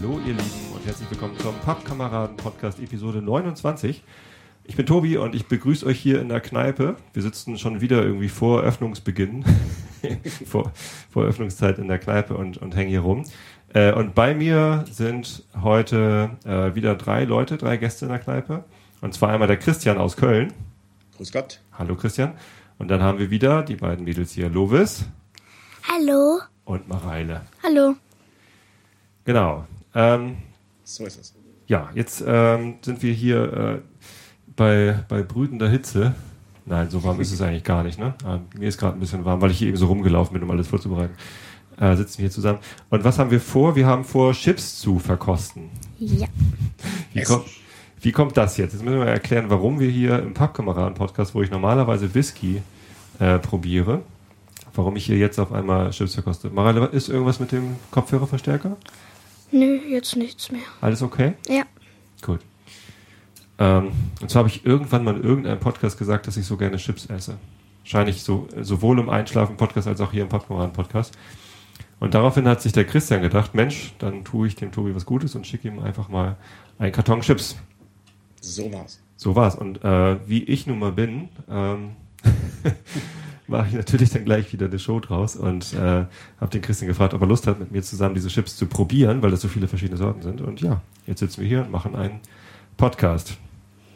Hallo ihr Lieben und herzlich willkommen zum Pappkameraden-Podcast Episode 29. Ich bin Tobi und ich begrüße euch hier in der Kneipe. Wir sitzen schon wieder irgendwie vor Öffnungsbeginn, vor, vor Öffnungszeit in der Kneipe und, und hängen hier rum. Äh, und bei mir sind heute äh, wieder drei Leute, drei Gäste in der Kneipe. Und zwar einmal der Christian aus Köln. Grüß Gott. Hallo Christian. Und dann haben wir wieder die beiden Mädels hier, Lovis Hallo. und Mareile. Hallo. Genau. Ähm, So ist es. Ja, jetzt ähm, sind wir hier äh, bei, bei brütender Hitze. Nein, so warm ist es eigentlich gar nicht, ne? Ähm, mir ist gerade ein bisschen warm, weil ich hier eben so rumgelaufen bin, um alles vorzubereiten. Äh, sitzen wir hier zusammen. Und was haben wir vor? Wir haben vor, Chips zu verkosten. Ja. Wie, kommt, wie kommt das jetzt? Jetzt müssen wir erklären, warum wir hier im Pappkameraden-Podcast, wo ich normalerweise Whisky äh, probiere, warum ich hier jetzt auf einmal Chips verkoste. Marale, ist irgendwas mit dem Kopfhörerverstärker? Nö, jetzt nichts mehr. Alles okay? Ja. Gut. Ähm, und zwar habe ich irgendwann mal in irgendeinem Podcast gesagt, dass ich so gerne Chips esse. Wahrscheinlich so, sowohl im Einschlafen-Podcast als auch hier im Pappkameraden-Podcast. Und daraufhin hat sich der Christian gedacht, Mensch, dann tue ich dem Tobi was Gutes und schicke ihm einfach mal einen Karton Chips. So war's. So war's. Und äh, wie ich nun mal bin, ähm, mache ich natürlich dann gleich wieder eine Show draus und äh, habe den Christian gefragt, ob er Lust hat, mit mir zusammen diese Chips zu probieren, weil das so viele verschiedene Sorten sind. Und ja, jetzt sitzen wir hier und machen einen Podcast.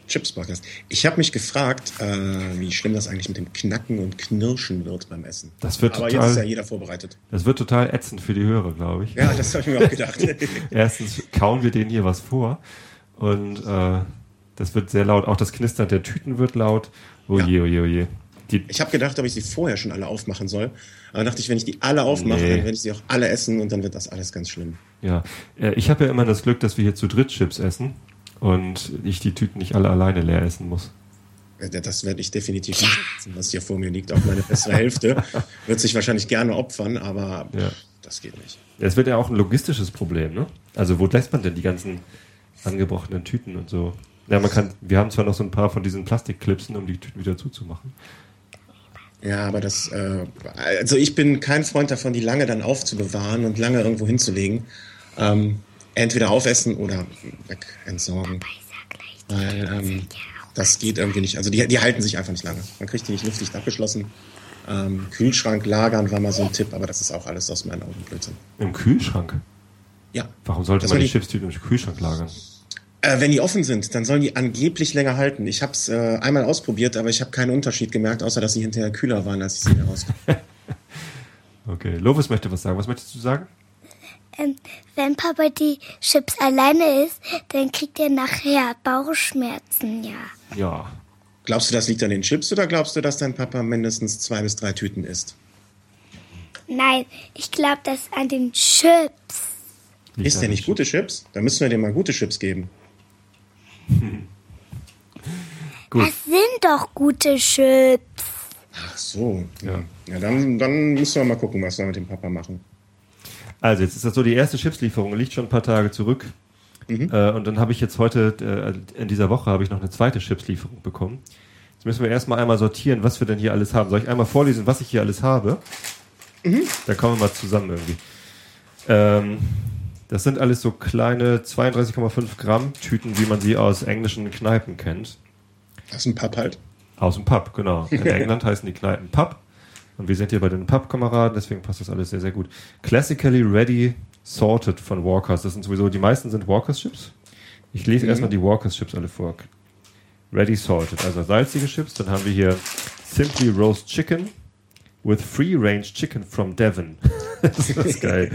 Chips Podcast. Ich habe mich gefragt, äh, wie schlimm das eigentlich mit dem Knacken und Knirschen wird beim Essen. Das wird Aber total- jetzt ist ja jeder vorbereitet. Das wird total ätzend für die Hörer, glaube ich. Ja, das habe ich mir auch gedacht. Erstens kauen wir denen hier was vor und äh, das wird sehr laut. Auch das Knistern der Tüten wird laut. Oh Ja. je, oh je, oh je. Die, Ich habe gedacht, ob ich sie vorher schon alle aufmachen soll. Aber dachte ich, wenn ich die alle aufmache, Nee. dann werde ich sie auch alle essen und dann wird das alles ganz schlimm. ja. Äh, Ich habe ja immer das Glück, dass wir hier zu dritt Chips essen und ich die Tüten nicht alle alleine leer essen muss. Das werde ich definitiv nicht essen, was hier vor mir liegt. Auch meine bessere Hälfte wird sich wahrscheinlich gerne opfern, aber Ja. das geht nicht. Es wird ja auch ein logistisches Problem, ne? Also wo lässt man denn die ganzen angebrochenen Tüten und so? Ja, man kann, wir haben zwar noch so ein paar von diesen Plastikklipsen, um die Tüten wieder zuzumachen. Ja, aber das, äh, also ich bin kein Freund davon, die lange dann aufzubewahren und lange irgendwo hinzulegen. Ähm, entweder aufessen oder weg entsorgen. Weil ähm, das geht irgendwie nicht. Also die, die halten sich einfach nicht lange. Man kriegt die nicht luftdicht abgeschlossen. Ähm, Kühlschrank lagern war mal so ein Tipp, aber das ist auch alles aus meinen Augen Blödsinn. Im Kühlschrank? Ja. Warum sollte Das man die die- Chipstüten im Kühlschrank lagern? Äh, wenn die offen sind, dann sollen die angeblich länger halten. Ich habe es äh, einmal ausprobiert, aber ich habe keinen Unterschied gemerkt, außer dass sie hinterher kühler waren, als ich sie heraus. Okay, Lovis möchte was sagen. Was möchtest du sagen? Ähm, wenn Papa die Chips alleine isst, dann kriegt er nachher Bauchschmerzen, ja. Ja. Glaubst du, das liegt an den Chips oder glaubst du, dass dein Papa mindestens zwei bis drei Tüten isst? Nein, ich glaube, das ist an den Chips. Liegt Isst an der nicht gute Chips? Dann müssen wir dem mal gute Chips geben. Gut. Das sind doch gute Chips. Ach so. Ja. Ja, dann, dann müssen wir mal gucken, was wir mit dem Papa machen. Also jetzt ist das so, die erste Chipslieferung liegt schon ein paar Tage zurück. Äh, und dann habe ich jetzt heute, äh, in dieser Woche habe ich noch eine zweite Chipslieferung bekommen. Jetzt müssen wir erstmal einmal sortieren, was wir denn hier alles haben. Soll ich einmal vorlesen, was ich hier alles habe? Dann kommen wir mal zusammen irgendwie. Ähm, das sind alles so kleine 32,5 Gramm Tüten, wie man sie aus englischen Kneipen kennt. Ist ein Pap halt. Aus dem Pub, genau. In England heißen die Kneipen Pub. Und wir sind hier bei den Pub-Kameraden, deswegen passt das alles sehr, sehr gut. Classically Ready Sorted von Walkers. Das sind sowieso, die meisten sind Walkers Chips. Ich lese erstmal die Walkers Chips alle vor. Ready Sorted, also salzige Chips. Dann haben wir hier Simply Roast Chicken with Free Range Chicken from Devon. das ist geil.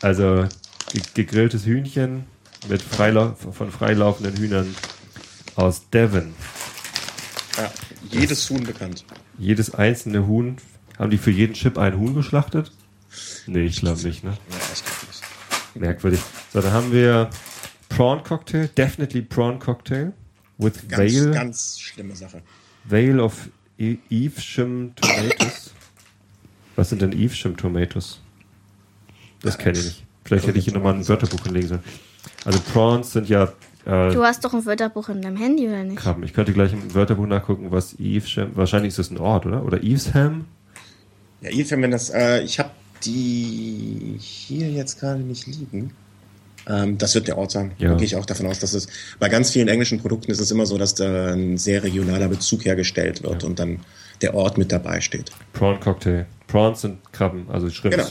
Also ge gegrilltes Hühnchen mit freilau von freilaufenden Hühnern aus Devon. Ja, jedes Huhn bekannt. Jedes einzelne Huhn, haben die für jeden Chip ein Huhn geschlachtet? Nee, ich glaube nicht, ne? Ja, ich glaube nicht. Merkwürdig. So, dann haben wir Prawn Cocktail, definitely Prawn Cocktail with Ganz, Veil, ganz schlimme Sache. Veil of E- Evesham Tomatoes. Was sind denn Evesham Tomatoes? Das kenne ich nicht. Vielleicht hätte ich hier nochmal ein Wörterbuch hinlegen sollen. Also Prawns sind ja äh, Du hast doch ein Wörterbuch in deinem Handy, oder nicht? Krabben. Ich könnte gleich im Wörterbuch nachgucken, was Evesham. Wahrscheinlich ist das ein Ort, oder? Oder Evesham? Ja, Ethan, wenn das, äh, ich habe die hier jetzt gerade nicht liegen. Ähm, das wird der Ort sein. Ja. Da gehe ich auch davon aus, dass es bei ganz vielen englischen Produkten ist es immer so, dass da ein sehr regionaler Bezug hergestellt wird und dann der Ort mit dabei steht. Prawn Cocktail. Prawns sind Krabben, also Shrimps. Genau.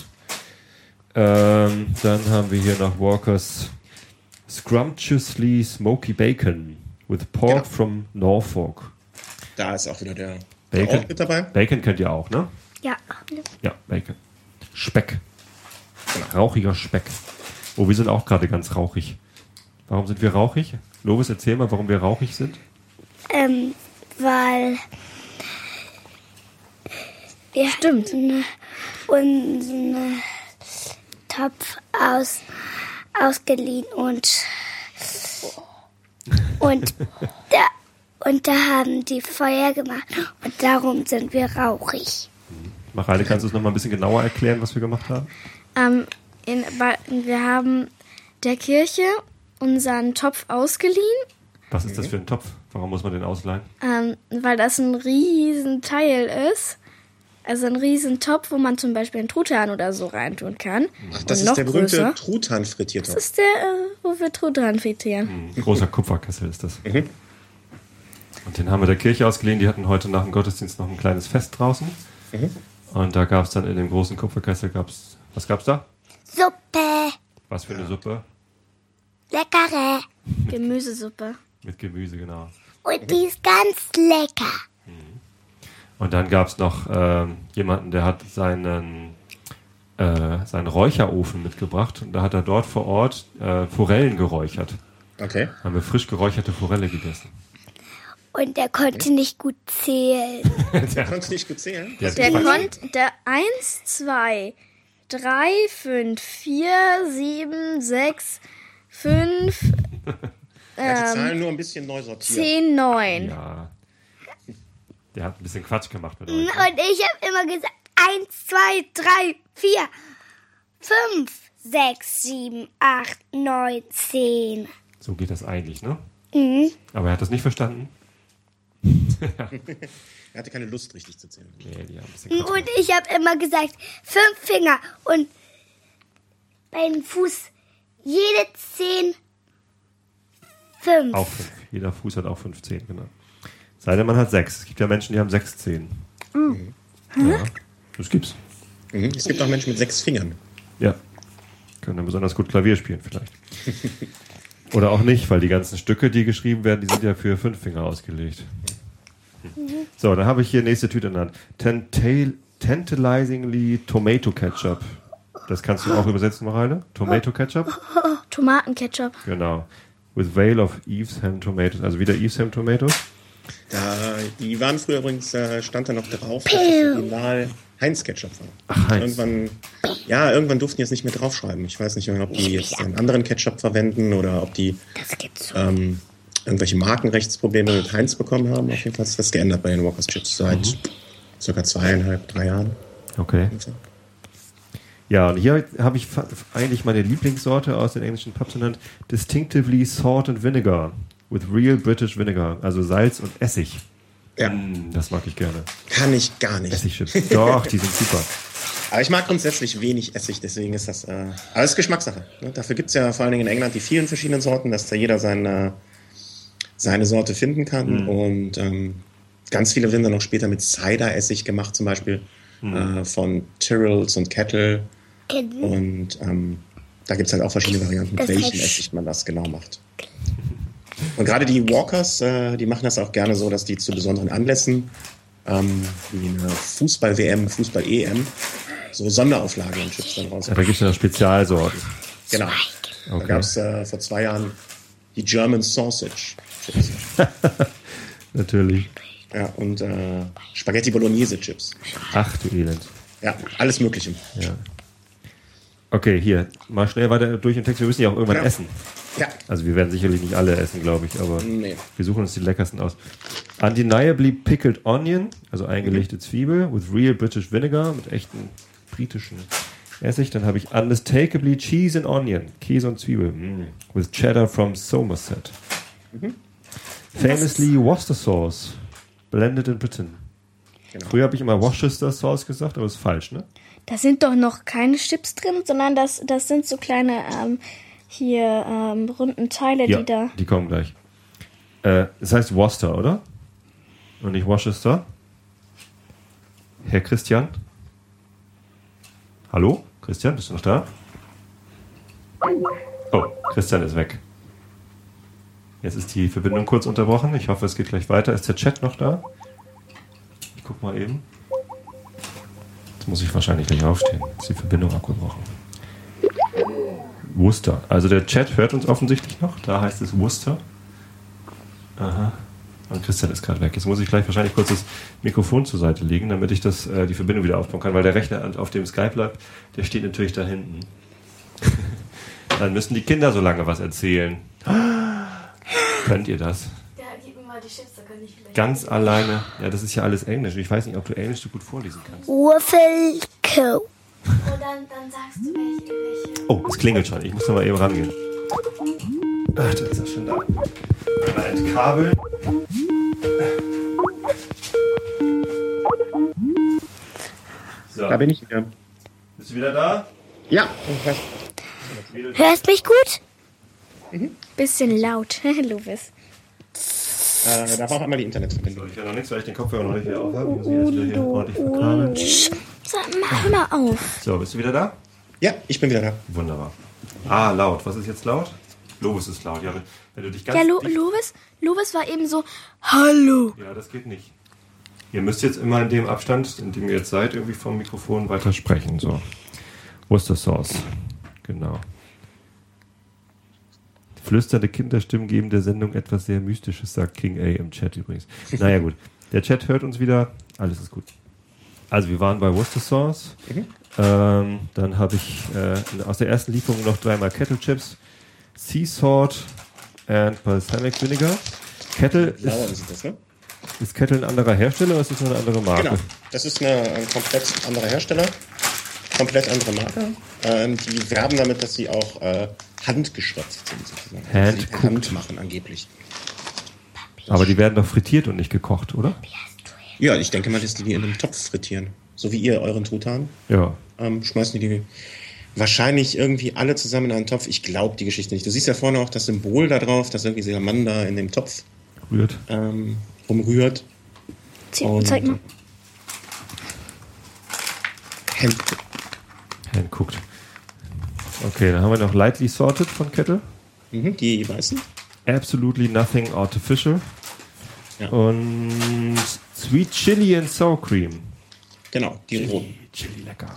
Ähm, dann haben wir hier noch Walkers Scrumptiously Smoky Bacon with Pork Genau. from Norfolk. Da ist auch wieder der, der Bacon. Ort mit dabei. Bacon kennt ihr auch, ne? Ja. Ja, Bacon. Speck. Genau. Rauchiger Speck. Oh, wir sind auch gerade ganz rauchig. Warum sind wir rauchig? Lovis, erzähl mal, warum wir rauchig sind. Ähm, weil wir Stimmt. hatten unseren Topf aus, ausgeliehen und und da, und da haben die Feuer gemacht und darum sind wir rauchig. Mareile, kannst du es nochmal ein bisschen genauer erklären, was wir gemacht haben? Ähm, in, wir haben der Kirche unseren Topf ausgeliehen, Was ist das für ein Topf? Warum muss man den ausleihen? ähm, weil das ein riesen Teil ist. Also ein riesen Topf, wo man zum Beispiel einen Truthahn oder so reintun kann. Ach, das ist noch der berühmte größer. Truthahn-Frittiertopf. Das ist der, äh, wo wir Truthahn frittieren. Ein großer Kupferkessel ist das. Und den haben wir der Kirche ausgeliehen. Die hatten heute nach dem Gottesdienst noch ein kleines Fest draußen. Und da gab es dann in dem großen Kupferkessel, gab's, was gab's da? Suppe, Was für eine Suppe? leckere Gemüsesuppe. Mit Gemüse, genau. und die ist ganz lecker. Und dann gab es noch ähm, jemanden, der hat seinen, äh, seinen Räucherofen mitgebracht. Und da hat er dort vor Ort äh, Forellen geräuchert. Okay. Haben wir frisch geräucherte Forelle gegessen. Und der konnte nicht gut zählen. Konntest du nicht gut zählen? Der das- konnte, der 1, 2, 3, 5, 4, 7 6, 5, Er hat die ähm, Zahlen nur ein bisschen neu sortiert. 10, 9. ja. Der hat ein bisschen Quatsch gemacht mit euch. Und ich habe immer gesagt, eins, zwei, drei, vier, fünf, sechs, sieben, acht, neun, zehn. So geht das eigentlich, ne? Mhm. Aber er hat das nicht verstanden. Er hatte keine Lust, richtig zu zählen. Nee, die haben ein bisschen Quatsch Und ich habe immer gesagt, fünf Finger und beim Fuß jede zehn, fünf. Auch fünf. Jeder Fuß hat auch fünf Zehen, genau. Sei denn, man hat sechs. Es gibt ja Menschen, die haben sechs Zehen. Ja, das gibt's. Mhm. Es gibt auch Menschen mit sechs Fingern. Ja. Können dann besonders gut Klavier spielen, vielleicht. Oder auch nicht, weil die ganzen Stücke, die geschrieben werden, die sind ja für fünf Finger ausgelegt. So, dann habe ich hier nächste Tüte in der Hand. Tental Tantalizingly Tomato Ketchup. Das kannst du auch übersetzen, Mareile? Tomato Ketchup? Tomatenketchup. Genau. With Vale of Evesham Tomatoes. Also wieder Evesham Tomatoes. Da, die waren früher übrigens, äh, stand da noch drauf, dass das Original Heinz Ketchup war. Ach, Heinz. Irgendwann, ja, irgendwann durften die jetzt nicht mehr draufschreiben. Ich weiß nicht ob die jetzt einen anderen Ketchup verwenden oder ob die ähm, irgendwelche Markenrechtsprobleme mit Heinz bekommen haben. Auf jeden Fall ist das geändert bei den Walkers Chips seit circa zweieinhalb, drei Jahren. Okay. Ja, und hier habe ich eigentlich meine Lieblingssorte aus den englischen Pubs genannt. Distinctively Salt and Vinegar. With real British Vinegar. Also Salz und Essig. Ja, Mm, das mag ich gerne. kann ich gar nicht. Essigchips. Doch, die sind super. Aber ich mag grundsätzlich wenig Essig, deswegen ist das. Äh, aber es ist Geschmackssache. Ne? Dafür gibt es ja vor allen Dingen in England die vielen verschiedenen Sorten, dass da jeder seine, seine Sorte finden kann. Und ähm, ganz viele werden dann auch später mit Cider-Essig gemacht, zum Beispiel äh, von Tyrrells und Kettle. Und ähm, da gibt es halt auch verschiedene Varianten, mit welchem Essig man das genau macht. Und gerade die Walkers, äh, die machen das auch gerne so, dass die zu besonderen Anlässen, ähm, wie eine Fußball-WM, Fußball-EM, so Sonderauflagen und Chips dann Ja, raus. da gibt es ja Spezialsorten. Genau. Da Okay. gab es äh, vor zwei Jahren die German Sausage Chips. Natürlich. Ja, und äh, Spaghetti Bolognese Chips. Ach du Elend. Ja, alles Mögliche. Ja. Okay, hier. Mal schnell weiter durch den Text. Wir müssen ja auch irgendwann Ja. essen. Ja. Also wir werden sicherlich nicht alle essen, glaube ich, aber Nee. wir suchen uns die leckersten aus. Undeniably pickled onion, also eingelegte Zwiebel, with real British vinegar, mit echten britischen Essig. Dann habe ich unmistakably cheese and onion, Käse und Zwiebel, mm, with cheddar from Somerset. Famously Worcester sauce, blended in Britain. Genau. Früher habe ich immer Worcester Sauce gesagt, aber das ist falsch, ne? Da sind doch noch keine Chips drin, sondern das, das sind so kleine ähm, hier ähm, runden Teile, Ja, die da. die kommen gleich. Äh, es heißt Worcester, oder? Und nicht Worcester? Herr Christian? Hallo? Christian, bist du noch da? Oh, Christian ist weg. Jetzt ist die Verbindung kurz unterbrochen. Ich hoffe, es geht gleich weiter. Ist der Chat noch da? Ich guck mal eben. Jetzt muss ich wahrscheinlich gleich aufstehen. Ist die Verbindung abgebrochen. Worcester. Also der Chat hört uns offensichtlich noch. Da heißt es Worcester. Aha. Und Christian ist gerade weg. Jetzt muss ich gleich wahrscheinlich kurz das Mikrofon zur Seite legen, damit ich das, äh, die Verbindung wieder aufbauen kann, weil der Rechner auf dem Skype bleibt, der steht natürlich da hinten. Dann müssen die Kinder so lange was erzählen. Könnt ihr das? Ja, gib mir mal die Chips, da kann ich vielleicht. Ganz alleine. Ja, das ist ja alles Englisch. Ich weiß nicht, ob du Englisch so gut vorlesen kannst. Wurfelko. Und dann, dann sagst du welche, welche. Oh, es klingelt schon. Ich muss da mal eben rangehen. Ach, da ist er schon da. Einmal entkabeln. So, Da bin ich wieder. bist du wieder da? Ja. Hörst mich gut? Bisschen laut, Louis. Äh, da war auch einmal die Internetverbindung. So, ich höre noch nichts, weil ich den Kopfhörer noch nicht wieder auf habe. Ich muss ihn jetzt wieder hier ordentlich verkabeln. Sag mal, auf. So, bist du wieder da? Ja, ich bin wieder da. Wunderbar. Ah, laut. Was ist jetzt laut? Lobes ist laut. Ja, wenn, wenn du dich ganz Ja, Lo Louis, Louis war eben so, Hallo. Ja, das geht nicht. Ihr müsst jetzt immer in dem Abstand, in dem ihr jetzt seid, irgendwie vom Mikrofon weiter sprechen. So. Worcester Sauce. Genau. Flüsternde Kinderstimmen geben der Sendung etwas sehr Mystisches, sagt King A im Chat übrigens. Naja, gut. Der Chat hört uns wieder. Alles ist gut. Also, wir waren bei Worcester Sauce. Ähm, dann habe ich äh, aus der ersten Lieferung noch dreimal Kettle Chips, Sea Salt and Balsamic Vinegar. Kettle Blauer ist, ist das, ne? ist Kettle ein anderer Hersteller oder ist das nur eine andere Marke? Genau. Das ist eine, ein komplett anderer Hersteller. Komplett andere Marke. Ähm, die werben damit, dass sie auch äh, handgeschröpft sind, sozusagen. Hand sie per cooked. Hand machen, angeblich. Aber die werden doch frittiert und nicht gekocht, oder? Ja, ich denke mal, dass die die in einem Topf frittieren. So wie ihr euren Truthahn. Ja. Ähm, schmeißen die die wahrscheinlich irgendwie alle zusammen in einen Topf. Ich glaube die Geschichte nicht. Du siehst ja vorne auch das Symbol da drauf, dass irgendwie dieser Mann da in dem Topf Rührt. ähm, rumrührt. Zeig mal. Hand Hand guckt. Okay, dann haben wir noch Lightly Sorted von Kettle. mhm, die weißen. Absolutely Nothing Artificial. Ja. Und Sweet Chili and Sour Cream. Genau, die roten. Chili lecker.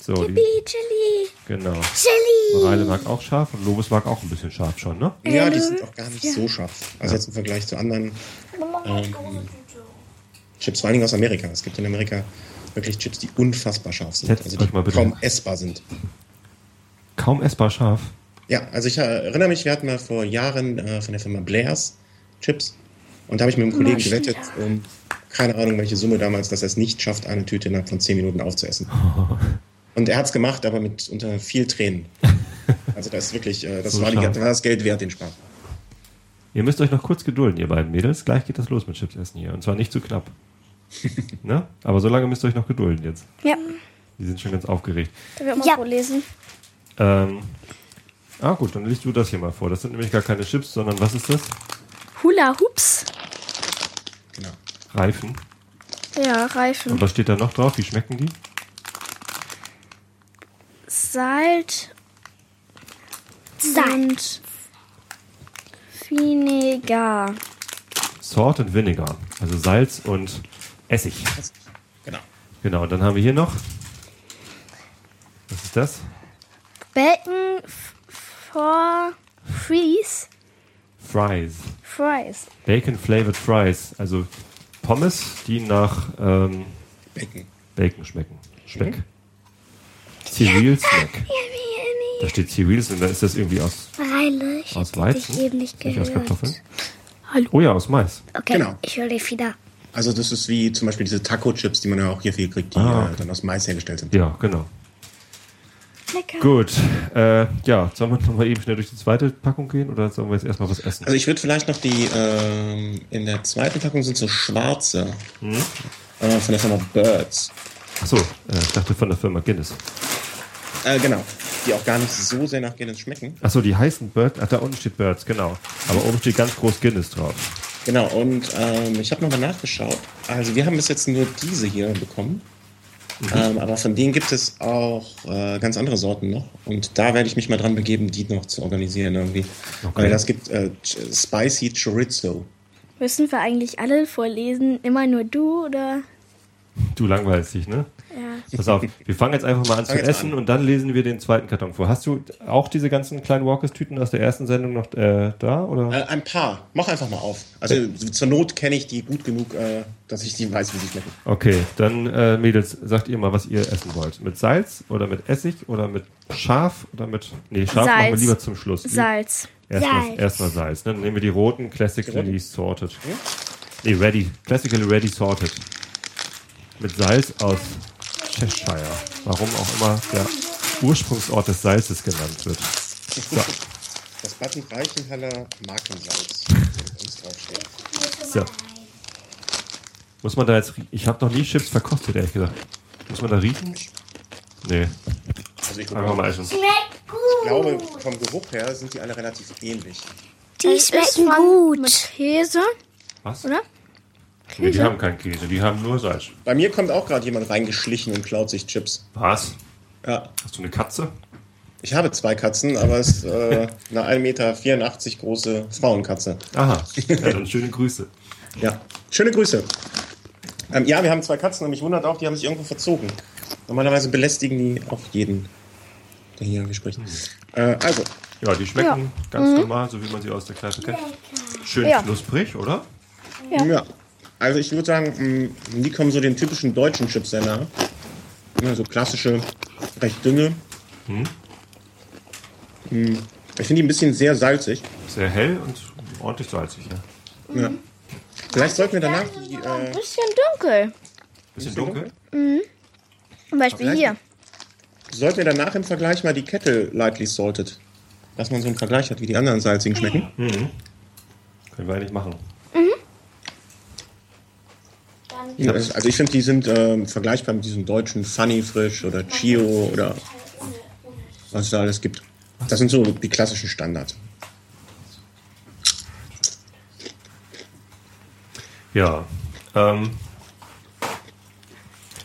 So, die, Yippie, Chili. genau. Chili. Reile mag auch scharf und Lobes mag auch ein bisschen scharf schon, ne? Ja, die sind auch gar nicht so scharf. Also jetzt im Vergleich zu anderen ähm, Chips, vor allen Dingen aus Amerika. Es gibt in Amerika wirklich Chips, die unfassbar scharf sind. Setzt Also die kaum essbar sind. Kaum essbar scharf. Ja, also ich erinnere mich, wir hatten mal vor Jahren äh, von der Firma Blairs Chips. Und da habe ich mit einem Kollegen gewettet, um keine Ahnung, welche Summe damals, dass er es nicht schafft, eine Tüte innerhalb von 10 Minuten aufzuessen. Und er hat es gemacht, aber mit unter viel Tränen. Also das ist wirklich, äh, das So war, die, war das Geld wert, den Spaß. Ihr müsst euch noch kurz gedulden, ihr beiden Mädels. Gleich geht das los mit Chips essen hier. Und zwar nicht zu knapp. ne? Aber so lange müsst ihr euch noch gedulden jetzt. Ja, Die sind schon ganz aufgeregt. da wir mal Ja. vorlesen. Ähm, ah gut, dann liest du das hier mal vor. Das sind nämlich gar keine Chips, sondern was ist das? Hula Hoops. Genau. Reifen. Ja, Und Reifen. was steht da noch drauf? Wie schmecken die? Salt Salz. und Vinegar. Salt and Vinegar. Also Salz und Essig. Genau. Genau, und dann haben wir hier noch. Was ist das? Bacon for Freeze. Fries. Fries. Bacon Flavored Fries. Also Pommes, die nach ähm, Bacon. Bacon schmecken. Speck. Cereal Snack. Da steht Cereals und dann ist das irgendwie aus, Freilich. aus Hätte ich Weizen. eben nicht Nicht aus gehört. Kartoffeln. Hallo. Oh ja, aus Mais. Okay, Genau. ich höre dich wieder. Also das ist wie zum Beispiel diese Taco-Chips, die man ja auch hier viel kriegt, die Ah, äh, okay. dann aus Mais hergestellt sind. Ja, genau. Lecker. Gut. Äh, ja, sollen wir nochmal eben schnell durch die zweite Packung gehen oder sollen wir jetzt erstmal was essen? Also ich würde vielleicht noch die, ähm, in der zweiten Packung sind so schwarze Hm? äh, von der Firma Birds. Achso, äh, ich dachte von der Firma Guinness. Äh, genau, die auch gar nicht so sehr nach Guinness schmecken. Achso, die heißen Birds. Ach, da unten steht Birds, genau. Aber oben steht ganz groß Guinness drauf. Genau, und ähm, ich habe nochmal nachgeschaut. Also wir haben bis jetzt nur diese hier bekommen. Mhm. Ähm, aber von denen gibt es auch äh, ganz andere Sorten noch. Und da werde ich mich mal dran begeben, die noch zu organisieren irgendwie. Okay. Weil das gibt äh, Spicy Chorizo. Müssen wir eigentlich alle vorlesen? Immer nur du oder? Du langweilst dich, ne? Ja. Pass auf, wir fangen jetzt einfach mal an zu essen an. und dann lesen wir den zweiten Karton vor. Hast du auch diese ganzen kleinen Walkers-Tüten aus der ersten Sendung noch äh, da? Oder? Äh, ein paar. Mach einfach mal auf. Also zur Not kenne ich die gut genug, äh, dass ich die weiß, wie die schmecken. Okay, dann äh, Mädels, sagt ihr mal, was ihr essen wollt. Mit Salz oder mit Essig oder mit Schaf oder mit. Nee, Schaf machen wir Salz. lieber zum Schluss. Salz. Erstmal Salz. erstmal Salz. Ne? Dann nehmen wir die roten, classically Die sorted. Nee, ready. Classically ready sorted. Mit Salz aus Cheshire. Warum auch immer der Ursprungsort des Salzes genannt wird. So, Das Button Reichenhaller Markensalz. so. Muss man da jetzt. Ich habe noch nie Chips verkostet, ehrlich gesagt. Muss man da riechen? Nee, Also ich, einfach mal essen. Schmeckt gut. glaube, vom Geruch her sind die alle relativ ähnlich. Die schmecken gut. Mit Käse, Was? oder? Nee, die haben keinen Käse, die haben nur Salz. Bei mir kommt auch gerade jemand reingeschlichen und klaut sich Chips. Was? Ja. Hast du eine Katze? Ich habe zwei Katzen, aber es ist äh, eine 1,84 Meter große Frauenkatze. Aha. Ja, dann schöne Grüße. Ja. Schöne Grüße. Ähm, ja, wir haben zwei Katzen und mich wundert auch, die haben sich irgendwo verzogen. Normalerweise belästigen die auch jeden, der hier spricht. Äh, also, Ja, die schmecken ganz normal, so wie man sie aus der Kneipe kennt. Schön Ja. knusprig, oder? ja. Also ich würde sagen, mh, die kommen so den typischen deutschen Chips sehr nah. Ja, so klassische, recht dünne. Mh, Ich finde die ein bisschen sehr salzig. Sehr hell und ordentlich salzig, ja. Ja. Vielleicht sollten wir danach die, Ein äh, bisschen dunkel. Bisschen dunkel. Zum Beispiel hier. sollten wir danach im Vergleich mal die Kette lightly salted. Dass man so einen Vergleich hat, wie die anderen salzigen schmecken. Können wir eigentlich machen. Ja, also also ich finde, die sind ähm, vergleichbar mit diesem deutschen Funny Frisch oder Chio oder was es da alles gibt. Das sind so die klassischen Standards. Ja. Ähm,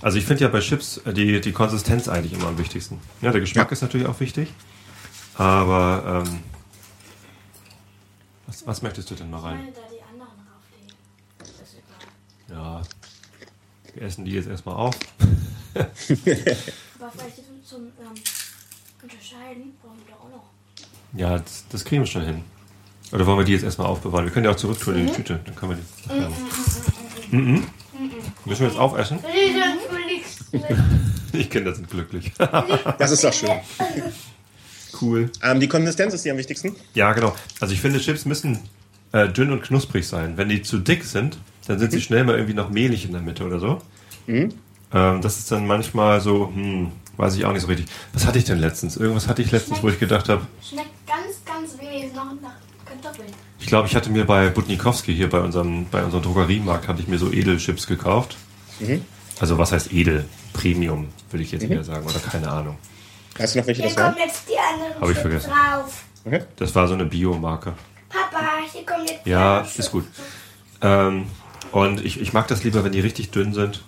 also ich finde ja bei Chips äh, die, die Konsistenz eigentlich immer am wichtigsten. Ja, der Geschmack Ja. ist natürlich auch wichtig. Aber ähm, was, was möchtest du denn mal rein? da die anderen drauflegen. Das ist egal. Ja. Wir essen die jetzt erstmal auf. Aber vielleicht zum, zum ähm, Unterscheiden brauchen wir doch auch noch. Ja, das, das kriegen wir schon hin. Oder wollen wir die jetzt erstmal aufbewahren? Wir können die auch zurücktun in die Tüte. Dann können wir die. nachher machen. Mhm. Müssen wir jetzt aufessen? Die Kinder sind glücklich. Das ist doch schön. cool. Ähm, die Konsistenz ist die am wichtigsten. Ja, genau. Also ich finde, Chips müssen äh, dünn und knusprig sein. Wenn die zu dick sind, dann sind sie schnell mal irgendwie noch mehlig in der Mitte oder so. Ähm, das ist dann manchmal so, hm, weiß ich auch nicht so richtig. Was hatte ich denn letztens? Irgendwas hatte ich letztens, wo ich gedacht habe, Schmeckt ganz, ganz wenig noch nach Kartoffeln. ich glaube, ich hatte mir bei Butnikowski hier bei unserem, bei unserem Drogeriemarkt, hatte ich mir so Edelchips gekauft. Also was heißt edel? Premium, würde ich jetzt eher sagen, oder keine Ahnung. Weißt du noch, welche Hier das war? kommen jetzt die anderen Hab ich vergessen. drauf. Okay. Das war so eine Biomarke. Papa, hier kommen jetzt die Ja, ist gut. Ähm, und ich, ich mag das lieber, wenn die richtig dünn sind.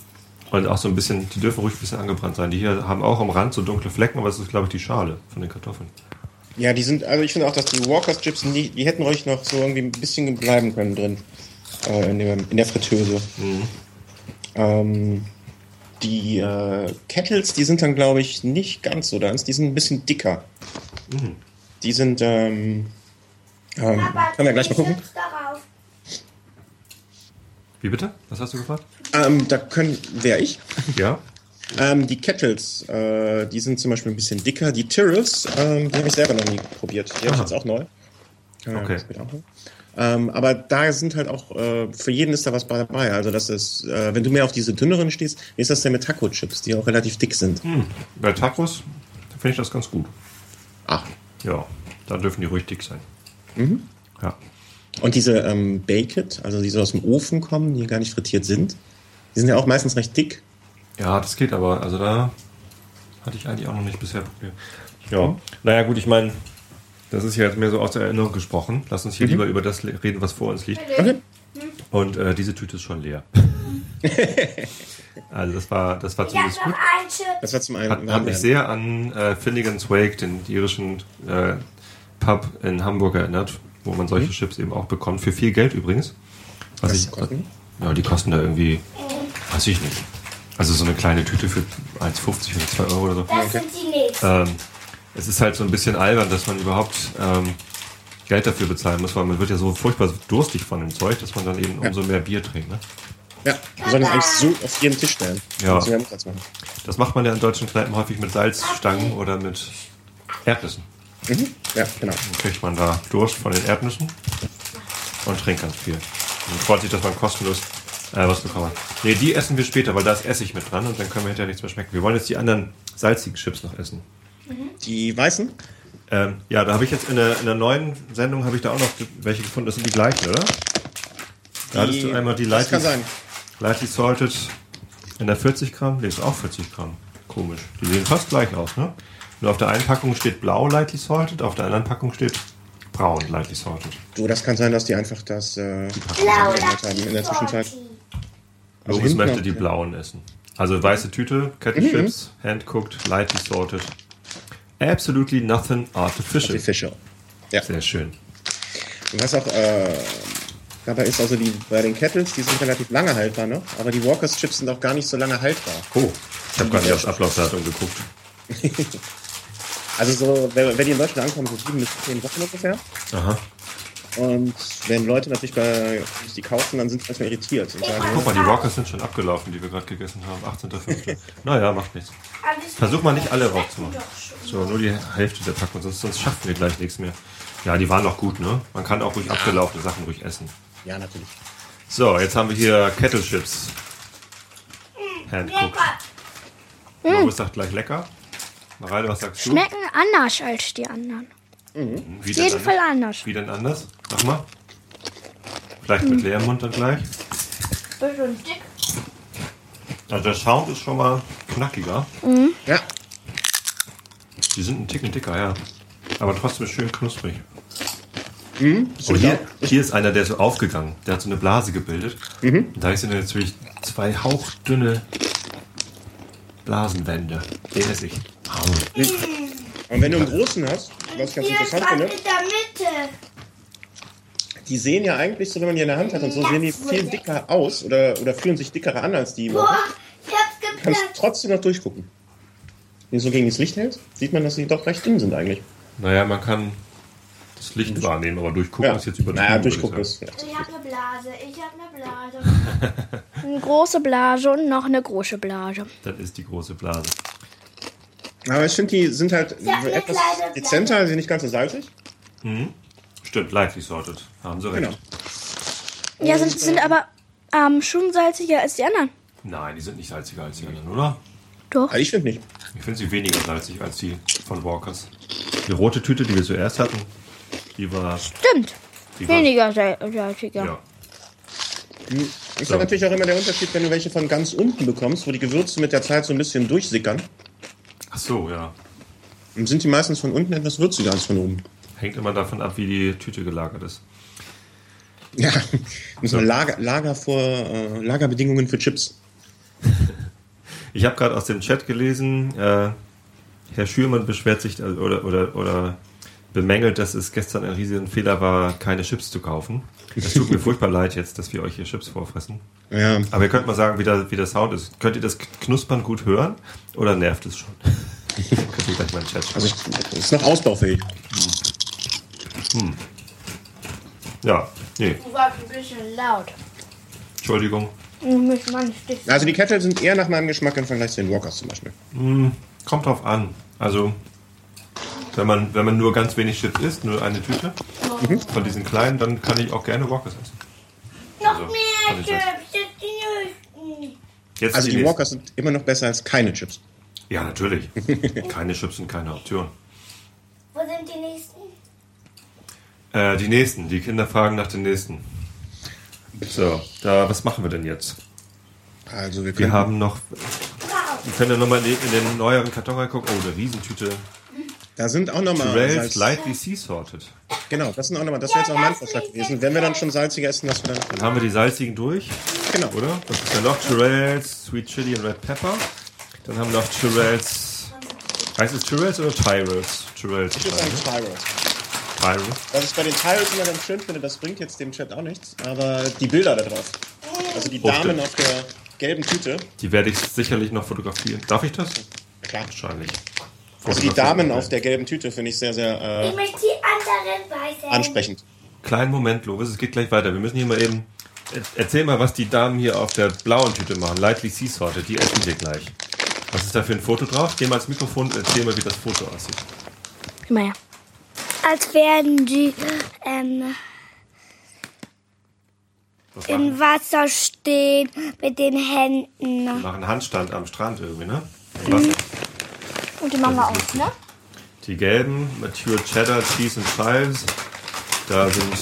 Und auch so ein bisschen, die dürfen ruhig ein bisschen angebrannt sein. Die hier haben auch am Rand so dunkle Flecken, aber es ist, glaube ich, die Schale von den Kartoffeln. Ja, die sind, also ich finde auch, dass die Walkers Chips, die, die hätten ruhig noch so irgendwie ein bisschen bleiben können drin. Äh, in, dem, in der Fritteuse. Ähm, die äh, Kettles, die sind dann, glaube ich, nicht ganz so ganz. Die sind ein bisschen dicker. Die sind, ähm, ähm, können wir gleich mal gucken. Wie bitte? Was hast du gefragt? Ähm, da können, wer ich? Ja. Ähm, die Kettles, äh, die sind zum Beispiel ein bisschen dicker. Die Tyrrells, ähm, die habe ich selber noch nie probiert. Die habe ich jetzt auch neu. Man Okay. Ähm, aber da sind halt auch, äh, für jeden ist da was bei dabei. Also das ist, äh, wenn du mehr auf diese dünneren stehst, wie ist das denn mit Taco-Chips, die auch relativ dick sind? Hm. Bei Tacos finde ich das ganz gut. Ach. Ja, da dürfen die ruhig dick sein. Ja. Und diese ähm, Baked, also die so aus dem Ofen kommen, die gar nicht frittiert sind, die sind ja auch meistens recht dick. ja, das geht aber. Also da hatte ich eigentlich auch noch nicht bisher Probleme. Ja, naja gut, ich meine, das ist ja jetzt mehr so aus der Erinnerung gesprochen. Lass uns hier lieber über das reden, was vor uns liegt. Okay. Und äh, diese Tüte ist schon leer. also das war, das war zumindest gut. Das war zum einen. Hat, hat mich sehr an äh, Finnegan's Wake, den irischen äh, Pub in Hamburg erinnert, wo man solche Chips eben auch bekommt. Für viel Geld übrigens. Was ich, kosten ja, die kosten da irgendwie, weiß ich nicht. Also so eine kleine Tüte für 1,50 oder 2 Euro oder so. Das sind die nächsten. Ähm, es ist halt so ein bisschen albern, dass man überhaupt ähm, Geld dafür bezahlen muss, weil man wird ja so furchtbar durstig von dem Zeug, dass man dann eben umso mehr Bier trinkt. Ne? Ja, wir sollen das eigentlich so auf jeden Tisch stellen. Ja. Das macht man ja in deutschen Kneipen häufig mit Salzstangen oder mit Erdnüssen. Mhm. Ja, genau. Dann kriegt man da Durst von den Erdnüssen und trinkt ganz viel. Und freut sich, dass man kostenlos äh, was bekommen hat. Nee, die essen wir später, weil da ist Essig mit dran und dann können wir hinterher nichts mehr schmecken. Wir wollen jetzt die anderen salzigen Chips noch essen. Die weißen? Ähm, ja, da habe ich jetzt in der, in der neuen Sendung habe ich da auch noch welche gefunden. Das sind die gleichen, oder? Da hattest du einmal die Lightly, sein. Lightly Salted in der 40 Gramm. Nee, ist auch 40 Gramm. Komisch. Die sehen fast gleich aus, ne? Nur auf der einen Packung steht blau Lightly Salted, auf der anderen Packung steht braun Lightly Salted. Du, das kann sein, dass die einfach das äh, Blau, haben in der Zwischenzeit. Also Lobus hinten möchte die blauen essen. Also weiße Tüte, Kettenchips, hand-cooked, lightly salted. Absolutely nothing artificial. Artificial. Ja. Sehr schön. Und was auch äh, dabei ist, also die bei den Kettles, die sind relativ lange haltbar noch, aber die Walkers Chips sind auch gar nicht so lange haltbar. Oh, ich habe gar nicht aufs Ablaufdatum geguckt. Also so, wenn, wenn die in Deutschland ankommen, so sieben bis zehn Wochen ungefähr. Aha. Und wenn Leute natürlich bei die kaufen, dann sind sie erstmal irritiert und sagen, Guck mal, die Walkers sind schon abgelaufen, die wir gerade gegessen haben. 18.05. naja, macht nichts. Versuch mal nicht alle rauszumachen. So, nur die Hälfte der Packung, sonst, sonst schaffen wir gleich nichts mehr. Ja, die waren noch gut, ne? Man kann auch ruhig abgelaufene Sachen ruhig essen. ja natürlich. So, jetzt haben wir hier Kettle Chips. Handcooked. Loris sagt gleich lecker. Mareile, was sagst du? Schmecken anders als die anderen. Wie Auf jeden anders? Fall anders. Wie denn anders? Sag mal. Vielleicht mit leerem Mund dann gleich. Bisschen dick. Also der Sound ist schon mal knackiger. Ja, Die sind ein Ticken dicker, ja. Aber trotzdem schön knusprig. so Und hier, hier, ist einer, der ist so aufgegangen. Der hat so eine Blase gebildet. Und da sind natürlich zwei hauchdünne Blasenwände. Den esse ich. Und wenn du einen großen hast, was ich ganz interessant finde, die sehen ja eigentlich, so wenn man die in der Hand hat und so, sehen die viel dicker aus oder, oder fühlen sich dickere an als die. Boah, ich hab's Du kannst geplatzt. trotzdem noch durchgucken. Wenn du so gegen das Licht hältst, sieht man, dass sie doch recht dünn sind eigentlich. Naja, man kann das Licht wahrnehmen, aber durchgucken ist jetzt übertrieben. naja, durchgucken ist. Ich hab eine Blase. Ich hab eine Blase. Eine große Blase und noch eine große Blase. Das ist die große Blase. Aber ich finde, die sind halt Ja, etwas dezenter, sie sind nicht ganz so salzig. Stimmt, lightly sorted. Haben sie recht. Genau. Ja, sind, sind aber ähm, schon salziger als die anderen. Nein, die sind nicht salziger als die anderen, oder? Doch. Also ich finde nicht. Ich finde sie weniger salzig als die von Walkers. Die rote Tüte, die wir zuerst hatten, die war. Stimmt. Die war Weniger sal- salziger. ja. Ist So. ja natürlich auch immer der Unterschied, wenn du welche von ganz unten bekommst, wo die Gewürze mit der Zeit so ein bisschen durchsickern. Ach so, ja. Dann sind die meistens von unten etwas würziger als von oben. Hängt immer davon ab, wie die Tüte gelagert ist. Ja, so Lager, Lager vor äh, Lagerbedingungen für Chips. Ich habe gerade aus dem Chat gelesen, äh, Herr Schürmann beschwert sich äh, oder, oder, oder bemängelt, dass es gestern ein riesiger Fehler war, keine Chips zu kaufen. Es tut mir furchtbar leid jetzt, dass wir euch hier Chips vorfressen. Ja, Aber ihr könnt mal sagen, wie der, wie der Sound ist. Könnt ihr das Knuspern gut hören oder nervt es schon? Also ich, ist noch ausbaufähig. Ja, nee, Du warst ein bisschen laut. Entschuldigung. Also die Kettle sind eher nach meinem Geschmack im Vergleich zu den Walkers zum Beispiel. Kommt drauf an. Also, wenn man, wenn man nur ganz wenig Chips isst, nur eine Tüte von diesen kleinen, dann kann ich auch gerne Walkers essen. Noch Also, mehr Chips. Das sind die. Jetzt Also die nächsten. Walkers sind immer noch besser als keine Chips. Ja, natürlich. keine Chips sind keine Option. Wo sind die nächsten? Äh, die nächsten. Die Kinder fragen nach den nächsten. So, da, was machen wir denn jetzt? Also wir Wir können haben noch. Wir können ja nochmal in, in den neueren Karton reingucken. Oh, eine Riesentüte. da sind auch nochmal Rails Salz. Lightly Sea Sorted. Genau, das sind auch nochmal, das wäre jetzt auch mein Vorschlag gewesen. Wenn wir dann schon salziger essen, dass wir dann Dann haben wir die salzigen durch, genau. oder? Das ist ja noch Tyrells, Sweet Chili und Red Pepper. Dann haben wir noch Tyrells. Heißt es Tyrells oder Tyrells? Tyrells. Ich würde sagen Tyrells. Tyrells. Was ich bei den Tyrells immer ganz schön finde, das bringt jetzt dem Chat auch nichts, aber die Bilder da drauf. Also die Oh, Damen auf der gelben Tüte. Die werde ich sicherlich noch fotografieren. Darf ich das? Klar. Wahrscheinlich. Also die Damen auf der gelben Tüte finde ich sehr, sehr äh, Ich möchte die anderen weißen. ansprechend. Kleinen Moment, Lovis, es geht gleich weiter. Wir müssen hier mal eben. Er- Erzähl mal, was die Damen hier auf der blauen Tüte machen. Lightly Sea Sorted, die essen wir gleich. Was ist da für ein Foto drauf? Geh mal ans Mikrofon und erzähl mal, wie das Foto aussieht. Gib mal her. Als wären die ähm, Was im machen? Wasser stehen mit den Händen. machen Handstand am Strand irgendwie, ne? Im Wasser. Und die machen wir auch, ne? Die gelben, Mature Cheddar, Cheese und Chives. Da sind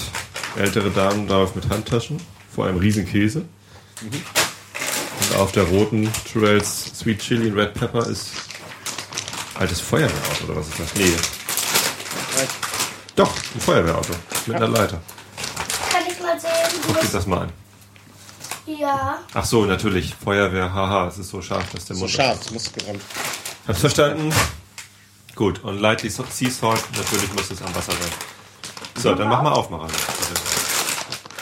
ältere Damen drauf mit Handtaschen, vor einem riesen Käse. Auf der roten Tyrells Sweet Chili Red Pepper ist altes Feuerwehrauto, oder was ist das? Nee. Doch, ein Feuerwehrauto mit einer Leiter. Kann ich mal sehen? Guck dir das mal an. Ja. Ach so, natürlich, Feuerwehr, haha, es ist so scharf, dass der So Mund... scharf, das muss gerammt. Hab's verstanden? Gut, und Lightly So- Sea Salt, natürlich muss es am Wasser sein. So, dann mach mal auf, Maran.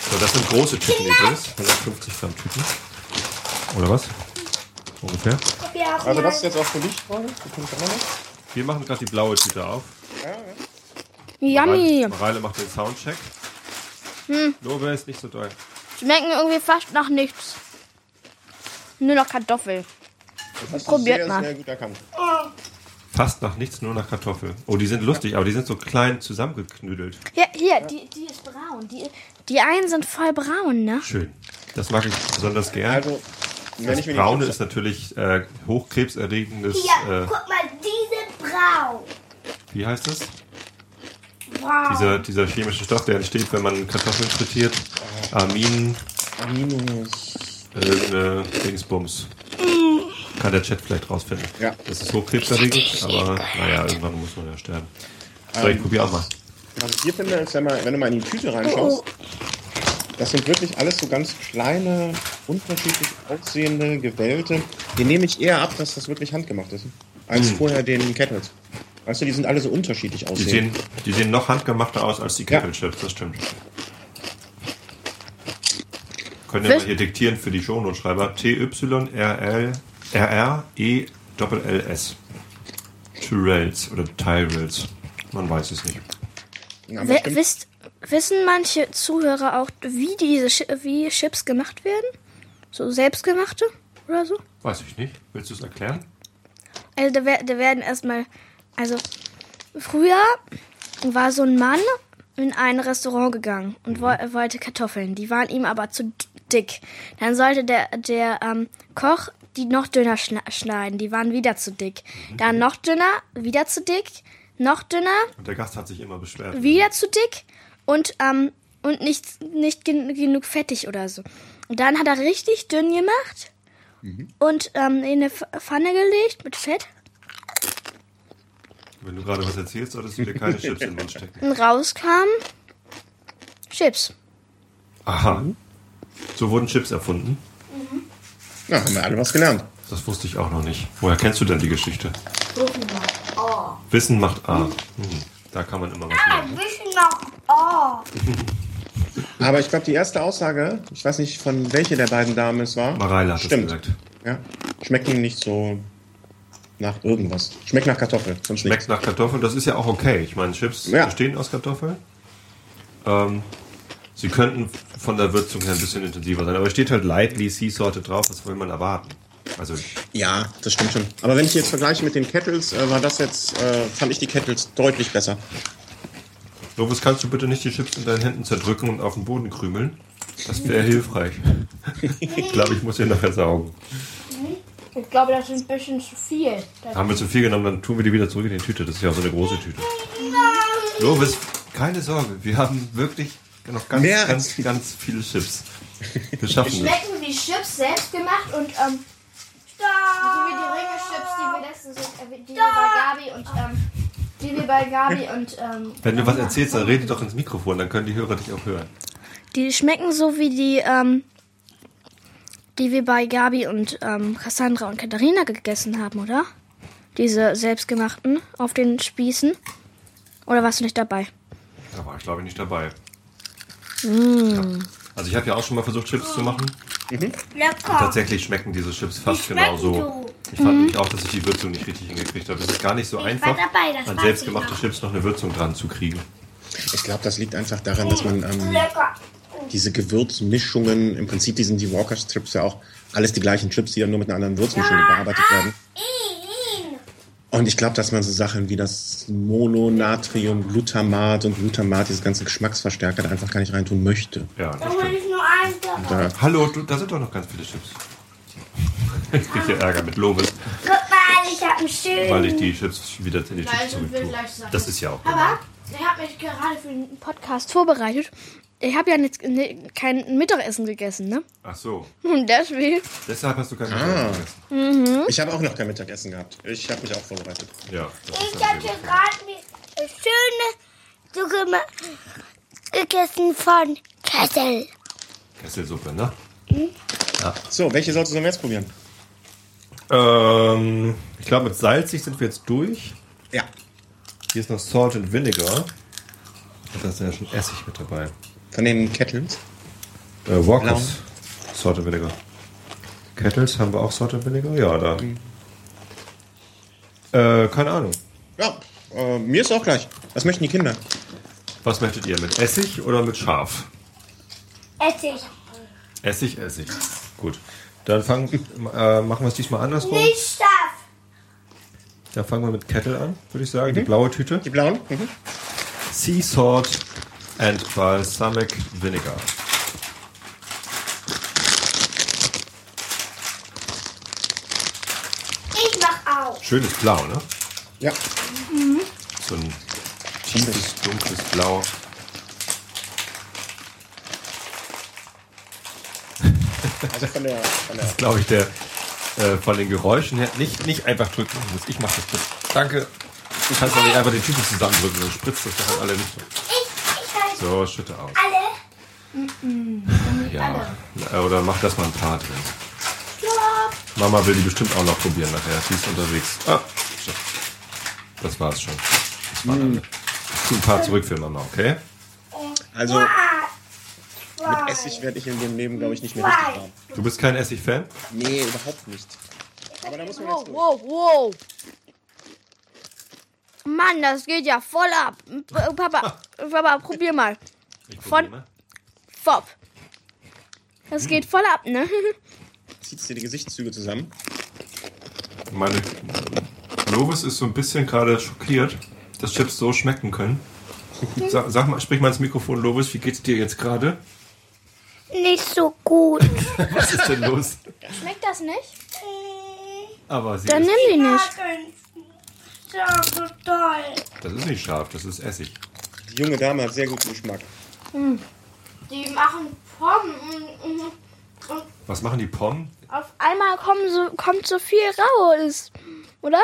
So, das sind große Chicken übrigens. 150 Gramm Chicken. Oder was? Ungefähr. Ja, auch Also das ist jetzt auch für dich, Freunde? Wir machen gerade die blaue Tüte auf. Yummy. Mareile macht den Soundcheck. Hm. Lobe ist nicht so doll. Schmecken irgendwie fast nach nichts. Nur noch Kartoffel. Das Probiert sehr, mal. sehr gut erkannt. Fast nach nichts, nur nach Kartoffel. Oh, die sind lustig, aber die sind so klein zusammengeknüdelt. Hier, hier, die, die ist braun. Die, die einen sind voll braun, ne? Schön. Das mag ich besonders gern. Also, wenn ich mir die Braune ist natürlich äh, hochkrebserregendes. Hier, Äh, guck mal, diese braun. wie heißt das? Braun. Dieser, dieser chemische Stoff, der entsteht, wenn man Kartoffeln frittiert. Amin, Aminos. irgendeine Dingsbums. Kann der Chat vielleicht rausfinden. Ja. Das ist hochkrebserregend, aber naja, irgendwann muss man ja sterben. So, ich probiere auch mal. Was ich hier finde, ist, wenn, man, wenn du mal in die Tüte reinschaust, das sind wirklich alles so ganz kleine, unterschiedlich aussehende, gewellte. Die nehme ich eher ab, dass das wirklich handgemacht ist, als vorher den Kettles. Weißt du, die sind alle so unterschiedlich Die aussehen. sehen, die sehen noch handgemachter aus als die Ja. Kettle Chips, das stimmt. Können wir hier diktieren für die Shownote-Schreiber. T-Y-R-L R-R-E-L-L-S. Tyrells oder Tyrells. Man weiß es nicht. Ja, wisst, wissen manche Zuhörer auch, wie diese wie Chips gemacht werden? So selbstgemachte oder so? Weiß ich nicht. Willst du es erklären? Also da, da werden erstmal, also früher war so ein Mann in ein Restaurant gegangen und wo, er wollte Kartoffeln. Die waren ihm aber zu dick. Dann sollte der, der ähm, Koch die noch dünner schneiden. Die waren wieder zu dick. Dann noch dünner, wieder zu dick, noch dünner, Und der Gast hat sich immer beschwert. wieder zu dick und, ähm, und nicht, nicht gen genug fettig oder so. Und dann hat er richtig dünn gemacht und ähm, in eine Pf- Pfanne gelegt mit Fett. Wenn du gerade was erzählst, solltest du dir keine Chips in den Mund stecken. Und rauskam Chips. Aha. So wurden Chips erfunden. Ja, haben wir alle was gelernt. Das wusste ich auch noch nicht. Woher kennst du denn die Geschichte? Wissen macht A. Hm. Da kann man immer was lernen. Wissen noch. Oh. Aber ich glaube, die erste Aussage, ich weiß nicht, von welcher der beiden Damen es war. Mareile hat Stimmt. das gesagt. Ja. Schmecken nicht so nach irgendwas. Schmeckt nach Kartoffel, sonst Schmeckt nichts. nach Kartoffeln, das ist ja auch okay. Ich meine, Chips Ja. bestehen aus Kartoffeln. Ähm, Sie könnten von der Würzung her ein bisschen intensiver sein, aber es steht halt lightly sea salted drauf, was will man erwarten? Also, Ja, das stimmt schon. Aber wenn ich jetzt vergleiche mit den Kettles, äh, war das jetzt, äh, fand ich die Kettles deutlich besser. Lovis, kannst du bitte nicht die Chips in deinen Händen zerdrücken und auf den Boden krümeln? Das wäre hilfreich. ich glaube, ich muss hier nachher saugen. Ich glaube, das ist ein bisschen zu viel. Das Haben wir zu viel genommen, dann tun wir die wieder zurück in die Tüte. Das ist ja auch so eine große Tüte. Lovis, keine Sorge, wir haben wirklich noch ganz, Mehr ganz, als- ganz viele Chips. Wir schaffen schmecken wie Chips selbst gemacht und ähm, so wie die Ringe-Chips, die wir letztens äh, die wir bei Gabi und ähm, die wir bei Gabi und ähm, Wenn du was erzählst, dann rede doch ins Mikrofon, dann können die Hörer dich auch hören. Die schmecken so wie die, ähm, die wir bei Gabi und ähm, Cassandra und Katharina gegessen haben, oder? Diese selbstgemachten auf den Spießen. Oder warst du nicht dabei? Da war ich, glaube ich, nicht dabei. Mm. Ja. Also ich habe ja auch schon mal versucht, Chips zu machen. Lecker. Tatsächlich schmecken diese Chips fast schmecken genauso. so. Ich fand nämlich auch, dass ich die Würzung nicht richtig hingekriegt habe. Es ist gar nicht so einfach, dabei, das an selbstgemachte ich. Chips noch eine Würzung dran zu kriegen. Ich glaube, das liegt einfach daran, dass man ähm, diese Gewürzmischungen, im Prinzip die sind die Walkers Chips ja auch alles die gleichen Chips, die dann nur mit einer anderen Würzmischung bearbeitet werden. Und ich glaube, dass man so Sachen wie das Mononatrium, Glutamat und Glutamat, diese ganzen Geschmacksverstärker, da einfach gar nicht reintun möchte. Ja, das Da stimmt. Da, Hallo, du, da sind doch noch ganz viele Chips. Ich kriege hier Ärger mit Lovis, Guck mal, ich hab einen schönen. weil ich die Chips wieder in die Chips zurück. Das ist ja auch. Aber ich habe mich gerade für den Podcast vorbereitet. Ich habe ja jetzt ne, kein Mittagessen gegessen, ne? Ach so, Und deswegen. deshalb hast du kein Ah. Mittagessen gegessen. ich habe auch noch kein Mittagessen gehabt. Ich habe mich auch vorbereitet. Ja, Ich hatte gerade eine schöne Suppe gegessen von Kessel. Kesselsuppe, ne? So, welche sollst du denn jetzt probieren? Ähm, ich glaube, mit salzig sind wir jetzt durch. Ja. Hier ist noch Salt and Vinegar. Da ist ja schon Essig mit dabei. Von den Kettles. Äh, Walkers. Salt and Vinegar. Kettles haben wir auch Salt and Vinegar? Ja, da. Äh, keine Ahnung. Ja, äh, mir ist auch gleich. Was möchten die Kinder? Was möchtet ihr? Mit Essig oder mit Schaf? Essig. Essig, Essig. Gut. Dann fangen, äh, machen wir es diesmal andersrum. Nicht scharf. Dann fangen wir mit Kettle an, würde ich sagen. Die blaue Tüte. Die blauen? Mhm. Sea Salt and Balsamic Vinegar. Ich mach auch. Schönes Blau, ne? Ja. So ein tiefes, dunkles Blau. Also von der, von der Glaube ich, der äh, von den Geräuschen her nicht, nicht einfach drücken muss. Ich mache das bitte. Danke. Du kannst doch nicht einfach die Tüte zusammendrücken, dann spritzt das doch in alle Richtungen. Ich, ich So, schütte aus. alle. Ja. Äh, Oder mach das mal ein paar drin. Mama will die bestimmt auch noch probieren nachher. Sie ist unterwegs. Ah, so. Das war's schon. Das waren alle. Tu ein paar zurück für Mama, okay? Also mit Essig werde ich in dem Leben, glaube ich, nicht mehr richtig warm. Du bist kein Essig-Fan? Nee, überhaupt nicht. Aber da muss man jetzt durch. Wow, wow. Mann, das geht ja voll ab. Papa, Papa, probier mal. Ich Von- probiere mal. Fop. Das geht voll ab, ne? Zieht dir die Gesichtszüge zusammen. Meine Lovis ist so ein bisschen gerade schockiert, dass Chips so schmecken können. Sag, sag mal, sprich mal ins Mikrofon, Lovis, wie geht's dir jetzt gerade? Nicht so gut. Was ist denn los? Schmeckt das nicht? Aber sie Dann ist, nimm die nicht. So toll. das ist nicht scharf, das ist Essig. Die junge Dame hat sehr guten Geschmack. Die machen Pommes und, und, und Was machen die Pommes? Auf einmal kommen so, kommt so viel raus. Oder?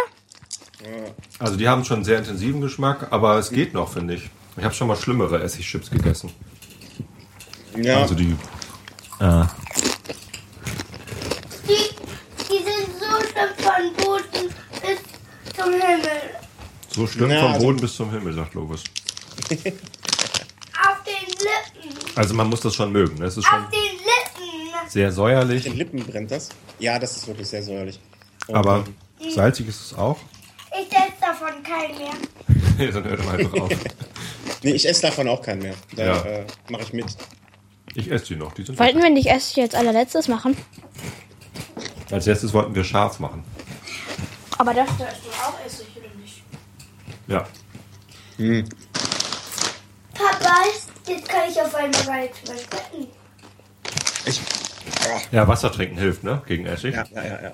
Also die haben schon einen sehr intensiven Geschmack, aber es geht noch, finde ich. Ich habe schon mal schlimmere Essigchips gegessen. Ja, Also die. Die, die sind so schlimm von Boden bis zum Himmel. So schlimm Ja, vom also- Boden bis zum Himmel, sagt Lovis. Auf den Lippen. Also man muss das schon mögen. Ne? Es ist schon Auf den Lippen. sehr säuerlich, den Lippen brennt das. Ja, das ist wirklich sehr säuerlich. Und, aber ähm, salzig ist es auch. Ich esse davon keinen mehr. Dann hört doch einfach auf. Nee, ich esse davon auch keinen mehr. Da Ja. äh, mache ich mit. Ich esse die noch. Die sind Wollten wir nicht Essig als allerletztes machen? Als erstes wollten wir scharf machen. Aber das da ist doch auch Essig, oder nicht? Ja. Papa, jetzt kann ich auf einmal gar nichts mehr. Ich, Ja, Wasser trinken hilft, ne? Gegen Essig. ja, ja, ja, ja.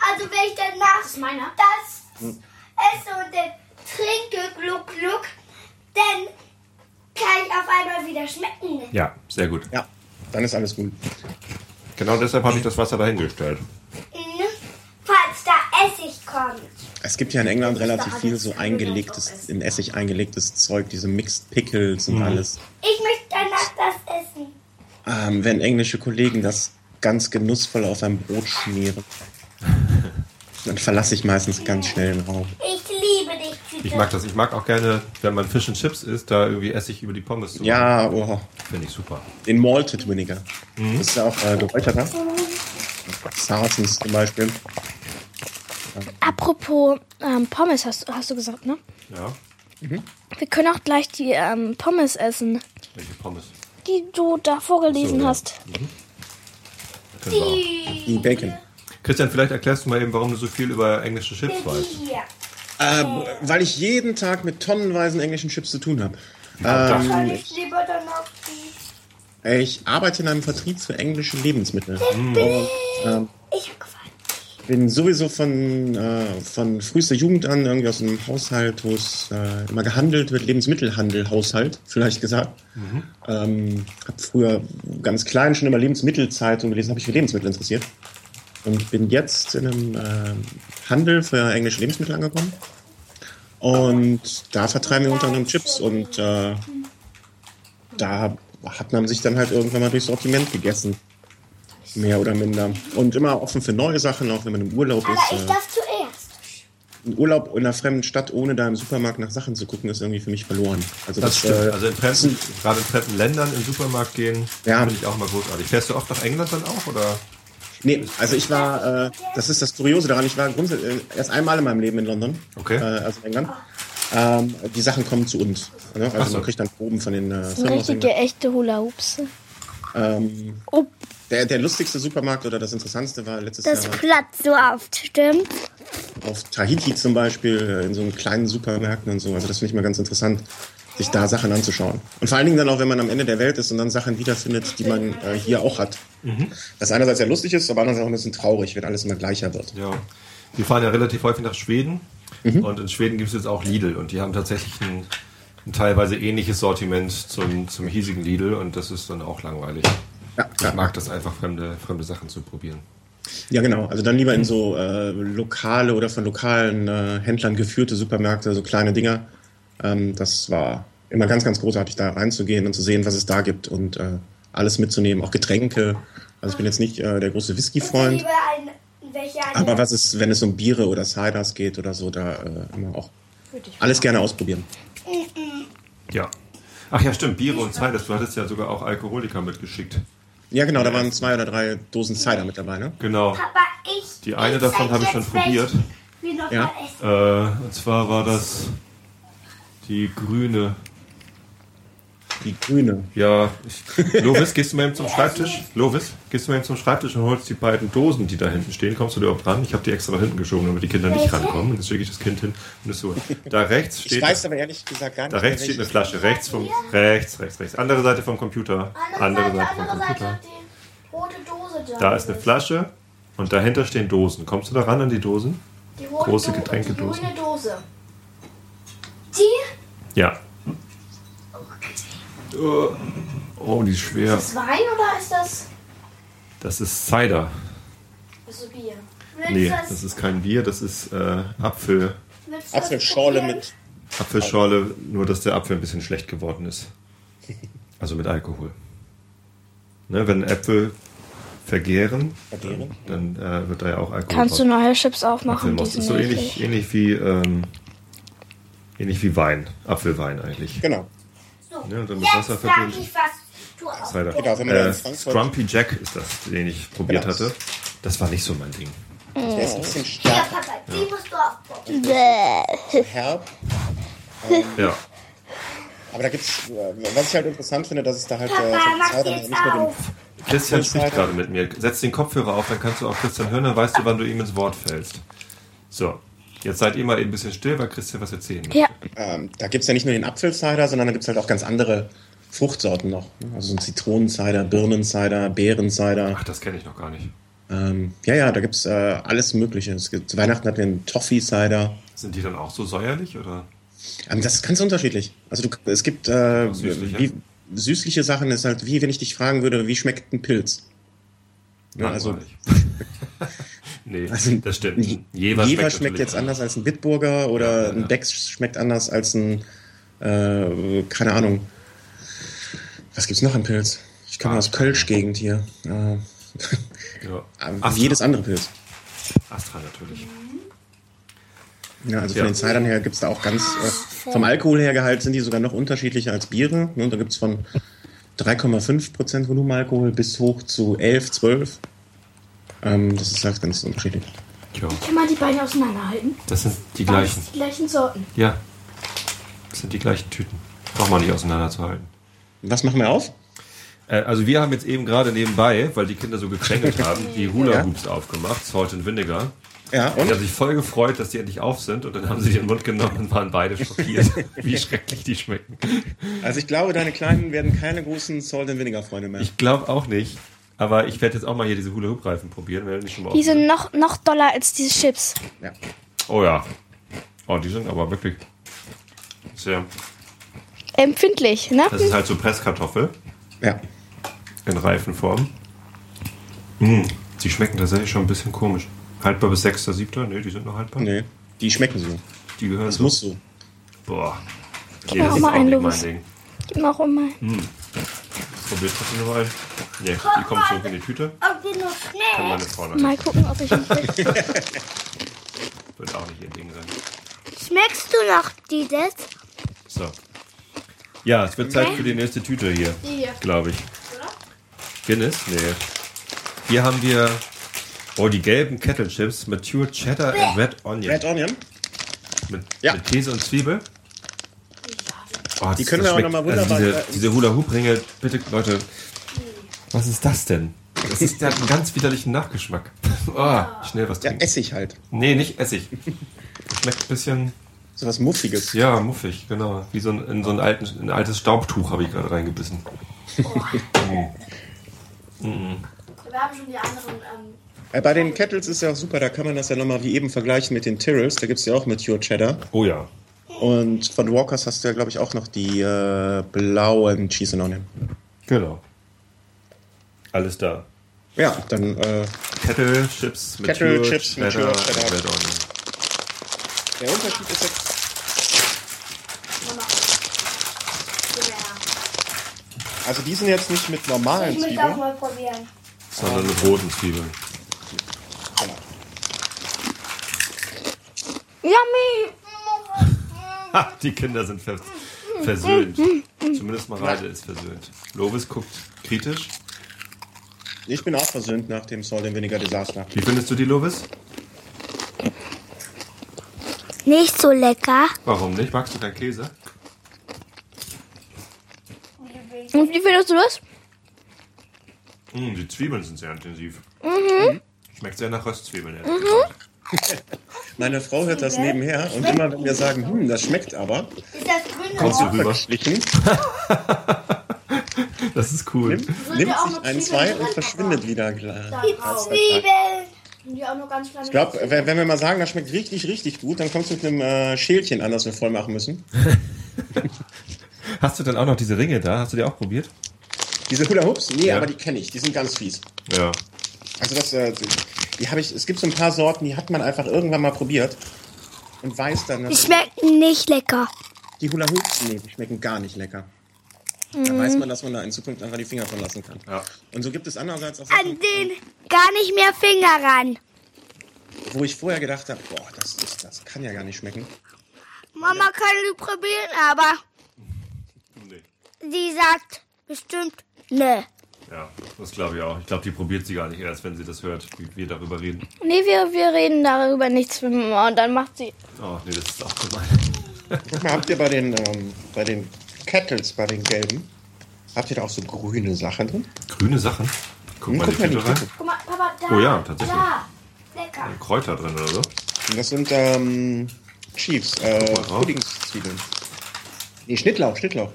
Also wenn ich danach Das das esse und dann trinke, gluck, gluck, dann kann ich auf einmal wieder schmecken. Ja, sehr gut. Ja, dann ist alles gut. Genau deshalb habe ich das Wasser dahingestellt. Mhm. Falls da Essig kommt. Es gibt ja in England relativ viel so eingelegtes, in Essig eingelegtes Zeug, diese Mixed Pickles und alles. Ich möchte danach das essen. Ähm, wenn englische Kollegen das ganz genussvoll auf ein Brot schmieren, dann verlasse ich meistens ganz schnell den Raum. Ich. Ich mag das. Ich mag auch gerne, wenn man Fish and Chips isst, da irgendwie Essig über die Pommes zu machen. Ja, oh, Finde ich super. den Malted Vinegar. Das ist ja auch äh, geräucherter. Sarsens zum Beispiel. Apropos ähm, Pommes, hast, hast du gesagt, ne? Ja. Wir können auch gleich die ähm, Pommes essen, Welche Pommes? die du da vorgelesen So, ja. hast. Wir auch. Die Bacon. Christian, vielleicht erklärst du mal eben, warum du so viel über englische Chips weißt. Hier. Äh, weil ich jeden Tag mit tonnenweisen englischen Chips zu tun habe. Soll ich lieber dann noch die... Ich arbeite in einem Vertrieb für englische Lebensmittel. Und, ähm, Ich hab gefallen. bin sowieso von, äh, von frühester Jugend an irgendwie aus einem Haushalt, wo es äh, immer gehandelt wird, Lebensmittelhandel, Haushalt, vielleicht gesagt. Ähm, habe früher ganz klein schon immer Lebensmittelzeitung gelesen, habe ich für Lebensmittel interessiert. Und bin jetzt in einem äh, Handel für englische Lebensmittel angekommen. Und da vertreiben wir unter anderem Chips. Und äh, da hat man sich dann halt irgendwann mal durchs Sortiment gegessen. Mehr oder minder. Und immer offen für neue Sachen, auch wenn man im Urlaub Aber ist. ich Äh, darf zuerst. ein Urlaub in einer fremden Stadt, ohne da im Supermarkt nach Sachen zu gucken, ist irgendwie für mich verloren. Also Das stimmt. äh, Also in fremden, gerade in fremden Ländern im Supermarkt gehen, Ja. finde ich auch mal großartig. Fährst du oft nach England dann auch? Oder? Nee, also ich war, äh, das ist das Kuriose daran, ich war grundsätzlich erst einmal in meinem Leben in London, Okay. äh, also in England. Ähm, die Sachen kommen zu uns. Ne? Also so. man kriegt dann Proben von den äh, Das sind Firmen richtige, echte Hula-Hoops. Ähm, Oh, der, der lustigste Supermarkt oder das interessanteste war letztes Das Jahr platzt so oft, stimmt? auf Tahiti zum Beispiel, äh, in so einem kleinen Supermärkten und so. Also das finde ich mal ganz interessant, sich da Sachen anzuschauen. Und vor allen Dingen dann auch, wenn man am Ende der Welt ist und dann Sachen wiederfindet, die man äh, hier auch hat. Das einerseits sehr lustig ist, aber andererseits auch ein bisschen traurig, wenn alles immer gleicher wird. Ja. Wir fahren ja relativ häufig nach Schweden. Mhm. Und in Schweden gibt es jetzt auch Lidl. Und die haben tatsächlich ein, ein teilweise ähnliches Sortiment zum, zum hiesigen Lidl. Und das ist dann auch langweilig. Ja, Ich ja. mag das einfach, fremde, fremde Sachen zu probieren. ja genau. Also dann lieber in so äh, lokale oder von lokalen äh, Händlern geführte Supermärkte, so kleine Dinger. Ähm, das war immer ganz, ganz großartig, da reinzugehen und zu sehen, was es da gibt und äh, alles mitzunehmen, auch Getränke. Also ich bin jetzt nicht äh, der große Whisky-Freund. Aber was ist, wenn es um Biere oder Ciders geht oder so, da äh, immer auch alles gerne ausprobieren. Ja. Ach ja, stimmt. Biere und Cider. Du hattest ja sogar auch Alkoholiker mitgeschickt. Ja, genau, da waren zwei oder drei Dosen Cider mit dabei, ne? Genau. Papa, ich. Die eine ich davon habe ich schon probiert. Ja. Äh, und zwar war das die grüne. Die grüne. Ja, ich, Lovis, gehst du mal eben zum Schreibtisch? Lovis, gehst du mal eben zum Schreibtisch und holst die beiden Dosen, die da hinten stehen. Kommst du dir auch dran? Ich habe die extra nach hinten geschoben, damit die Kinder nicht rankommen. Und jetzt schicke ich das Kind hin und es so. Da rechts Ich steht, weiß aber ehrlich gesagt gar nicht. da rechts steht eine Flasche. Rechts vom, rechts, rechts, rechts. Andere Seite vom Computer. Andere Seite vom andere Computer. Seite die rote Dose da. Da ist eine Flasche und dahinter stehen Dosen. Kommst du da ran an die Dosen? Die rote große Do- Getränkedosen. Die grüne Dose. Die? Ja. Oh, die ist schwer. Ist das Wein oder ist das, Das ist Cider. ist das Bier? Willst Nee, du das ist kein Bier, das ist äh, Apfel, du das Apfelschorle mit. Apfelschorle, nur dass der Apfel ein bisschen schlecht geworden ist. Also mit Alkohol. Ne, wenn Äpfel vergären, Vergären? dann äh, wird da ja auch Alkohol kannst du draus. neue Chips aufmachen? Sind ist so ähnlich, ähnlich wie ähm, ähnlich wie Wein, Apfelwein eigentlich. Genau. Ja, und dann mit Jetzt Wasser sag ich, was du auch. Cider. Genau, wenn man Äh, in Frankfurt- Scrumpy Jack ist das, den ich probiert Genau. hatte. Das war nicht so mein Ding. Der ist ein bisschen Hier, stark, Papa, die musst du probieren. herb. Ja. Aber da gibt's, äh, was ich halt interessant finde, dass es da halt äh, Papa, so mach Cider jetzt nicht nur den auf. Christian spricht gerade mit mir. Setz den Kopfhörer auf, dann kannst du auch Christian hören, dann weißt du, wann du ihm ins Wort fällst. So, jetzt seid ihr mal eben ein bisschen still, weil Christian was erzählen möchte. Ja. Ähm, da gibt's ja nicht nur den Apfelcider, sondern da gibt's halt auch ganz andere Fruchtsorten noch. ne? Also so ein Zitronencider, Birnencider, Beerencider. Ach, das kenne ich noch gar nicht. Ähm, ja, ja, da gibt's äh, alles Mögliche. Es gibt, zu Weihnachten hatten wir einen Toffee-Cider. Sind die dann auch so säuerlich oder? Ähm, das ist ganz unterschiedlich. Also du, es gibt äh, Süßliche? wie, süßliche Sachen, ist halt wie wenn ich dich fragen würde, wie schmeckt ein Pilz? Ja, also. nee, Also, das stimmt. Jever, Jever schmeckt, natürlich jetzt anders als ein Bitburger oder Ja, ja, ein. Becks schmeckt anders als ein, äh, keine Ahnung. Was gibt's noch an Pilz? Ich komme aus Kölsch-Gegend hier. Äh, Ja. wie Astra. jedes andere Pilz. Astra natürlich. Ja, also von Ja. den Cidern her gibt's da auch ganz, äh, vom Alkoholhergehalt sind die sogar noch unterschiedlicher als Biere. Ne? Da gibt's von 3,5% Volumenalkohol bis hoch zu 11, 12. Ähm, das ist halt ganz unterschiedlich. Ja, Kann man die beiden auseinanderhalten? das sind die gleichen. Die gleichen Sorten. Ja, das sind die gleichen Tüten. Braucht man nicht auseinanderzuhalten. Was machen wir auf? Äh, Also wir haben jetzt eben gerade nebenbei, weil die Kinder so gekrängelt haben, die Hula Hoops aufgemacht, Salt and Vinegar. Ja, Die und? haben sich voll gefreut, dass die endlich auf sind und dann haben sie die in den Mund genommen und waren beide schockiert, wie schrecklich die schmecken. Also ich glaube, deine Kleinen werden keine großen Salt and Vinegar Freunde mehr. Ich glaube auch nicht, aber ich werde jetzt auch mal hier diese Hula Hoop Reifen probieren, wenn die schon mal Die sind noch, noch doller als diese Chips. ja. Oh ja. Oh, die sind aber wirklich sehr. Empfindlich, ne? Das ist halt so Presskartoffel ja. in Reifenform. Mm, die schmecken tatsächlich schon ein bisschen komisch. Haltbar bis 6.7. Ne, die sind noch haltbar. Nee, die schmecken so. Die gehören Das so. muss so. Boah. Nee, mir auch mal auch ein, nicht Louis. mein Ding. Gib mir auch immer. Probiert trotzdem noch ein. Nee, die kommt zurück in die Tüte. Ob die noch Kann schnell. meine Frau Mal gucken, ob ich ihn krieg. Wird auch nicht ihr Ding sein. Schmeckst du noch dieses? So. Ja, es wird Zeit für die nächste Tüte hier. Die hier. Glaube ich. Guinness? Nee. Hier haben wir. Oh, die gelben Kettle Chips. Mature Cheddar and Red Onion. Red Onion? Mit, Ja. mit Käse und Zwiebel. Oh, Die können wir auch schmeckt- noch mal wunderbar- Also diese, diese Hula Hoop Ringe, bitte Leute. Was ist das denn? Das ist, der hat einen ganz widerlichen Nachgeschmack. Oh, schnell was Ja, trinken. Essig halt. nee, nicht Essig. Schmeckt ein bisschen, So was Muffiges. ja, muffig, genau. Wie so ein, in so ein, alten, ein altes Staubtuch habe ich gerade reingebissen. Wir haben schon die anderen. Ähm, Äh, Bei den Kettles ist ja auch super, da kann man das ja nochmal wie eben vergleichen mit den Tyrrells. Da gibt's ja auch Mature Cheddar. Oh ja. Und von Walkers hast du ja, glaube ich, auch noch die äh, blauen Cheese and Onion. Genau. Alles da. Ja, dann äh, Kettle Chips, mit Kettle Chips, Cheddar, Mature Cheddar. und Red Onion. der Unterschied ist jetzt, also die sind jetzt nicht mit normalen Ich möchte auch Zwiebeln. mal probieren. Sondern mit roten Zwiebeln. Yummy! Ha, die Kinder sind vers versöhnt. Zumindest Mareide ist versöhnt. Lovis guckt kritisch. Ich bin auch versöhnt nach dem Salt and Vinegar Desaster. Wie findest du die, Lovis? Nicht so lecker. Warum nicht? Magst du keinen Käse? Und wie findest du das? Mm, die Zwiebeln sind sehr intensiv. Schmeckt sehr nach Röstzwiebeln. gesagt. Meine Frau hört das nebenher und immer wenn wir sagen, hm, das schmeckt aber, Ist das grün Kommst du rüber? verschlichen, Das ist cool. nimmt sich ein, zwei und verschwindet wieder. klar. Zwiebeln. Ich glaube, wenn wenn wir mal sagen, das schmeckt richtig, richtig gut, dann kommst du mit einem äh, Schälchen an, das wir voll machen müssen. Hast du dann auch noch diese Ringe da? Hast du die auch probiert? Diese Hula Hoops? Nee, Ja. aber die kenne ich. Die sind ganz fies. Ja. Also das, äh, die habe ich, es gibt so ein paar Sorten, die hat man einfach irgendwann mal probiert und weiß dann, Die schmecken nicht lecker. die Hula Hoops, nee, die schmecken gar nicht lecker. Da weiß man, dass man da in Zukunft einfach die Finger von lassen kann. Ja. Und so gibt es andererseits auch An Sachen, den gar nicht mehr Finger ran. wo ich vorher gedacht habe, boah, das, ist, das kann ja gar nicht schmecken. Mama kann sie probieren, aber Nee. sie sagt bestimmt ne. Ja, das glaube ich auch. Ich glaube, die probiert sie gar nicht erst, wenn sie das hört, wie wir darüber reden. Nee, wir, wir reden darüber nichts mit Mama und dann macht sie. Oh, nee, das ist auch gemein. Guck mal, habt ihr bei den, ähm, bei den Kettles bei den gelben. Habt ihr da auch so grüne Sachen drin? Grüne Sachen. Guck Hm, mal guck die mal Kette rein. Guck mal, Papa, da. Oh ja, tatsächlich. Da. Lecker. Kräuter drin oder so. Und das sind ähm, Chiefs, äh. Puddingszwiebeln. Nee, Schnittlauch, Schnittlauch.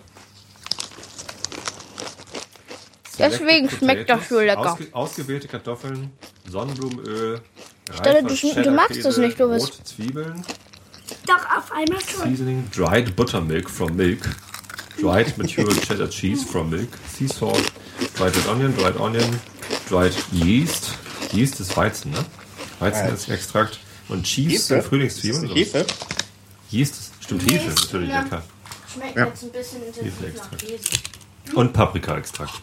Deswegen schmeckt das so lecker. Ausge ausgewählte Kartoffeln, Sonnenblumenöl, Stelle, du du magst Käse, es nicht, du bist- rote Zwiebeln, Doch, auf einmal schon. Seasoning, dried buttermilk from milk, dried mature cheddar cheese from milk, sea salt, dried red onion, dried onion, dried yeast. Yeast ist Weizen, ne? Weizen ist Extrakt. Und Cheese Hefe? sind Frühlingszwiebeln. Ist Hefe? Yeast ist, stimmt, Hefe, natürlich, ja klar. Schmeckt Ja. jetzt ein bisschen intensiv nach. Käse. Und Paprika-Extrakt.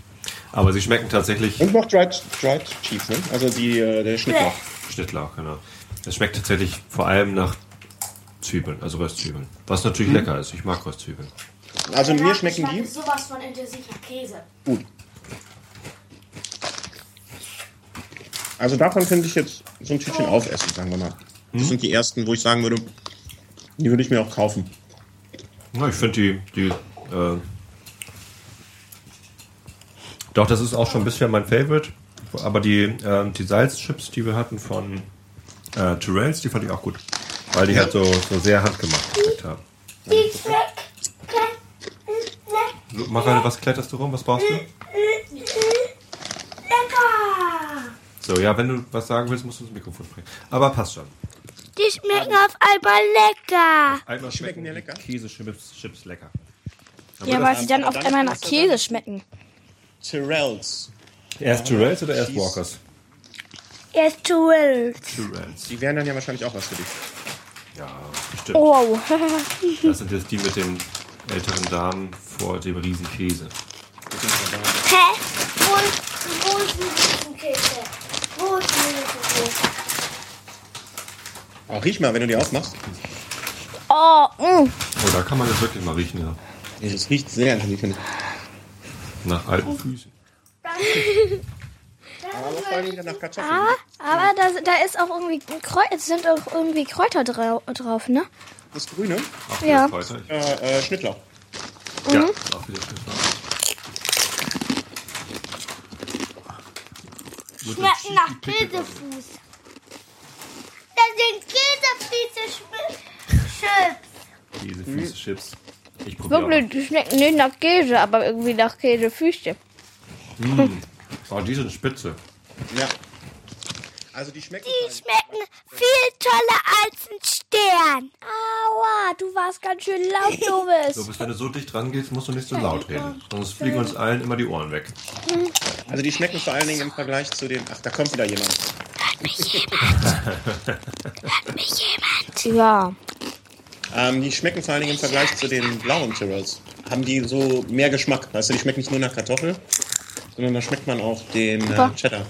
Aber sie schmecken tatsächlich Und noch Dried, Dried Cheese, ne? Also die, äh, der Schnittlauch. Schnittlauch, genau. Es schmeckt tatsächlich vor allem nach Zwiebeln, also Röstzwiebeln. Was natürlich lecker ist. Ich mag Röstzwiebeln. Also mir schmecken die sowas von intensiv nach Käse. gut. Also davon könnte ich jetzt so ein Tütchen aufessen, sagen wir mal. Das sind die ersten, wo ich sagen würde, die würde ich mir auch kaufen. Ja, ich finde die, die, äh, doch, das ist auch schon bisher mein Favorite. Aber die, äh, die Salzchips, die wir hatten von äh, Tyrells, die fand ich auch gut. Weil die halt so, so sehr handgemacht geschmeckt haben. Die schmeckt Lu- Mareile, was kletterst du rum? Was brauchst du? lecker. So, ja, wenn du was sagen willst, musst du ins Mikrofon sprechen. Aber passt schon. Die schmecken auf einmal lecker. Einmal schmecken schmecken die lecker? Käsechips Chips lecker. Ja, weil sie dann auf einmal nach Käse schmecken. Tyrells. Erst Tyrells oder erst. Walkers? Er zu wild. Tyrells. Die wären dann ja wahrscheinlich auch was für dich. Ja, bestimmt. Wow. Das sind jetzt die mit den älteren Damen vor dem riesen Käse. Hä? Wo ist, wo ist die Käse? Wo ist die Käse? Oh, riech mal, wenn du die aufmachst. Oh, mm. Oh, da kann man das wirklich mal riechen, ja. Das riecht sehr intensiv, finde ich. Nach alten Füßen. Aber vor nach Kartoffeln. aber da, da ist auch irgendwie es sind auch irgendwie Kräuter drau drauf, ne? Das Grüne, Auch Ja. Kräuter. äh, äh, Schnittlauch. Ja, Mhm. auch wieder Schnittlauch. Schmecken nach Käsefuß. Das sind Käsefüße Chips. Käsefüße, Chips. Ich probiere Wirklich, die schmecken nicht nach Käse, aber irgendwie nach Käsefüße. Oh, die sind spitze. Ja. Also die schmecken. Die schmecken viel toller als ein Stern. Aua, du warst ganz schön laut, So, Dovis. bis wenn du so dicht rangehst, musst du nicht so laut reden. Sonst fliegen uns allen immer die Ohren weg. Also die schmecken vor allen Dingen im Vergleich zu den. Ach, da kommt wieder jemand. Ja. Ähm, die schmecken vor allen Dingen im Vergleich zu den blauen Tyrrells. Haben die so mehr Geschmack. Weißt du, die schmecken nicht nur nach Kartoffel, sondern da schmeckt man auch den äh. Cheddar.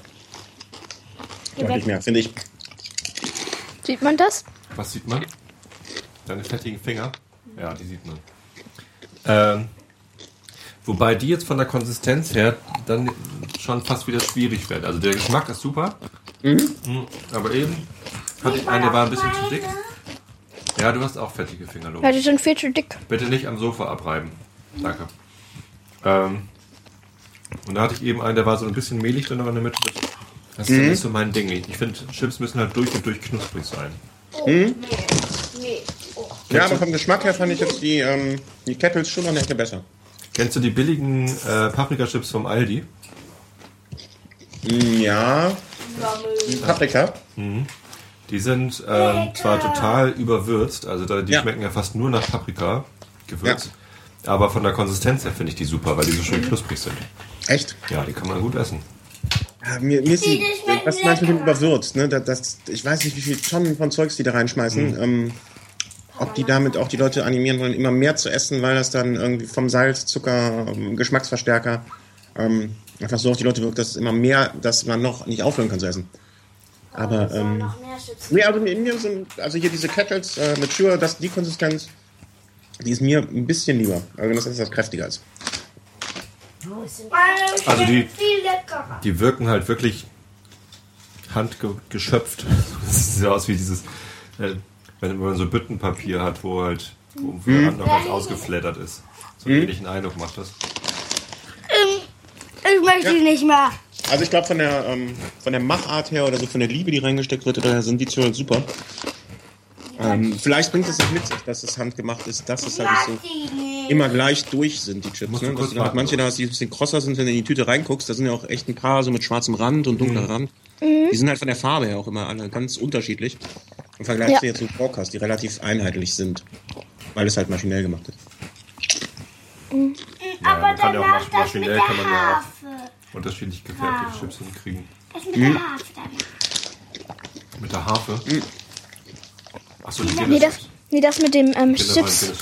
Deutlich mehr, finde ich. Sieht man das? Was sieht man? Deine fettigen Finger? Ja, die sieht man. Ähm, wobei die jetzt von der Konsistenz her dann schon fast wieder schwierig werden. Also der Geschmack ist super. Mhm. Aber eben hatte ich einen, der war ein bisschen zu dick. Ja, du hast auch fettige Finger, Lob. Ja, die sind viel zu dick. Bitte nicht am Sofa abreiben. Danke. Ähm, und da hatte ich eben einen, der war so ein bisschen mehlig drin, aber in der Mitte. Das ist ja nicht so mein Ding. Ich finde, Chips müssen halt durch und durch knusprig sein. Ja, aber vom Geschmack her fand ich jetzt die, ähm, die Kettles schon noch eine Ecke besser. Kennst du die billigen äh, Paprika-Chips vom Aldi? Mm, Ja. Die Paprika. Die sind ähm, zwar total überwürzt, also da, die Ja. schmecken ja fast nur nach Paprika gewürzt. Aber von der Konsistenz her finde ich die super, weil die so schön knusprig sind. Echt? Ja, die kann man gut essen. Ja, mir, mir ist die, was meinst du mit überwürzt? Ne? Das, das, ich weiß nicht, wie viele Tonnen von Zeugs die da reinschmeißen. Ähm, ob die damit auch die Leute animieren wollen, immer mehr zu essen, weil das dann irgendwie vom Salz, Zucker, ähm, Geschmacksverstärker ähm, einfach so auf die Leute wirkt, dass es immer mehr, dass man noch nicht aufhören kann zu essen. Aber ähm, Noch mehr Chips. nee, also mir, mir sind, also hier diese Kettles äh, mit Sure, das die Konsistenz, die ist mir ein bisschen lieber. Also das ist das kräftiger ist. Also die-. Die wirken halt wirklich handgeschöpft. Das sieht so aus wie dieses, äh, wenn man so Büttenpapier hat, wo halt Wo für mhm. noch ganz ausgeflattert ist. So einen mhm. ähnlichen Eindruck macht das. Ich möchte ja. nicht mehr. Also ich glaube von der ähm, von der Machart her oder so von der Liebe, die reingesteckt wird, da sind die Tutorials super. Ähm, vielleicht bringt es sich mit sich, dass es handgemacht ist, dass es halt nicht so immer gleich durch sind, die Chips. Ne? Dass du halt manche da, die ein bisschen krosser sind, wenn du in die Tüte reinguckst, da sind ja auch echt ein paar so mit schwarzem Rand und dunkler mhm. Rand. Mhm. Die sind halt von der Farbe her auch immer alle ganz unterschiedlich. Im Vergleich ja. zu jetzt zu die relativ einheitlich sind, weil es halt maschinell gemacht ist. Mhm. Ja, Aber kann ja auch maschinell kann man ja auch unterschiedlich gefertigte wow. Chips hinkriegen. Was mit mhm. der Harfe dann? Mit der Harfe? Mhm. Achso, die Guinness. Nee, das, nee, das mit dem ähm, Chips. Guinness.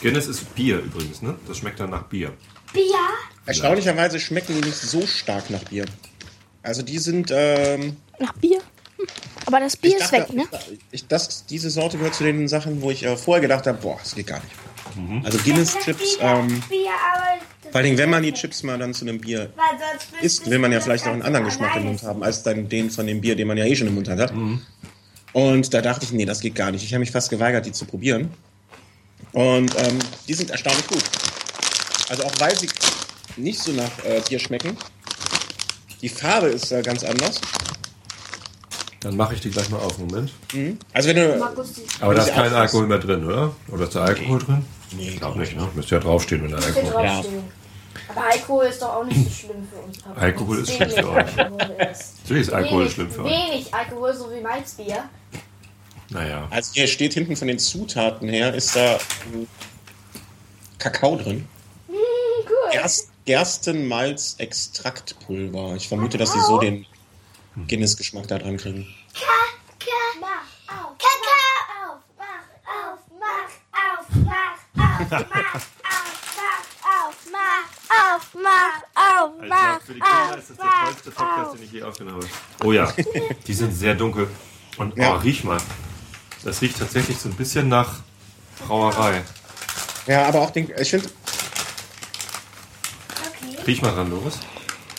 Guinness ist Bier übrigens, ne? Das schmeckt dann nach Bier. Bier? Erstaunlicherweise schmecken die nicht so stark nach Bier. Also die sind. Ähm, nach Bier? Hm. Aber das Bier dachte, ist weg, ne? Ich, das, diese Sorte gehört zu den Sachen, wo ich äh, vorher gedacht habe, boah, das geht gar nicht. Mhm. Also Guinness-Chips. Ähm, vor allem, wenn man die Chips mal dann zu einem Bier isst, will man ja vielleicht auch einen anderen Geschmack im Mund haben, als dann den von dem Bier, den man ja eh schon im Mund hat. Mhm. Und da dachte ich, nee, das geht gar nicht. Ich habe mich fast geweigert, die zu probieren. Und ähm, die sind erstaunlich gut. Also auch weil sie nicht so nach äh, Bier schmecken. Die Farbe ist äh, ganz anders. Dann mache ich die gleich mal auf. Moment. Mhm. Also wenn du, Aber da ist kein Alkohol mehr drin, oder? Oder ist da Alkohol drin? Nee, ich glaube nicht. Ne? Müsste ja draufstehen, wenn da Alkohol drin ja. Aber Alkohol ist doch auch nicht so schlimm für uns. Alkohol ist schlimm für euch. Natürlich ist Alkohol wenig, schlimm für euch. Wenig Alkohol, so wie Malzbier. Naja. Also hier steht hinten von den Zutaten her, ist da Kakao drin. Mm, cool. Gerst, Gerstenmalz-Extraktpulver. Ich vermute, dass sie so den Guinness-Geschmack da dran kriegen. Kakao, mach auf, Kakao, mach auf, mach auf, mach auf, mach auf, mach auf, mach auf, auf. Ist habe. Oh ja, die sind sehr dunkel. Und oh, riech mal. Das riecht tatsächlich so ein bisschen nach Brauerei. Ja, aber auch den, ich finde. Okay. Riech mal ran, Loris.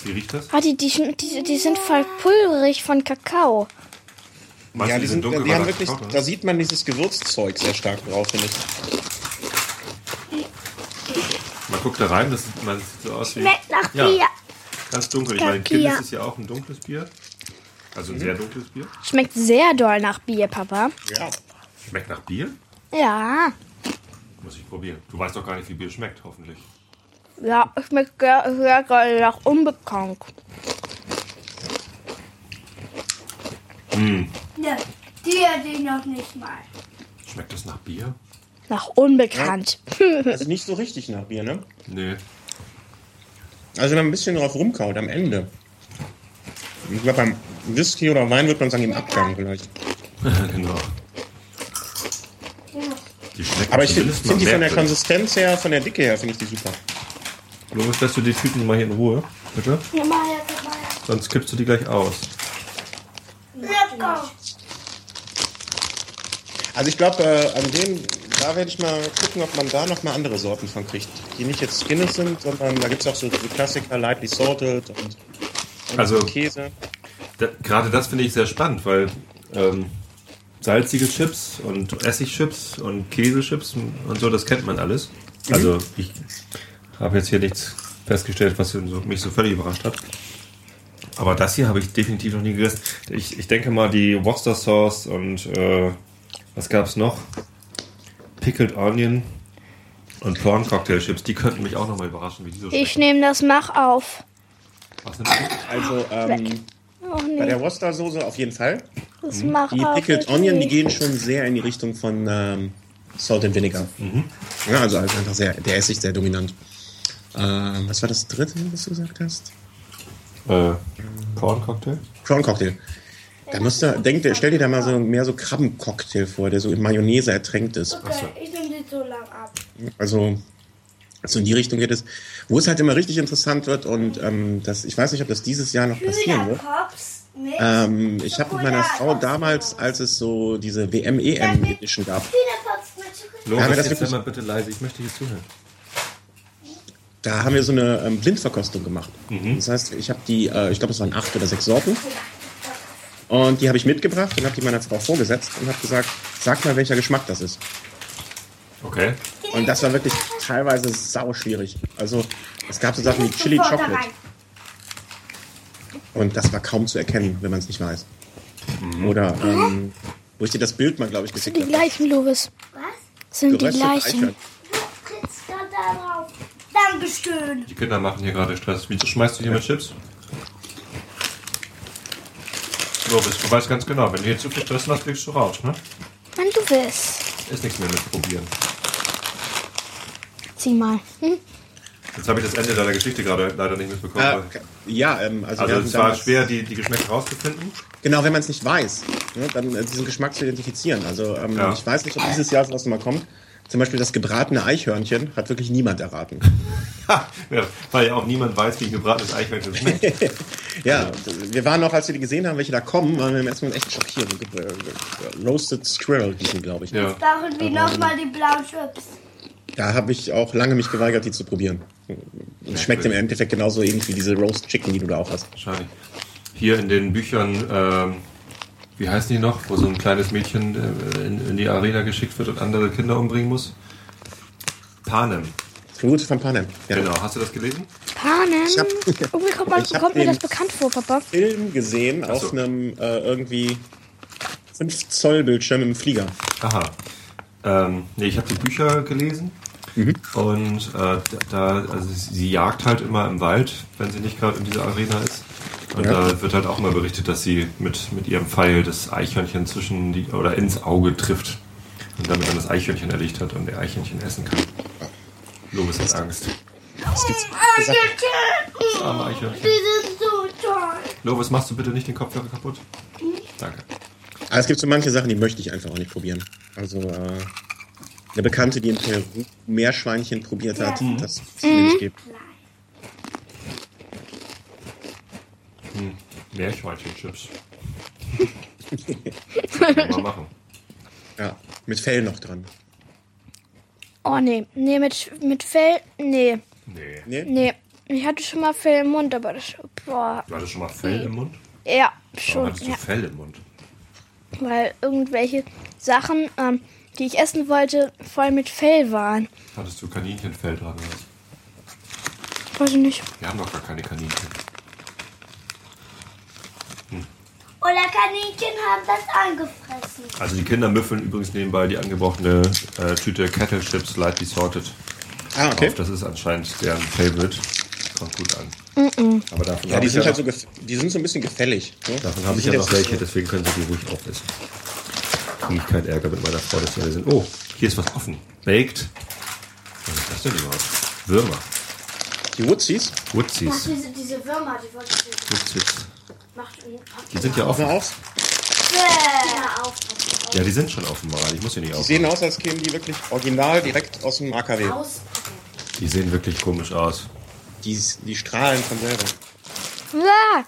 Wie riecht das? Ah, die, die, die, die sind voll pulverig von Kakao. Meinst ja, die, sind, dunkel, die haben wirklich, da sieht man dieses Gewürzzeug sehr stark drauf, finde ich. Man guckt da rein, das sieht, man sieht so aus wie. Schmeckt nach Bier. Ja, ganz dunkel. Ich meine, Kind ist ja auch ein dunkles Bier. Also ein mhm. sehr dunkles Bier? Schmeckt sehr doll nach Bier, Papa. Ja. Schmeckt nach Bier? Ja. Muss ich probieren. Du weißt doch gar nicht, wie Bier schmeckt, hoffentlich. Ja, es schmeckt sehr, sehr geil nach unbekannt. Mm. Ne, die hatte ich noch nicht mal. Schmeckt das nach Bier? Nach unbekannt. Ja. Also nicht so richtig nach Bier, ne? Nee. Also wenn man ein bisschen drauf rumkaut am Ende. Ich glaube, beim Whisky oder Wein wird man sagen, im Abgang vielleicht. genau. Die Aber ich finde find die von der Konsistenz her, von der Dicke her, finde ich die super. Logisch, lässt du die Tüten mal hier in Ruhe, bitte? Ja, mal jetzt, mal Sonst kippst du die gleich aus. Lecker. Also ich glaube, äh, an dem, da werde ich mal gucken, ob man da noch mal andere Sorten von kriegt. Die nicht jetzt Guinness sind, sondern da gibt es auch so, so Klassiker, Lightly Salted und, und also, Käse. Da, gerade das finde ich sehr spannend, weil ähm, salzige Chips und Essigchips und Käsechips und so, das kennt man alles. Mhm. Also ich habe jetzt hier nichts festgestellt, was mich so völlig überrascht hat. Aber das hier habe ich definitiv noch nie gegessen. Ich, ich denke mal, die Worcester Sauce und äh, was gab es noch? Pickled Onion und Prawn Cocktail Chips, die könnten mich auch noch mal überraschen, wie die so. Ich nehme das Mach auf. Was nimmst du? Also, ähm, nee. bei der Worcester Soße auf jeden Fall. Das mhm. Mach die Pickled Onion, die gehen schon sehr in die Richtung von ähm, Salt and Vinegar. Mhm. Ja, also, also einfach sehr, der Essig sehr dominant. Ähm, was war das dritte, was du gesagt hast? Äh, Prawn Cocktail? Prawn Cocktail. Da musst du, denk, stell dir da mal so mehr so Krabbencocktail vor, der so in Mayonnaise ertränkt ist. Okay, ich nehme die so lang ab. Also, also in die Richtung geht es. Wo es halt immer richtig interessant wird und ähm, das, ich weiß nicht, ob das dieses Jahr noch passieren wird. Ähm, ich habe mit meiner Frau damals, als es so diese WM-EM-Edition gab. Loris, jetzt sei mal bitte leise, ich möchte hier zuhören. Da haben wir so eine ähm, Blindverkostung gemacht. Mhm. Das heißt, ich habe die, äh, ich glaube, es waren acht oder sechs Sorten. Und die habe ich mitgebracht und habe die meiner Frau vorgesetzt und habe gesagt, sag mal, welcher Geschmack das ist. Okay. Und das war wirklich teilweise sau schwierig. Also es gab so Sachen wie Chili Chocolate. Und das war kaum zu erkennen, wenn man es nicht weiß. Oder ähm, wo ich dir das Bild mal, glaube ich, geschickt Die habe. gleichen, Lovis. Was? Sind die gleichen. Eichhörnchen. Du trittst da drauf. Dankeschön. Die Kinder machen hier gerade Stress. Wieso schmeißt du hier mit Chips? Lovis, du weißt ganz genau, wenn du hier zu viel Stress machst, kriegst du raus, ne? Wenn du willst. Ist nichts mehr mit probieren. Zieh mal. Hm? Jetzt habe ich das Ende deiner Geschichte gerade leider nicht mitbekommen. Okay. Ja, ähm, also, Also es war schwer, die, die Geschmäcker rauszufinden. Genau, wenn man es nicht weiß, ne, dann äh, diesen Geschmack zu identifizieren. Also ähm, Ja. ich weiß nicht, ob dieses Jahr sowas nochmal kommt. Zum Beispiel das gebratene Eichhörnchen hat wirklich niemand erraten. Ha, ja, weil ja auch niemand weiß, wie ein gebratenes Eichhörnchen schmeckt. Ja, wir waren auch, als wir die gesehen haben, welche da kommen, waren wir im ersten Moment echt schockiert. Roasted Squirrel hießen, glaube ich. Ja. Brauchen wir nochmal die blauen Chips. Da habe ich auch lange mich geweigert, die zu probieren. Es schmeckt im Endeffekt genauso ähnlich wie diese Roast Chicken, die du da auch hast. Wahrscheinlich. Hier in den Büchern, ähm, wie heißen die noch, wo so ein kleines Mädchen äh, in, in die Arena geschickt wird und andere Kinder umbringen muss? Panem. Tribute von Panem. Ja. Genau. Hast du das gelesen? Panem. Ich hab- Irgendwie kommt, man, ich kommt mir das bekannt vor, Papa. Film gesehen so. auf einem äh, irgendwie 5 Zoll Bildschirm im Flieger. Aha. Ähm, nee, ich habe die Bücher gelesen. Und äh, da, also sie jagt halt immer im Wald, wenn sie nicht gerade in dieser Arena ist. Und Ja. da wird halt auch mal berichtet, dass sie mit, mit ihrem Pfeil das Eichhörnchen zwischen die oder ins Auge trifft und damit dann das Eichhörnchen erlegt hat und der Eichhörnchen essen kann. Lovis hat Angst. Das arme Eichhörnchen. Die sind so toll. Lovis, machst du bitte nicht den Kopfhörer kaputt? Danke. aber es gibt so manche Sachen, die möchte ich einfach auch nicht probieren. Also äh, eine Bekannte, die in Peru Meerschweinchen probiert hat, das ist mir nicht geben. Meerschweinchenchips. mal machen. Ja, mit Fell noch dran. Oh nee, nee, mit, mit Fell, nee, Nee. Nee? nee. Ich hatte schon mal Fell im Mund, aber das, boah, Du hattest schon mal Fell im Mund? ja, Warum schon, hattest du ja. Fell im Mund? Weil irgendwelche Sachen, ähm, die ich essen wollte, voll mit Fell waren. Hattest du Kaninchenfell dran? Oder? was? Weiß ich nicht. Wir haben doch gar keine Kaninchen. Oder Kaninchen haben das angefressen. Also die Kinder müffeln übrigens nebenbei die angebrochene äh, Tüte Kettle Chips Lightly Sorted Ah, okay. auf. Das ist anscheinend deren Favorite. Kommt gut an. Aber davon Ja, habe die ich sind ja halt so, die sind so ein bisschen gefällig. Ne? davon habe ich ja noch welche, deswegen können sie die ruhig aufessen. Kriege ich keinen Ärger mit meiner Frau, dass sie alle sind. Oh, hier ist was offen. Baked. Was ist das denn überhaupt? Würmer. Die Woodsies, Ach, Wootsies. diese, diese Würmer, die wollte ich Wootsies. macht Die sind ja offen. auf. ja die sind schon offen, Maral. Ich muss hier nicht Die sehen aus, als kämen die wirklich original direkt aus dem AKW. Die sehen wirklich komisch aus. Die, die strahlen von selber. Ja,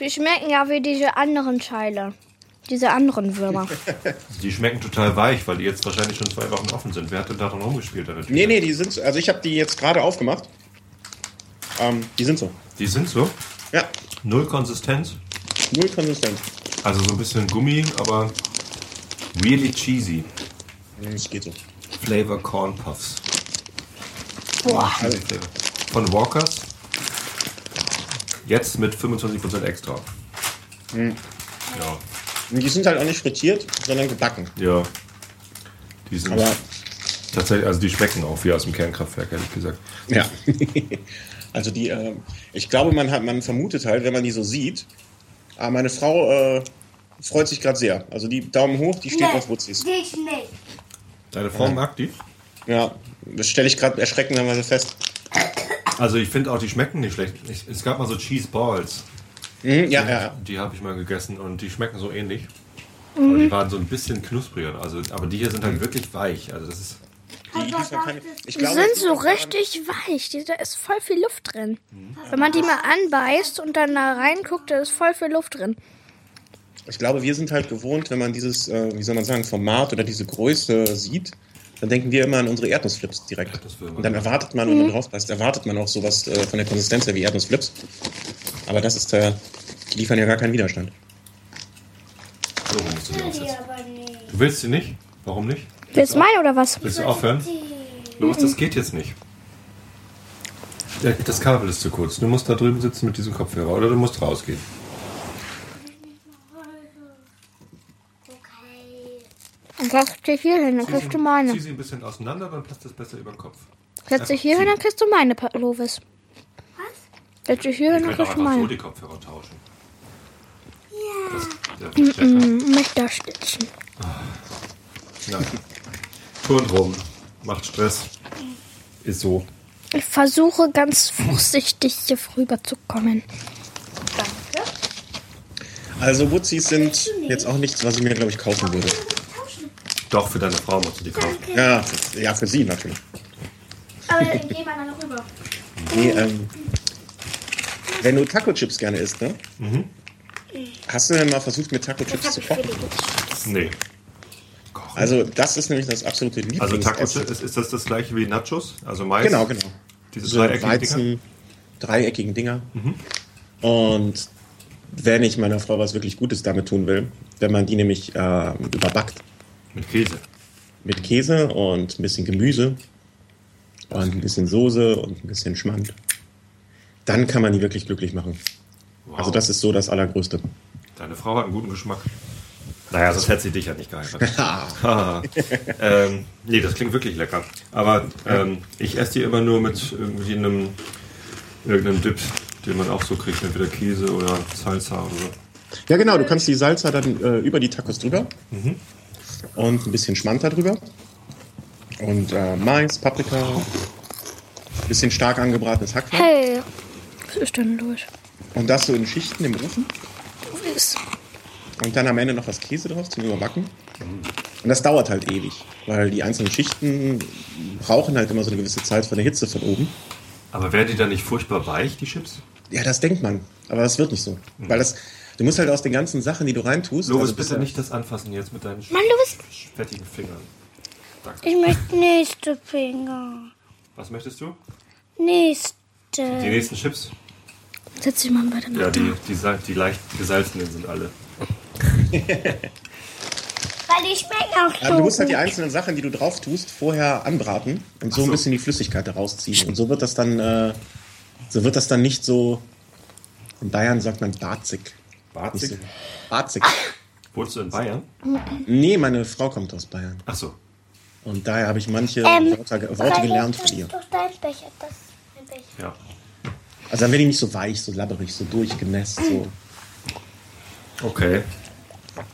die schmecken ja wie diese anderen Teile. Diese anderen Würmer. Die schmecken total weich, weil die jetzt wahrscheinlich schon zwei Wochen offen sind. Wer hat denn daran rumgespielt? Tüte? Nee, nee, die sind, also ich habe die jetzt gerade aufgemacht. Ähm, die sind so. Die sind so. Ja, Null Konsistenz. null konsistent. Also so ein bisschen Gummi, aber really cheesy. Das geht so. Flavor Corn Puffs. Boah. Von Walkers. Jetzt mit 25% extra. Ja, Und die sind halt auch nicht frittiert, sondern gebacken. ja. Die sind Aber tatsächlich, also die schmecken auch wie aus dem Kernkraftwerk, ehrlich gesagt. ja. also die, äh, ich glaube, man hat, man vermutet halt, wenn man die so sieht. Aber meine Frau äh, freut sich gerade sehr. Also die Daumen hoch, die steht auf Woodsies. Ich nicht. Deine Frau mag die? Ja, das stelle ich gerade erschreckenderweise fest. Also ich finde auch, die schmecken nicht schlecht. Ich, es gab mal so Cheese Balls. Mhm, ja, ja. Die habe ich mal gegessen und die schmecken so ähnlich. Aber die waren so ein bisschen knuspriger. Also, aber die hier sind halt wirklich weich. Also das ist. Die, die ist noch keine, ich Die glaube, sind so richtig weich. Die- Da ist voll viel Luft drin. Wenn man die mal anbeißt und dann da reinguckt, da ist voll viel Luft drin. Ich glaube, wir sind halt gewohnt, wenn man dieses, äh, wie soll man sagen, Format oder diese Größe sieht, dann denken wir immer an unsere Erdnussflips direkt. Und dann erwartet man, wenn man drauf passt, erwartet man auch sowas äh, von der Konsistenz her wie Erdnussflips. Aber das ist, äh, die liefern ja gar keinen Widerstand. So musst du die aufsetzen. Du willst sie nicht? Warum nicht? Willst du meine oder was? Willst du aufhören? Los, das geht jetzt nicht. Das Kabel ist zu kurz. Du musst da drüben sitzen mit diesem Kopfhörer oder du musst rausgehen. Dann setz dich hier hin, dann kriegst du meine. Zieh sie ein bisschen auseinander, dann passt das besser über den Kopf. Setz dich hier hin, dann kriegst du meine, Pa- Lovis. Auch kriegst du einfach so meine. die Kopfhörer tauschen. Ja. Das. Hm, Mich da stützen. Nein. Turnt rum. Macht Stress. Ist so. Ich versuche ganz vorsichtig hier rüber zu kommen. Also Wootsies sind jetzt auch nichts, was ich mir, glaube ich, kaufen würde. Doch, für deine Frau musst du die kaufen. Ja, das- ja für sie natürlich. Aber dann gehen wir dann noch rüber. Nee, ähm, wenn du Taco-Chips gerne isst, ne? Hast du denn mal versucht, mit Taco-Chips zu kochen? Nee. Also das ist nämlich das absolute Also Lieblingsessen. Taco ist, ist das das gleiche wie Nachos? Also Mais? Genau, genau. Diese So dreieckigen Dinger? Weizen, dreieckigen Dinger. Und wenn ich meiner Frau was wirklich Gutes damit tun will, wenn man die nämlich äh, überbackt Mit Käse. mit Käse und ein bisschen Gemüse und ein bisschen Soße und ein bisschen Schmand, dann kann man die wirklich glücklich machen. Wow. Also das ist so das Allergrößte. Deine Frau hat einen guten Geschmack. Naja, sonst hätte sie dich ja nicht geheiratet. Ähm, nee, das klingt wirklich lecker. Aber ähm, ich esse die immer nur mit irgendwie einem irgendeinem Dip, den man auch so kriegt, entweder Käse oder Salsa oder so. Ja genau, du kannst die Salsa dann äh, über die Tacos drüber und ein bisschen Schmand da drüber und äh, Mais, Paprika, ein bisschen stark angebratenes Hackfleisch Hey, was ist denn los? und das so in Schichten im Ofen Lovis. und dann am Ende noch was Käse drauf zum Überbacken. Und das dauert halt ewig, weil die einzelnen Schichten brauchen halt immer so eine gewisse Zeit von der Hitze von oben. Aber wäre die dann nicht furchtbar weich, die Chips? Ja, das denkt man, aber das wird nicht so. Weil das, du musst halt aus den ganzen Sachen, die du reintust. Lovis, also bitte nicht das anfassen jetzt mit deinen Mann, fettigen Fingern. Danke. Ich möchte nächste Finger. Was möchtest du? Die Nächste. nächsten Chips? Setz dich mal bei der Ja, die, die, sal- die leicht gesalzenen sind alle. Weil die schmecken auch Aber du musst so. halt die einzelnen Sachen, die du drauf tust, vorher anbraten und so, so. ein bisschen die Flüssigkeit daraus ziehen. Und so wird das dann, äh, so wird das dann nicht so. In Bayern sagt man barzig. Barzig? so. Barzig. Wohnst du in Bayern? Nee, meine Frau kommt aus Bayern. Ach so. Und daher habe ich manche Ähm, Worte, Worte gelernt von ihr. Das ist doch dein Becher. Das ist mein Becher. Ja. Also dann werde ich nicht so weich, so labberig, so durchgenässt. So. Okay.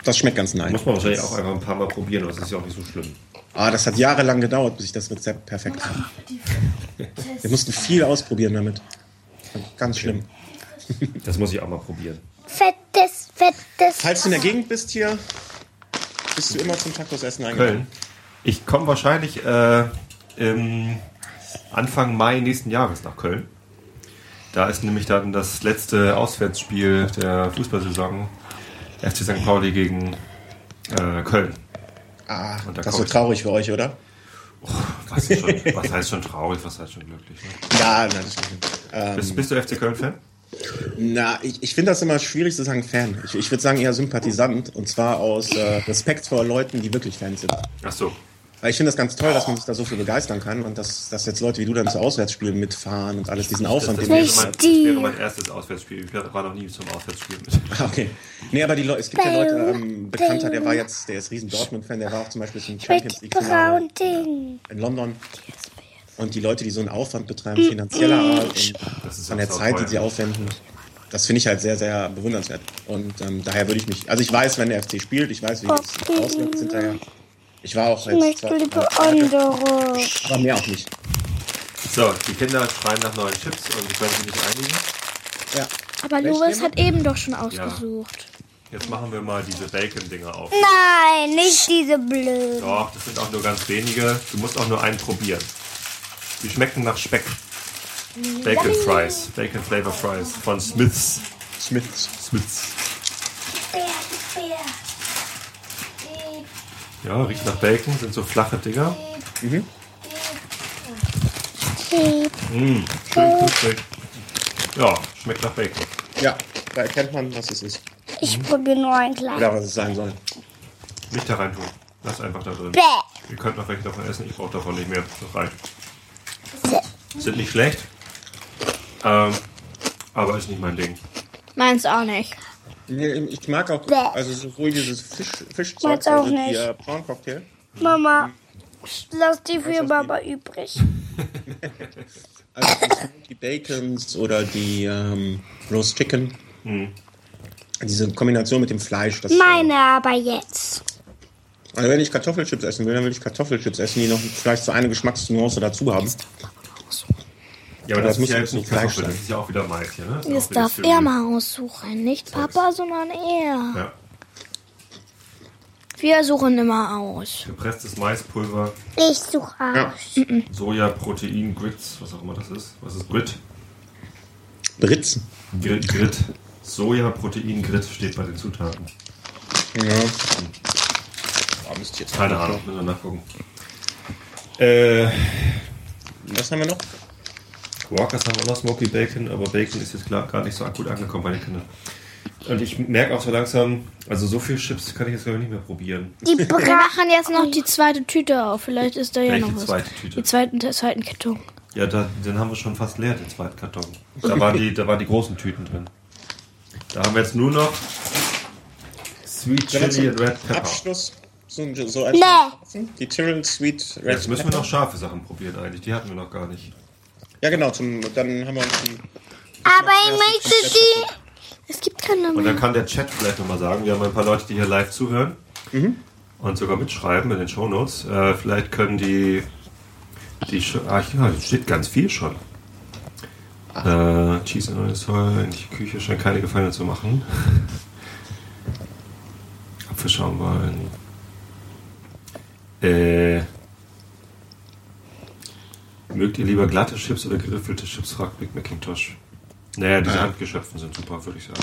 Das schmeckt ganz nice. Muss man wahrscheinlich auch einfach ein paar Mal probieren, aber das ist ja auch nicht so schlimm. Ah, das hat jahrelang gedauert, bis ich das Rezept perfekt habe. Wir mussten viel ausprobieren damit. Ganz schlimm. Das muss ich auch mal probieren. Fettes, fettes. Falls du in der Gegend bist hier, bist du immer zum Tacos-Essen eingeladen. Köln. Ich komme wahrscheinlich äh, im Anfang Mai nächsten Jahres nach Köln. Da ist nämlich dann das letzte Auswärtsspiel der Fußballsaison FC St. Pauli gegen äh, Köln. Ah, da das ist komm so ich. traurig für euch, oder? Was, ist schon, was heißt schon traurig, was heißt schon glücklich? Ne? Ja, nein, das stimmt. Ähm, Bist, bist du FC Köln-Fan? na, ich, ich finde das immer schwierig zu sagen Fan. Ich, ich würde sagen eher Sympathisant. Und zwar aus äh, Respekt vor Leuten, die wirklich Fans sind. Ach so. Weil ich finde das ganz toll, dass man sich da so für begeistern kann und dass, dass jetzt Leute wie du dann zu Auswärtsspielen mitfahren und alles diesen Das, Aufwand, das, den wäre mein, das wäre mein erstes Auswärtsspiel. Ich war noch nie zum Auswärtsspiel mit. Ah, Okay. Nee, aber die Leute, es gibt ja Leute, ähm, Bekannter, der war jetzt, der ist riesen Dortmund-Fan, der war auch zum Beispiel zum Champions League Ding. in London. Und die Leute, die so einen Aufwand betreiben, finanzieller Art und Das von der Zeit, die sie aufwenden, das finde ich halt sehr, sehr bewundernswert. Und ähm, daher würde ich mich, also ich weiß, wenn der FC spielt, ich weiß, wie es auswirkt hinterher. Ich war auch Ich jetzt möchte zwar, lieber andere. aber mehr auch nicht. So, die Kinder schreien nach neuen Chips und können sich nicht einigen. Ja. Aber Welche nehmen hat eben doch schon ausgesucht. Jetzt machen wir mal diese Bacon-Dinger auf. Nein, nicht diese blöden. Doch, das sind auch nur ganz wenige. Du musst auch nur einen probieren. Die schmecken nach Speck. Bacon Fries, Bacon Flavor Fries von Smiths. Smiths. Smiths. Bär, Bär. Ja, riecht nach Bacon, sind so flache Dinger. Mmh, schön knusprig. Ja, schmeckt nach Bacon. Ja, da erkennt man, was es ist. Ich probiere nur ein kleines. Oder was es sein soll. Nicht da rein tun. Lass einfach da drin. Bäh. Ihr könnt noch welche davon essen, ich brauche davon nicht mehr. Das reicht. Sind nicht schlecht. Ähm, aber ist nicht mein Ding. Meins auch nicht. Nee, Ich mag auch, Bäh. also sowohl dieses Fisch, Fischzeug, auch also die nicht. äh, Prawn Cocktail, Mama, lass die für Mama übrig. also die Bacons oder die ähm, Roast Chicken. Diese Kombination mit dem Fleisch. Das, Meine aber jetzt. Also wenn ich Kartoffelchips essen will, dann will ich Kartoffelchips essen, die noch vielleicht so eine Geschmacksnuance dazu haben. Ja, aber das, das ist ja muss jetzt nicht Kartoffel, sein. das ist ja auch wieder Mais hier, ne? Das wieder darf er mal aussuchen. Nicht Papa, sondern er. Ja. Wir suchen immer aus. Gepresstes Maispulver, Ich suche Ja. aus. Soja, Protein, Grits, was auch immer das ist. Was ist Grit? Britzen. Grit, Grit. Soja, Protein, Grit steht bei den Zutaten. Ja. Oh, müsst ihr jetzt Keine Ahnung, müssen wir nachgucken. Äh, Was haben wir noch? Walkers haben auch noch Smoky Bacon, aber Bacon ist jetzt gerade nicht so akut angekommen bei den Kindern. Und ich merke auch so langsam, also so viel Chips kann ich jetzt glaube ich nicht mehr probieren. Die Wir Bra machen jetzt noch die zweite Tüte auf. Vielleicht ist da ja Welche noch was. zweite Tüte? Die zweiten, der zweiten Karton. Ja, da, den haben wir schon fast leer, den zweiten Karton. Da waren die, da waren die großen Tüten drin. Da haben wir jetzt nur noch Sweet Chili zum and Red Pepper. Abschluss so, so als Nee. die Tyrrell Sweet Red Jetzt müssen wir noch scharfe Sachen probieren eigentlich. Die hatten wir noch gar nicht. Ja genau, zum, dann haben wir uns die Aber ich möchte die. Es gibt keine Und mehr. dann kann der Chat vielleicht nochmal sagen, wir haben ein paar Leute, die hier live zuhören und sogar mitschreiben in den Shownotes. Äh, vielleicht können die, die ah, ja, hier steht ganz viel schon. Äh, Cheese Oil Soil in die Küche scheint keine Gefallen zu machen. Apfelschaum wollen. Äh, mögt ihr lieber glatte Chips oder geriffelte Chips? fragt Big Macintosh. Naja, diese Ah. handgeschöpften sind super, würde ich sagen.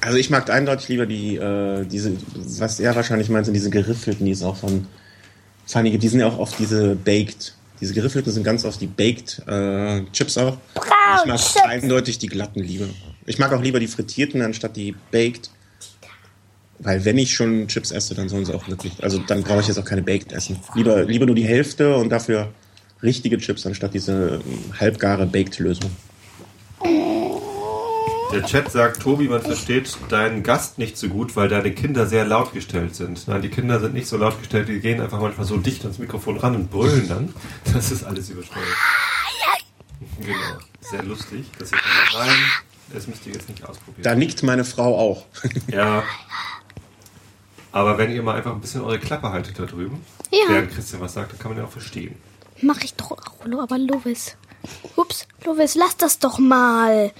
Also ich mag eindeutig lieber die, äh, diese, was er wahrscheinlich meint, sind diese geriffelten, die es auch von Funny gibt. Die sind ja auch oft diese Baked. Diese geriffelten sind ganz oft die Baked äh, Chips auch. ich mag Chips. eindeutig die glatten lieber. Ich mag auch lieber die frittierten anstatt die Baked. Weil wenn ich schon Chips esse, dann sollen sie auch wirklich, also dann brauche ich jetzt auch keine Baked essen. Lieber, lieber nur die Hälfte und dafür richtige Chips anstatt diese ähm, halbgare Baked-Lösung. Der Chat sagt, Tobi, man versteht deinen Gast nicht so gut, weil deine Kinder sehr laut gestellt sind. Nein, die Kinder sind nicht so laut gestellt, die gehen einfach manchmal so dicht ans Mikrofon ran und brüllen dann. Das ist alles übersteuert. Genau. Sehr lustig. Das hier kommt rein. Das müsst ihr jetzt nicht ausprobieren. Da nickt meine Frau auch. Ja. Aber wenn ihr mal einfach ein bisschen eure Klappe haltet da drüben, Ja. während Christian was sagt, dann kann man ja auch verstehen. Mach ich doch auch, aber Lovis. Ups, Lovis, lass das doch mal.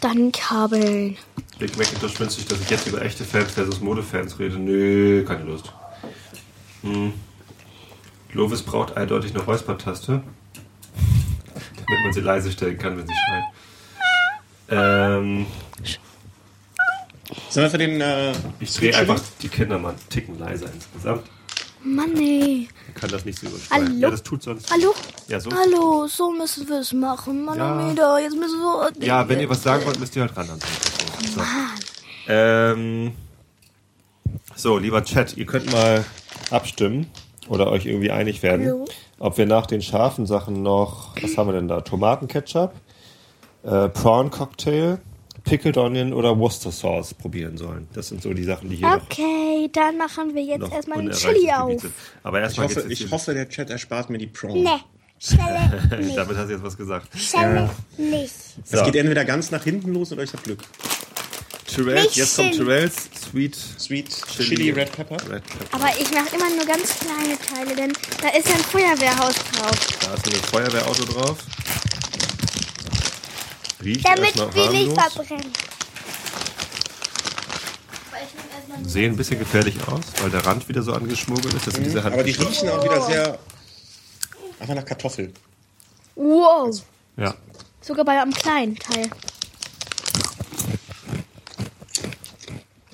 Dann kabeln. Big Macintosh wünscht sich, dass ich jetzt über echte Fans versus Modefans rede. Nö, keine Lust. Hm. Lovis braucht eindeutig eine Räuspertaste, damit man sie leise stellen kann, wenn sie schreit. Ähm, Sollen wir für den äh, ich drehe einfach die Kinder mal einen Ticken leiser insgesamt. Mann, ey. Man kann das nicht so übersteuern. Hallo? Ja, das tut sonst. Hallo? Ja, so. Hallo, so müssen wir es machen. Manometer, jetzt müssen wir. Ja, wenn ihr was sagen wollt, müsst ihr halt ran. So. Ähm, so, lieber Chat, ihr könnt mal abstimmen oder euch irgendwie einig werden, Hallo. ob wir nach den scharfen Sachen noch, was haben wir denn da? Tomatenketchup, äh, Prawn Cocktail, Pickled Onion oder Worcester Sauce probieren sollen. Das sind so die Sachen, die hier Okay, dann machen wir jetzt erstmal den Chili auf. Aber Ich erstmal hoffe, geht's jetzt ich hoffe, der Chat erspart mir die Prawn. Nee, Schelle nicht. Damit hast du jetzt was gesagt. Schelle nicht. Es So. geht entweder ganz nach hinten los oder ich habe Glück. Tyrells, Nicht jetzt kommt. Tyrells Sweet Sweet Chili, Red Pepper. Red Pepper. Aber ich mache immer nur ganz kleine Teile, denn da ist ja ein Feuerwehrhaus drauf. Da ist ein Feuerwehrauto drauf. Riecht Damit erstmal wir nicht verbrennen. Sehen ein bisschen gefährlich aus, weil der Rand wieder so angeschmuggelt ist. Das sind diese Mhm. Aber die Hand riechen auch wieder sehr einfach nach Kartoffel. Wow. ja. Sogar bei einem kleinen Teil.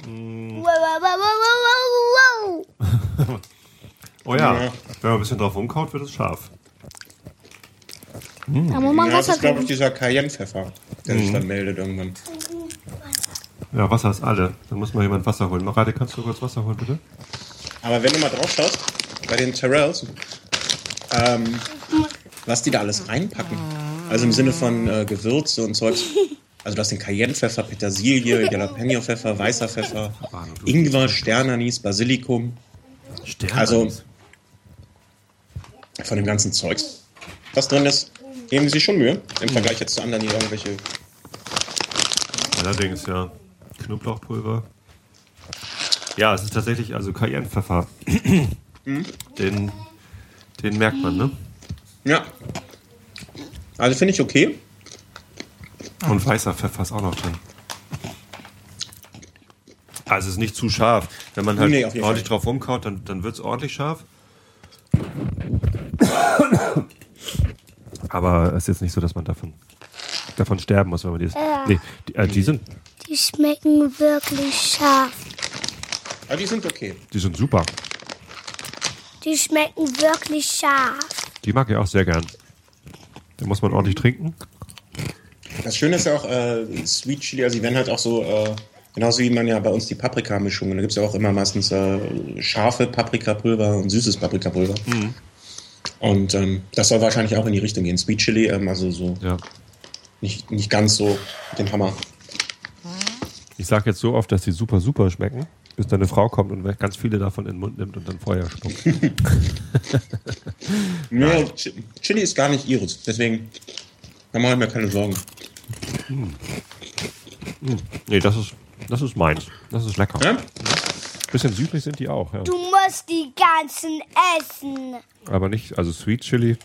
Wow, wow, wow, wow, wow, wow. Oh ja, Ja. wenn man ein bisschen drauf rumkaut, wird es scharf. Da muss man Ja, das Wasser ist, glaube ich, dieser Cayenne-Pfeffer, der sich dann meldet irgendwann. Ja, Wasser ist alle. Dann muss mal jemand Wasser holen. Marade, kannst du kurz Wasser holen, bitte? Aber wenn du mal drauf schaust, bei den Terrells, ähm, was die da alles reinpacken. Also im Sinne von äh, Gewürze und Zeugs. Also du hast den Cayennepfeffer, Petersilie, Jalapeno-Pfeffer, weißer Pfeffer, Ingwer, Sternanis, Basilikum. Sterne. Also von dem ganzen Zeugs, was drin ist, geben sie schon Mühe. Im Vergleich jetzt zu anderen, die irgendwelche Allerdings, ja. Knoblauchpulver. Ja, es ist tatsächlich, also Cayennepfeffer. den, den merkt man, ne? Ja. Also finde ich okay. Und weißer Pfeffer ist auch noch drin. Also es ist nicht zu scharf. Wenn man halt Nee, ordentlich Fall. drauf rumkaut, dann, dann wird es ordentlich scharf. Aber es ist jetzt nicht so, dass man davon, davon sterben muss, wenn man die... Nee, die, äh, die, sind, Die schmecken wirklich scharf. Aber die sind okay. die sind super. Die schmecken wirklich scharf. Die mag ich auch sehr gern. Da muss man ordentlich trinken. Das Schöne ist ja auch, äh, Sweet Chili, also die werden halt auch so, äh, genauso wie man ja bei uns die Paprikamischungen, da gibt es ja auch immer meistens äh, scharfe Paprikapulver und süßes Paprikapulver. Und ähm, das soll wahrscheinlich auch in die Richtung gehen. Sweet Chili, ähm, also so Ja. nicht, nicht ganz so den Hammer. Ich sage jetzt so oft, dass die super, super schmecken, bis deine Frau kommt und ganz viele davon in den Mund nimmt und dann Feuer spuckt. Nee, Chi- Chili ist gar nicht ihres, deswegen da mache ich mir keine Sorgen. nee, das ist, das ist meins. Das ist lecker. Ja? Bisschen süßlich sind die auch, ja. Du musst die ganzen essen. Aber nicht, also Sweet Chili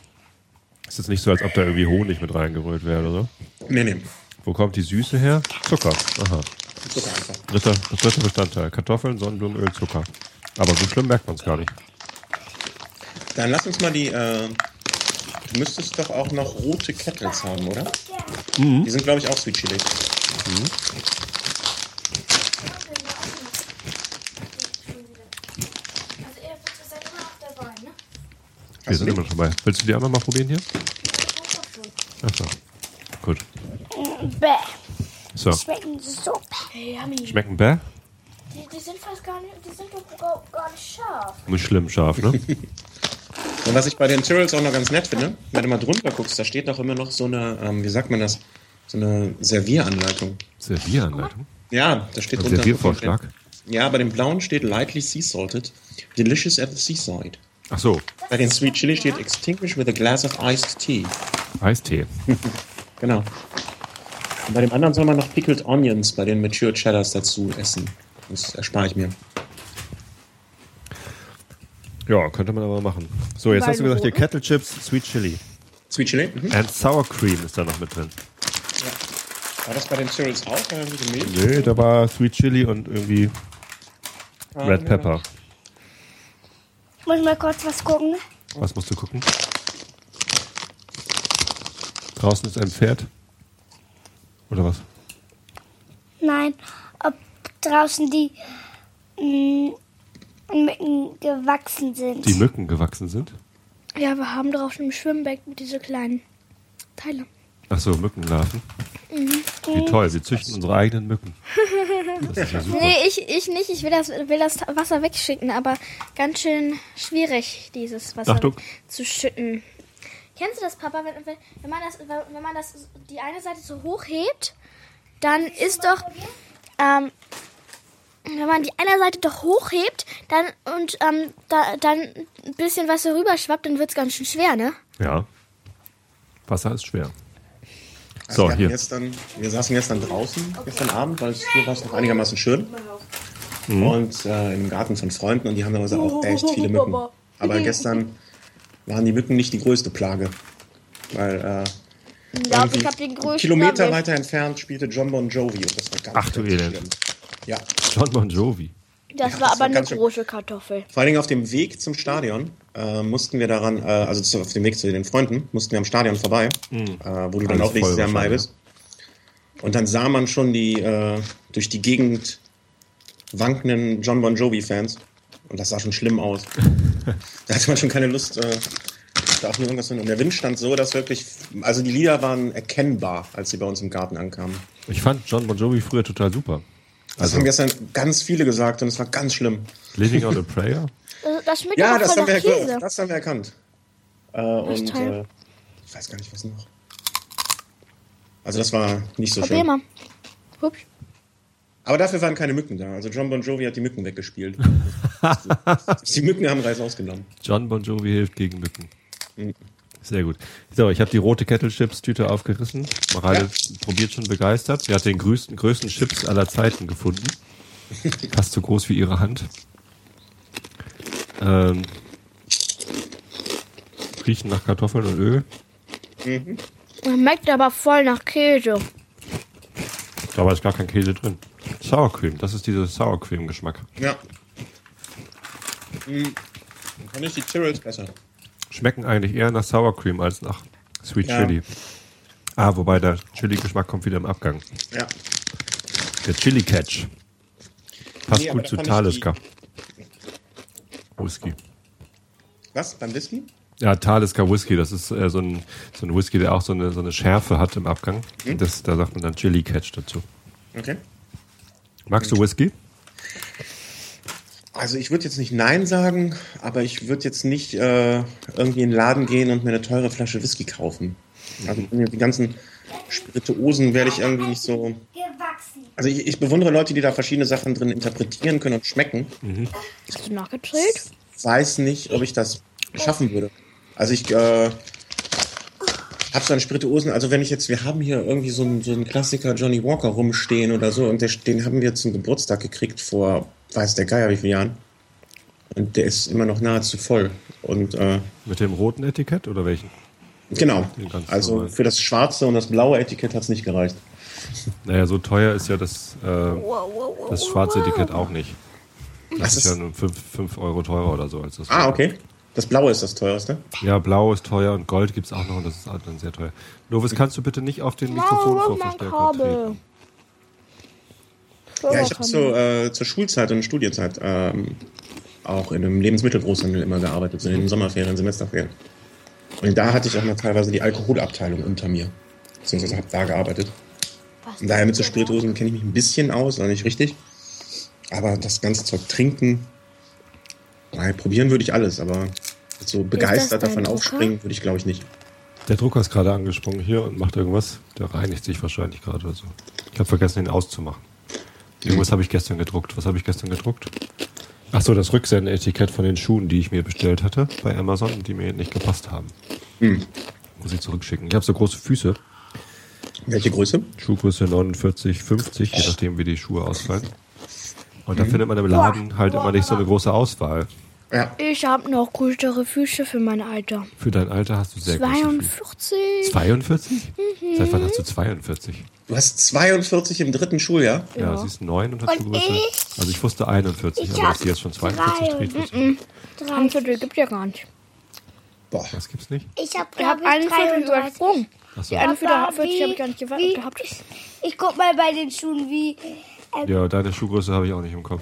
ist jetzt nicht so, als ob da irgendwie Honig mit reingerührt wäre oder so. Nee, nee. Wo kommt die Süße her? Zucker. Aha. Zucker einfach. Dritter, das dritte Bestandteil. Kartoffeln, Sonnenblumenöl, Zucker. Aber so schlimm merkt man es gar nicht. Dann lass uns mal die, äh, du müsstest doch auch noch rote Kettles haben, oder? Die sind, glaube ich, auch Sweet Chili. Also ihr seid immer noch dabei, ne? Wir sind die? immer schon dabei. Willst du die noch mal probieren hier? Achso. Gut. Bäh. So. Schmecken so. Yummy. Schmecken bäh? Die, die sind fast gar nicht, die sind doch gar, gar nicht scharf. Nicht schlimm scharf, ne? Und was ich bei den Tyrrells auch noch ganz nett finde, wenn du mal drunter guckst, da steht doch immer noch so eine, ähm, wie sagt man das, so eine Servieranleitung. Servieranleitung. Ja, da steht Ein drunter. Serviervorschlag. Ja, bei dem blauen steht lightly sea salted, delicious at the seaside. Ach so. Bei den Sweet Chili steht extinguish with a glass of iced tea. Eistee. Genau. Und bei dem anderen soll man noch pickled onions bei den mature cheddars dazu essen. Das erspare ich mir. Ja, könnte man aber machen. So, jetzt hast du gesagt, hier Kettle Chips, Sweet Chili. Sweet Chili? Mhm. And Sour Cream ist da noch mit drin. War das bei den Tyrrells auch? Milch? Nee, da war Sweet Chili und irgendwie Ah, Red nee. Pepper. Ich muss mal kurz was gucken. Was musst du gucken? Draußen ist ein Pferd. Oder was? Nein, ob draußen die mm, Mücken gewachsen sind. Die Mücken gewachsen sind? Ja, wir haben drauf im Schwimmbecken diese kleinen Teile. Ach so, Mückenlarven. Wie toll, wir züchten unsere eigenen Mücken. Das ist ja super. Nee, ich, ich nicht. Ich will das, will das Wasser wegschicken, aber ganz schön schwierig, dieses Wasser Achtung. zu schütten. Kennst du das, Papa? Wenn, wenn, wenn, man das, wenn man das die eine Seite so hochhebt, dann ist doch. Ähm, wenn man die eine Seite doch hochhebt dann, und ähm, da, dann ein bisschen Wasser rüberschwappt, dann wird es ganz schön schwer, ne? Ja. Wasser ist schwer. Also So, wir, hier. Gestern, wir saßen gestern draußen, gestern Abend, weil es hier war es noch einigermaßen schön. Mhm. Und äh, im Garten von Freunden und die haben da also auch echt viele Mücken. Aber gestern waren die Mücken nicht die größte Plage. Weil äh, irgendwie ich habe den größten. Kilometer weiter entfernt spielte John Bon Jovi und das war ganz, Ach du ganz Elend. schlimm. Ja, John Bon Jovi. Das Ja, war das aber war eine große Kartoffel. vor allen Dingen auf dem Weg zum Stadion äh, mussten wir daran, äh, also zu, auf dem Weg zu den Freunden, mussten wir am Stadion vorbei, äh, wo du dann Mhm. Alles auch nächstes Jahr im Mai bist. Und dann sah man schon die äh, durch die Gegend wankenden John Bon Jovi-Fans. Und das sah schon schlimm aus. da hatte man schon keine Lust, äh, da auch nur irgendwas hin. Und der Wind stand so, dass wirklich, also die Lieder waren erkennbar, als sie bei uns im Garten ankamen. Ich fand John Bon Jovi früher total super. Das Also haben gestern ganz viele gesagt und es war ganz schlimm. Living on a Prayer. das schmeckt Ja, das voll haben, wir, nach Käse. das haben wir erkannt. Äh, und äh, ich weiß gar nicht, was noch. Also das war nicht so Probier schön. mal. Ups. Aber dafür waren keine Mücken da. Also John Bon Jovi hat die Mücken weggespielt. die Mücken haben Reis ausgenommen. John Bon Jovi hilft gegen Mücken. Mhm. Sehr gut. So, ich habe die rote Kettle Chips Tüte aufgerissen. Mareile probiert schon begeistert. Sie hat den größten, größten Chips aller Zeiten gefunden. Fast so groß wie ihre Hand. Ähm, riechen nach Kartoffeln und Öl. Schmeckt aber voll nach Käse. Aber ist gar kein Käse drin. Sour Cream, das ist dieser Sour Cream Geschmack. Ja. Hm. Dann fand ich die Tyrrells besser. Schmecken eigentlich eher nach Sour Cream als nach Sweet Ja. Chili. Ah, wobei der Chili-Geschmack kommt wieder im Abgang. Ja. Der Chili Catch. Passt Nee, gut zu Talisker. Whisky. Was? Beim Whisky? Ja, Talisker Whisky, das ist äh, so, ein, so ein Whisky, der auch so eine, so eine Schärfe hat im Abgang. Hm? Das, da sagt man dann Chili Catch dazu. Okay. Magst du Whisky? Also ich würde jetzt nicht Nein sagen, aber ich würde jetzt nicht äh, irgendwie in den Laden gehen und mir eine teure Flasche Whisky kaufen. Also die ganzen Spirituosen werde ich irgendwie nicht so. Also ich, ich bewundere Leute, die da verschiedene Sachen drin interpretieren können und schmecken. Hast du nachgedreht? Weiß nicht, ob ich das schaffen würde. Also ich äh, habe so einen Spirituosen, also wenn ich jetzt, wir haben hier irgendwie so einen, so einen Klassiker Johnny Walker rumstehen oder so und der, den haben wir zum Geburtstag gekriegt vor, weiß der Geier wie vielen Jahren. Und der ist immer noch nahezu voll. Und äh, Mit dem roten Etikett oder welchen? Genau, also normal. für das schwarze und das blaue Etikett hat es nicht gereicht. Naja, so teuer ist ja das, äh, das schwarze Etikett auch nicht. Das ist ist- ja nur 5 Euro teurer oder so als das. Ah, okay. Das blaue ist das teuerste. Ja, blau ist teuer und Gold gibt's auch noch und das ist auch dann sehr teuer. Lovis, kannst du bitte nicht auf den Mikrofonvorverstärker treten? Ja, ich habe zur, äh, zur Schulzeit und Studienzeit ähm, auch in einem Lebensmittelgroßhandel immer gearbeitet, so in den Sommerferien, Semesterferien. Und da hatte ich auch mal teilweise die Alkoholabteilung unter mir. Beziehungsweise habe da gearbeitet. Und daher mit so Spirituosen kenne ich mich ein bisschen aus, aber nicht richtig. Aber das ganze Zeug trinken, nein, probieren würde ich alles, aber so begeistert davon Drucker? aufspringen würde ich glaube ich nicht. Der Drucker ist gerade angesprungen hier und macht irgendwas. Der reinigt sich wahrscheinlich gerade oder so. Ich habe vergessen, ihn auszumachen. Irgendwas habe ich gestern gedruckt. Was habe ich gestern gedruckt? Ach so, das Rücksendetikett von den Schuhen, die ich mir bestellt hatte bei Amazon, und die mir nicht gepasst haben. Muss ich zurückschicken. Ich habe so große Füße. Welche Größe? Schuhgröße 49, 50, je nachdem, wie die Schuhe ausfallen. Und da findet man im Laden halt immer nicht so eine große Auswahl. Ja, Ich habe noch größere Füße für mein Alter. Für dein Alter hast du sehr große Füße. 42. 42? Seit wann hast du 42? Du hast 42 im dritten Schuljahr. Ja, sie ist 9 und hat Und Schuhgröße. ich? Also ich wusste 41, Ich aber hab dass sie jetzt schon 42 drei. dreht. wusste ich nicht. Ein Viertel gibt ja gar nicht. Boah, Das gibt's nicht. Ich habe, Ich habe glaube einen ich, Viertel 33. übersprungen. Achso. Die eine Aber 40 habe ich gar nicht wie- gewa- gehabt. Ich guck mal bei den Schuhen, wie. Ja, deine Schuhgröße habe ich auch nicht im Kopf.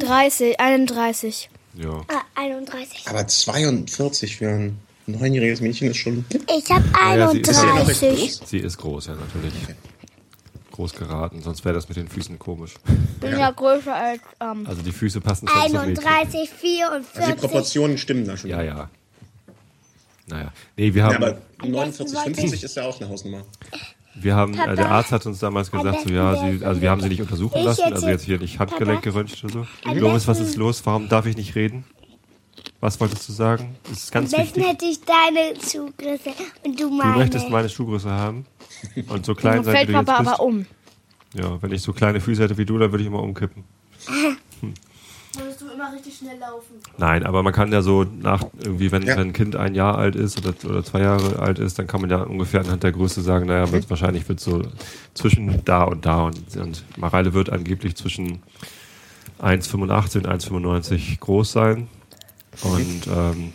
30, 31. Ja. Ah, 31. aber 42 für ein neunjähriges Mädchen ist schon. Ich habe Naja, sie ist ja 31. Sie ist groß, ja, natürlich. Groß geraten, sonst wäre das mit den Füßen komisch. Bin ja, größer als. Ähm, Also die Füße passen schon zum Mädchen. 31, Also die 44. Proportionen stimmen da schon. Ja, ja. Naja. Nee, wir Ja, haben, aber 49, wollte 50 ist ja auch eine Hausnummer. wir haben, äh, der Arzt hat uns damals gesagt, so, ja, sie, also wir haben sie nicht untersuchen Ich lassen, also jetzt hier nicht Handgelenk geröntgt oder so. Am Lovis, was ist los? Warum darf ich nicht reden? Was wolltest du sagen? Das ist Am ganz besten wichtig. hätte ich deine Schuhgröße und du Du meine. möchtest meine Schuhgröße haben und so klein sein, wie fällt du jetzt Papa bist. aber um. Ja, wenn ich so kleine Füße hätte wie du, dann würde ich immer umkippen. Würdest du immer richtig schnell laufen. Nein, aber man kann ja so nach irgendwie, wenn, Ja. wenn ein Kind ein Jahr alt ist oder, oder zwei Jahre alt ist, dann kann man ja ungefähr anhand der Größe sagen, naja, wird, wahrscheinlich wird so zwischen da und da und, und Mareile wird angeblich zwischen 1,85 und 1,95 groß sein. Und ähm,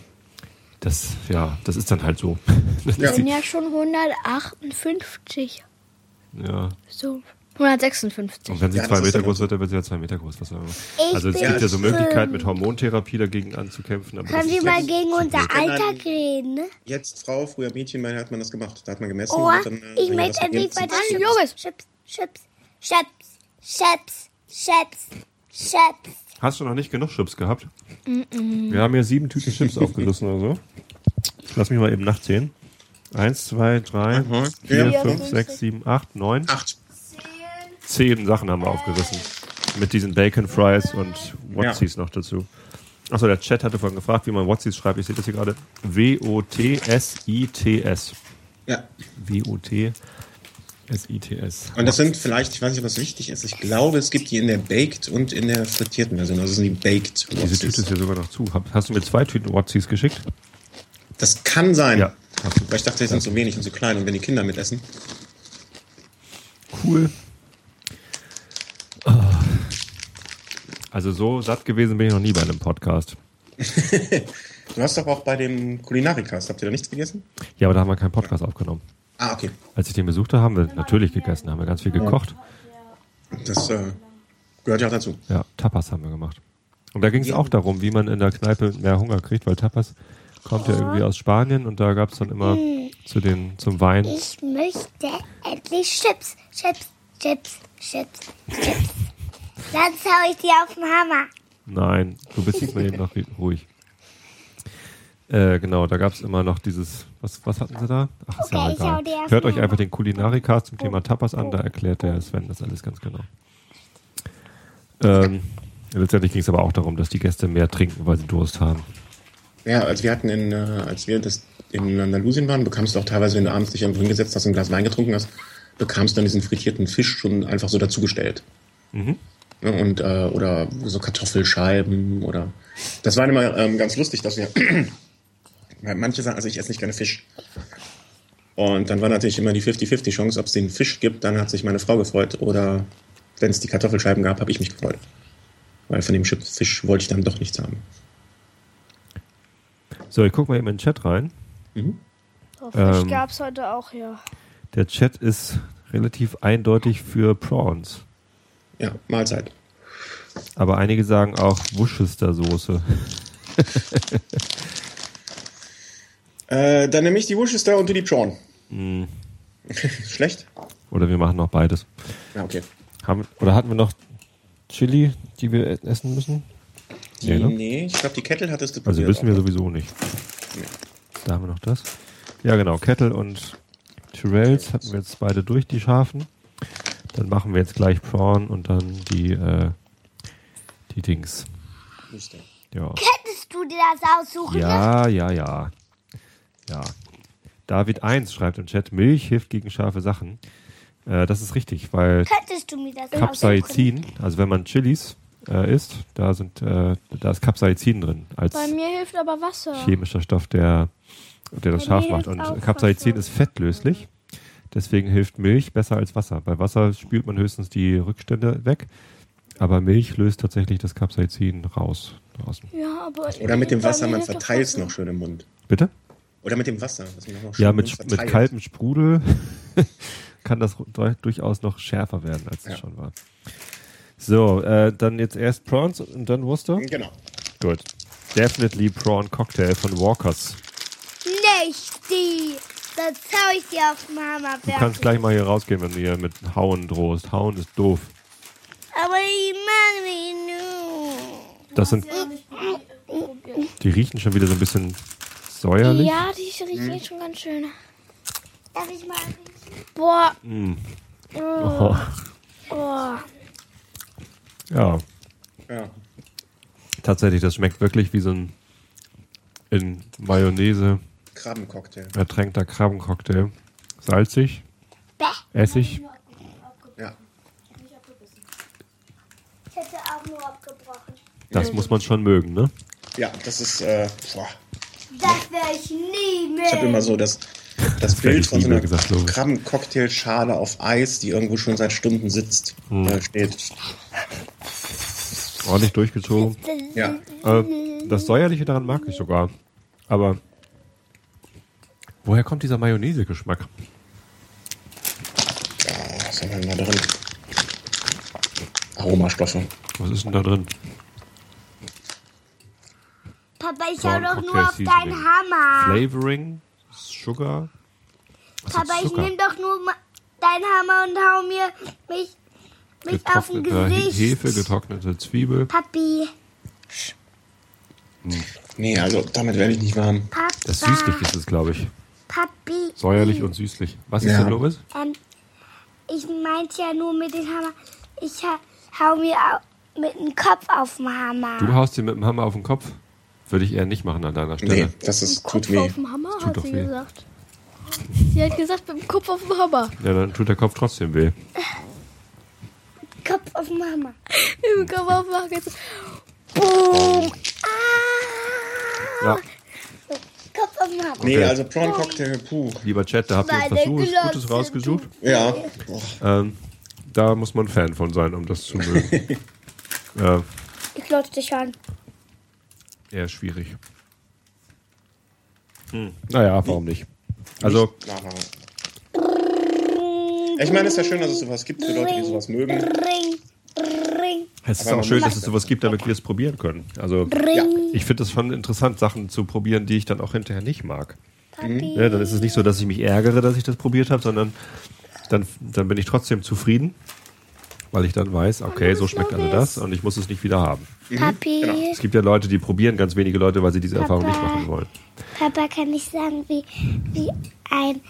das, ja, das ist dann halt so. Das Ja. bin ja schon 158. die, ja. So. 156. Und wenn sie Ja, zwei Meter groß wird, dann wird sie ja zwei Meter groß. Was Also es gibt ja so. Möglichkeiten, mit Hormontherapie dagegen anzukämpfen. Können wir mal gegen unser Alter reden, ne? Jetzt Frau, früher Mädchen, meine hat man das gemacht. Da hat man gemessen. Oh, und dann, äh, ich möchte endlich weiter Joris. Chips, Chips, Chips, Chips, Chips, Chips. Hast du noch nicht genug Chips gehabt? Wir haben hier sieben Tüten Chips aufgerissen oder so. Lass mich mal eben nachzählen. Eins, zwei, drei, Mhm. vier, Ja. fünf, sechs, sieben, acht, neun. Acht. Zehn Sachen haben wir aufgerissen. Mit diesen Bacon Fries und Wotzies noch dazu. Achso, der Chat hatte vorhin gefragt, wie man Wotzies schreibt. Ich sehe das hier gerade. W-O-T-S-I-T-S. Ja. W-O-T-S-I-T-S. Und das sind vielleicht, ich weiß nicht, was wichtig ist. Ich glaube, es gibt die in der Baked und in der frittierten Version. Also das sind die Baked Diese Tüte ist hier sogar noch zu. Hast du mir zwei Tüten Wotzies geschickt? Das kann sein. Ja. Weil ich dachte, die sind so wenig und so klein und wenn die Kinder mitessen. Cool. Ah. Also so satt gewesen bin ich noch nie bei einem Podcast. Du hast doch auch bei dem Kulinarikast, habt ihr da nichts gegessen? Ja, aber da haben wir keinen Podcast aufgenommen. Ah, okay. Als ich den besuchte, haben wir natürlich gegessen, haben wir ganz viel gekocht. Das äh, gehört ja auch dazu. Ja, Tapas haben wir gemacht. Und da ging es auch darum, wie man in der Kneipe mehr Hunger kriegt, weil Tapas kommt ja irgendwie aus Spanien und da gab es dann immer zu den, zum Wein. Ich möchte endlich Chips. Chips, Chips, Chips, Chips. Dann hau ich dir auf den Hammer. Nein, du bist jetzt mal eben noch ruhig. Äh, genau, da gab es immer noch dieses, was, was hatten sie da? Ach, ist ja Okay, dir auf Hört euch einfach den Kulinarikast zum Thema Tapas an, da erklärt der Sven das alles ganz genau. Ähm, letztendlich ging es aber auch darum, dass die Gäste mehr trinken, weil sie Durst haben. Ja, als wir hatten in, äh, als wir das in Andalusien waren, bekamst du auch teilweise, wenn du abends dich irgendwo hingesetzt hast und ein Glas Wein getrunken hast, bekamst du dann diesen frittierten Fisch schon einfach so dazugestellt. Mhm. Ja, und, äh, oder so Kartoffelscheiben oder. Das war immer ähm, ganz lustig, dass wir. Weil manche sagen, also ich esse nicht gerne Fisch. Und dann war natürlich immer die 50-50 Chance, ob es den Fisch gibt, dann hat sich meine Frau gefreut. Oder wenn es die Kartoffelscheiben gab, habe ich mich gefreut. Weil von dem Fisch wollte ich dann doch nichts haben. So, ich guck mal eben in den Chat rein. Fisch Ähm. gab's heute auch, ja. Der Chat ist relativ eindeutig für Prawns. Ja, Mahlzeit. Aber einige sagen auch Worcestersoße. Äh, dann nehme ich die Worcester und du die Prawn. Hm. Schlecht? Oder wir machen noch beides. Ja, okay. Haben, oder hatten wir noch Chili, die wir essen müssen? Die, Nee, ne? Nee, ich glaube, die Kettle hattest du Also wissen wir auch. sowieso nicht. Da haben wir noch das. Ja, genau. Kettle und Tyrells hatten wir jetzt beide durch, die scharfen. Dann machen wir jetzt gleich Prawn und dann die, äh, die Dings. Ja. Könntest du dir das aussuchen? Ja, ja, ja. Ja. David 1 schreibt im Chat, Milch hilft gegen scharfe Sachen. Äh, das ist richtig, weil? Capsaicin, also wenn man Chilis äh, isst, da sind äh, da ist Capsaicin drin als Bei mir hilft aber Wasser. chemischer Stoff, der, der das Bei scharf macht. Und Capsaicin ist fettlöslich. Deswegen hilft Milch besser als Wasser. Bei Wasser spült man höchstens die Rückstände weg. Aber Milch löst tatsächlich das Capsaicin raus draußen. Ja, aber Oder mit dem Wasser, man verteilt es noch schön im Mund. Bitte? Oder mit dem Wasser. Ja, mit, mit kaltem Sprudel kann das du- durchaus noch schärfer werden, als es Ja. schon war. So, äh, dann jetzt erst Prawns und dann Worcester? Genau. Gut. Definitely Prawn Cocktail von Walkers. Nicht die. Das hau ich dir auf den Hammer. Du kannst gleich mal hier rausgehen, wenn du hier mit Hauen drohst. Hauen ist doof. Aber ich mag mich nur. Das sind, die riechen schon wieder so ein bisschen säuerlich. Ja, die riechen schon ganz schön. Darf ich mal? Boah, Oh. oh. Ja, Ja. tatsächlich, das schmeckt wirklich wie so ein in Mayonnaise Krabbencocktail. ertränkter Krabbencocktail. Salzig, Bäh. Essig. Ja. Ich hätte auch nur abgebrochen. Das muss man schon mögen, ne? Ja, das ist, äh, boah. Das werde ich nie mehr. Ich habe immer so das, das hätte Bild von so einer. Krabbencocktailschale auf Eis, die irgendwo schon seit Stunden sitzt, Hm. äh, steht. Ordentlich durchgezogen. Ja. Äh, das Säuerliche daran mag ich sogar. Aber woher kommt dieser Mayonnaise-Geschmack? Was haben wir denn da drin? Aromastoffe. Was ist denn da drin? Papa, ich Prawn hau doch nur auf deinen Seasoning. Hammer. Flavoring? Sugar? Was ist Papa, ich nehme doch nur deinen Hammer und hau mir mich Mit auf Getrockneter Gesicht. Hefe, getrocknete Zwiebel. Papi. Nee, also damit werde ich nicht warm. Papa. Das süßlich ist es, glaube ich. Papi. Säuerlich und süßlich. Was ist Ja. denn, Loris? Ähm, ich meinte ja nur mit dem Hammer. Ich ha hau mir mit dem Kopf auf den Hammer. Du haust dir mit dem Hammer auf den Kopf? Würde ich eher nicht machen an deiner Stelle. Nee, das ist, Kopf tut weh. auf dem Hammer, tut hat sie weh. gesagt. Sie hat gesagt, mit dem Kopf auf dem Hammer. Ja, dann tut der Kopf trotzdem weh. Kopf auf den Hammer. Mit dem Kopf auf dem Hammer. Boom. Ah. Ja, Kopf auf den Hammer. Nee, Okay. also Prawn Cocktail, puh. lieber Chat, da habt ihr was Gutes, rausgesucht. Ja. Ähm, da muss man Fan von sein, um das zu mögen. ja, Ich glotze dich an. Eher schwierig. Hm. Naja, warum nicht? Also, Ich meine, es ist ja schön, dass es sowas gibt für Leute, die sowas mögen. Es ist auch schön, dass es sowas gibt, damit wir es probieren können. Also, Ja. ich finde es schon interessant, Sachen zu probieren, die ich dann auch hinterher nicht mag. Papi. Ja, dann ist es nicht so, dass ich mich ärgere, dass ich das probiert habe, sondern dann, dann bin ich trotzdem zufrieden, weil ich dann weiß, okay, so schmeckt also das und ich muss es nicht wieder haben. Papi. Es gibt ja Leute, die probieren ganz wenige Leute, weil sie diese Erfahrung nicht machen wollen. Papa, kann ich sagen, wie, wie ein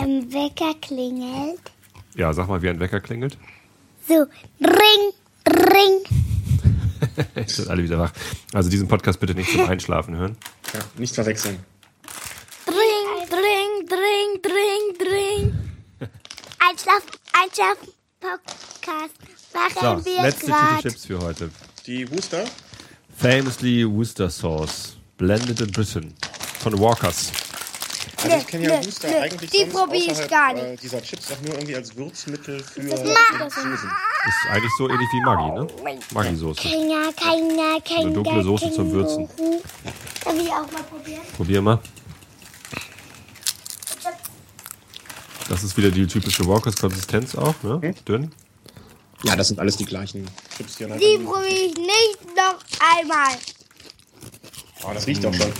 ähm, Wecker klingelt? Ja, sag mal, wie ein Wecker klingelt. So, ring, ring. Jetzt sind alle wieder wach. Also diesen Podcast bitte nicht zum Einschlafen hören. Ja, nicht verwechseln. Dring, dring, dring, dring, dring. Einschlaf, Einschlafen, Podcast. Machen So, wir letzte Tüte. Chips für heute. Die Wooster? Famously Worcester Sauce. Blended in Britain. Von Walkers. Also ich kenne ja Wooster nö, eigentlich die sonst probier ich gar nicht. Äh, dieser Chips auch nur irgendwie als Würzmittel für. Soßen. Ist eigentlich so ähnlich wie Maggi, ne? Maggi-Soße. Keiner, keiner, keiner. Eine dunkle Soße zum Würzen. Darf ich auch mal probieren? Probier mal. Das ist wieder die typische Walkers-Konsistenz auch, ne? Dünn. Ja, das sind alles die gleichen Chips hier. Die probiere ich nicht noch einmal. Oh, das riecht doch schon.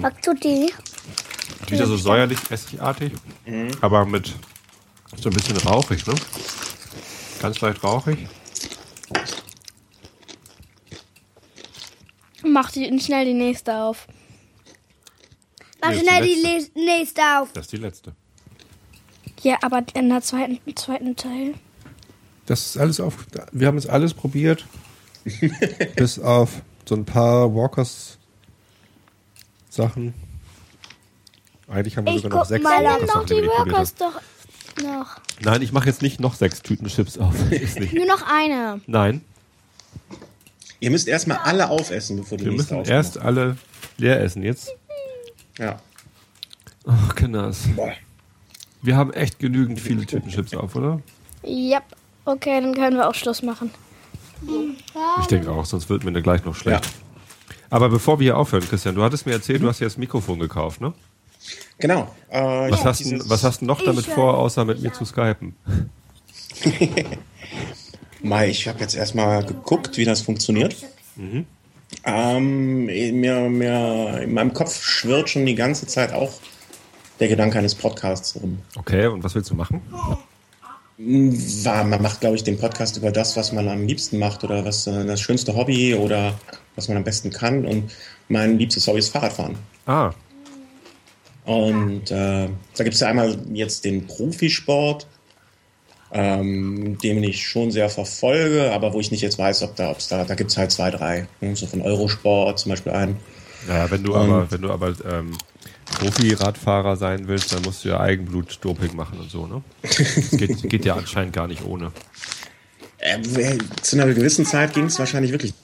Magst du die? Wieder so säuerlich, essigartig, aber mit so ein bisschen rauchig, ne? Ganz leicht rauchig. Mach die, schnell die nächste auf. Mach Nee, schnell die die nächste auf. Das ist die letzte. Ja, aber in der zweiten, im zweiten Teil. Das ist alles auf. Wir haben jetzt alles probiert. bis auf so ein paar Walkers Sachen. Eigentlich haben wir Ich sogar noch sechs mal, Walkers noch Sachen, die wir haben. doch noch. Nein, ich mache jetzt nicht noch sechs Tüten Chips auf. ist nicht. Nur noch eine. Nein, Ihr müsst erstmal alle aufessen, bevor die wir nächste müssen aufmacht. erst alle leer essen jetzt. Ja. Ach, Kinders. Boah. Wir haben echt genügend viele Tüten Chips auf, oder? Yep. Okay, dann können wir auch Schluss machen. Ich denke auch, sonst wird mir da gleich noch schlecht. Ja. Aber bevor wir hier aufhören, Christian, du hattest mir erzählt, du hast dir das Mikrofon gekauft, ne? Genau. Äh, Was, ja, hast, dieses- du, was hast du noch damit vor, außer mit mir zu skypen? Mai, ich habe jetzt erstmal geguckt, wie das funktioniert. Ähm, mir, mir, in meinem Kopf schwirrt schon die ganze Zeit auch der Gedanke eines Podcasts rum. Okay, und was willst du machen? War, man macht, glaube ich, den Podcast über das, was man am liebsten macht oder was äh, das schönste Hobby oder was man am besten kann. Und mein liebstes Hobby ist Fahrradfahren. Ah, Und äh, da gibt es ja einmal jetzt den Profisport, ähm, den ich schon sehr verfolge, aber wo ich nicht jetzt weiß, ob da, ob's da, da gibt es halt zwei, drei. Ne? So von Eurosport zum Beispiel einen. naja, wenn du aber, wenn du aber ähm, Profi-Radfahrer sein willst, dann musst du ja Eigenblut-Doping machen und so, ne? Das geht, geht ja anscheinend gar nicht ohne. Äh, zu einer gewissen Zeit ging es wahrscheinlich wirklich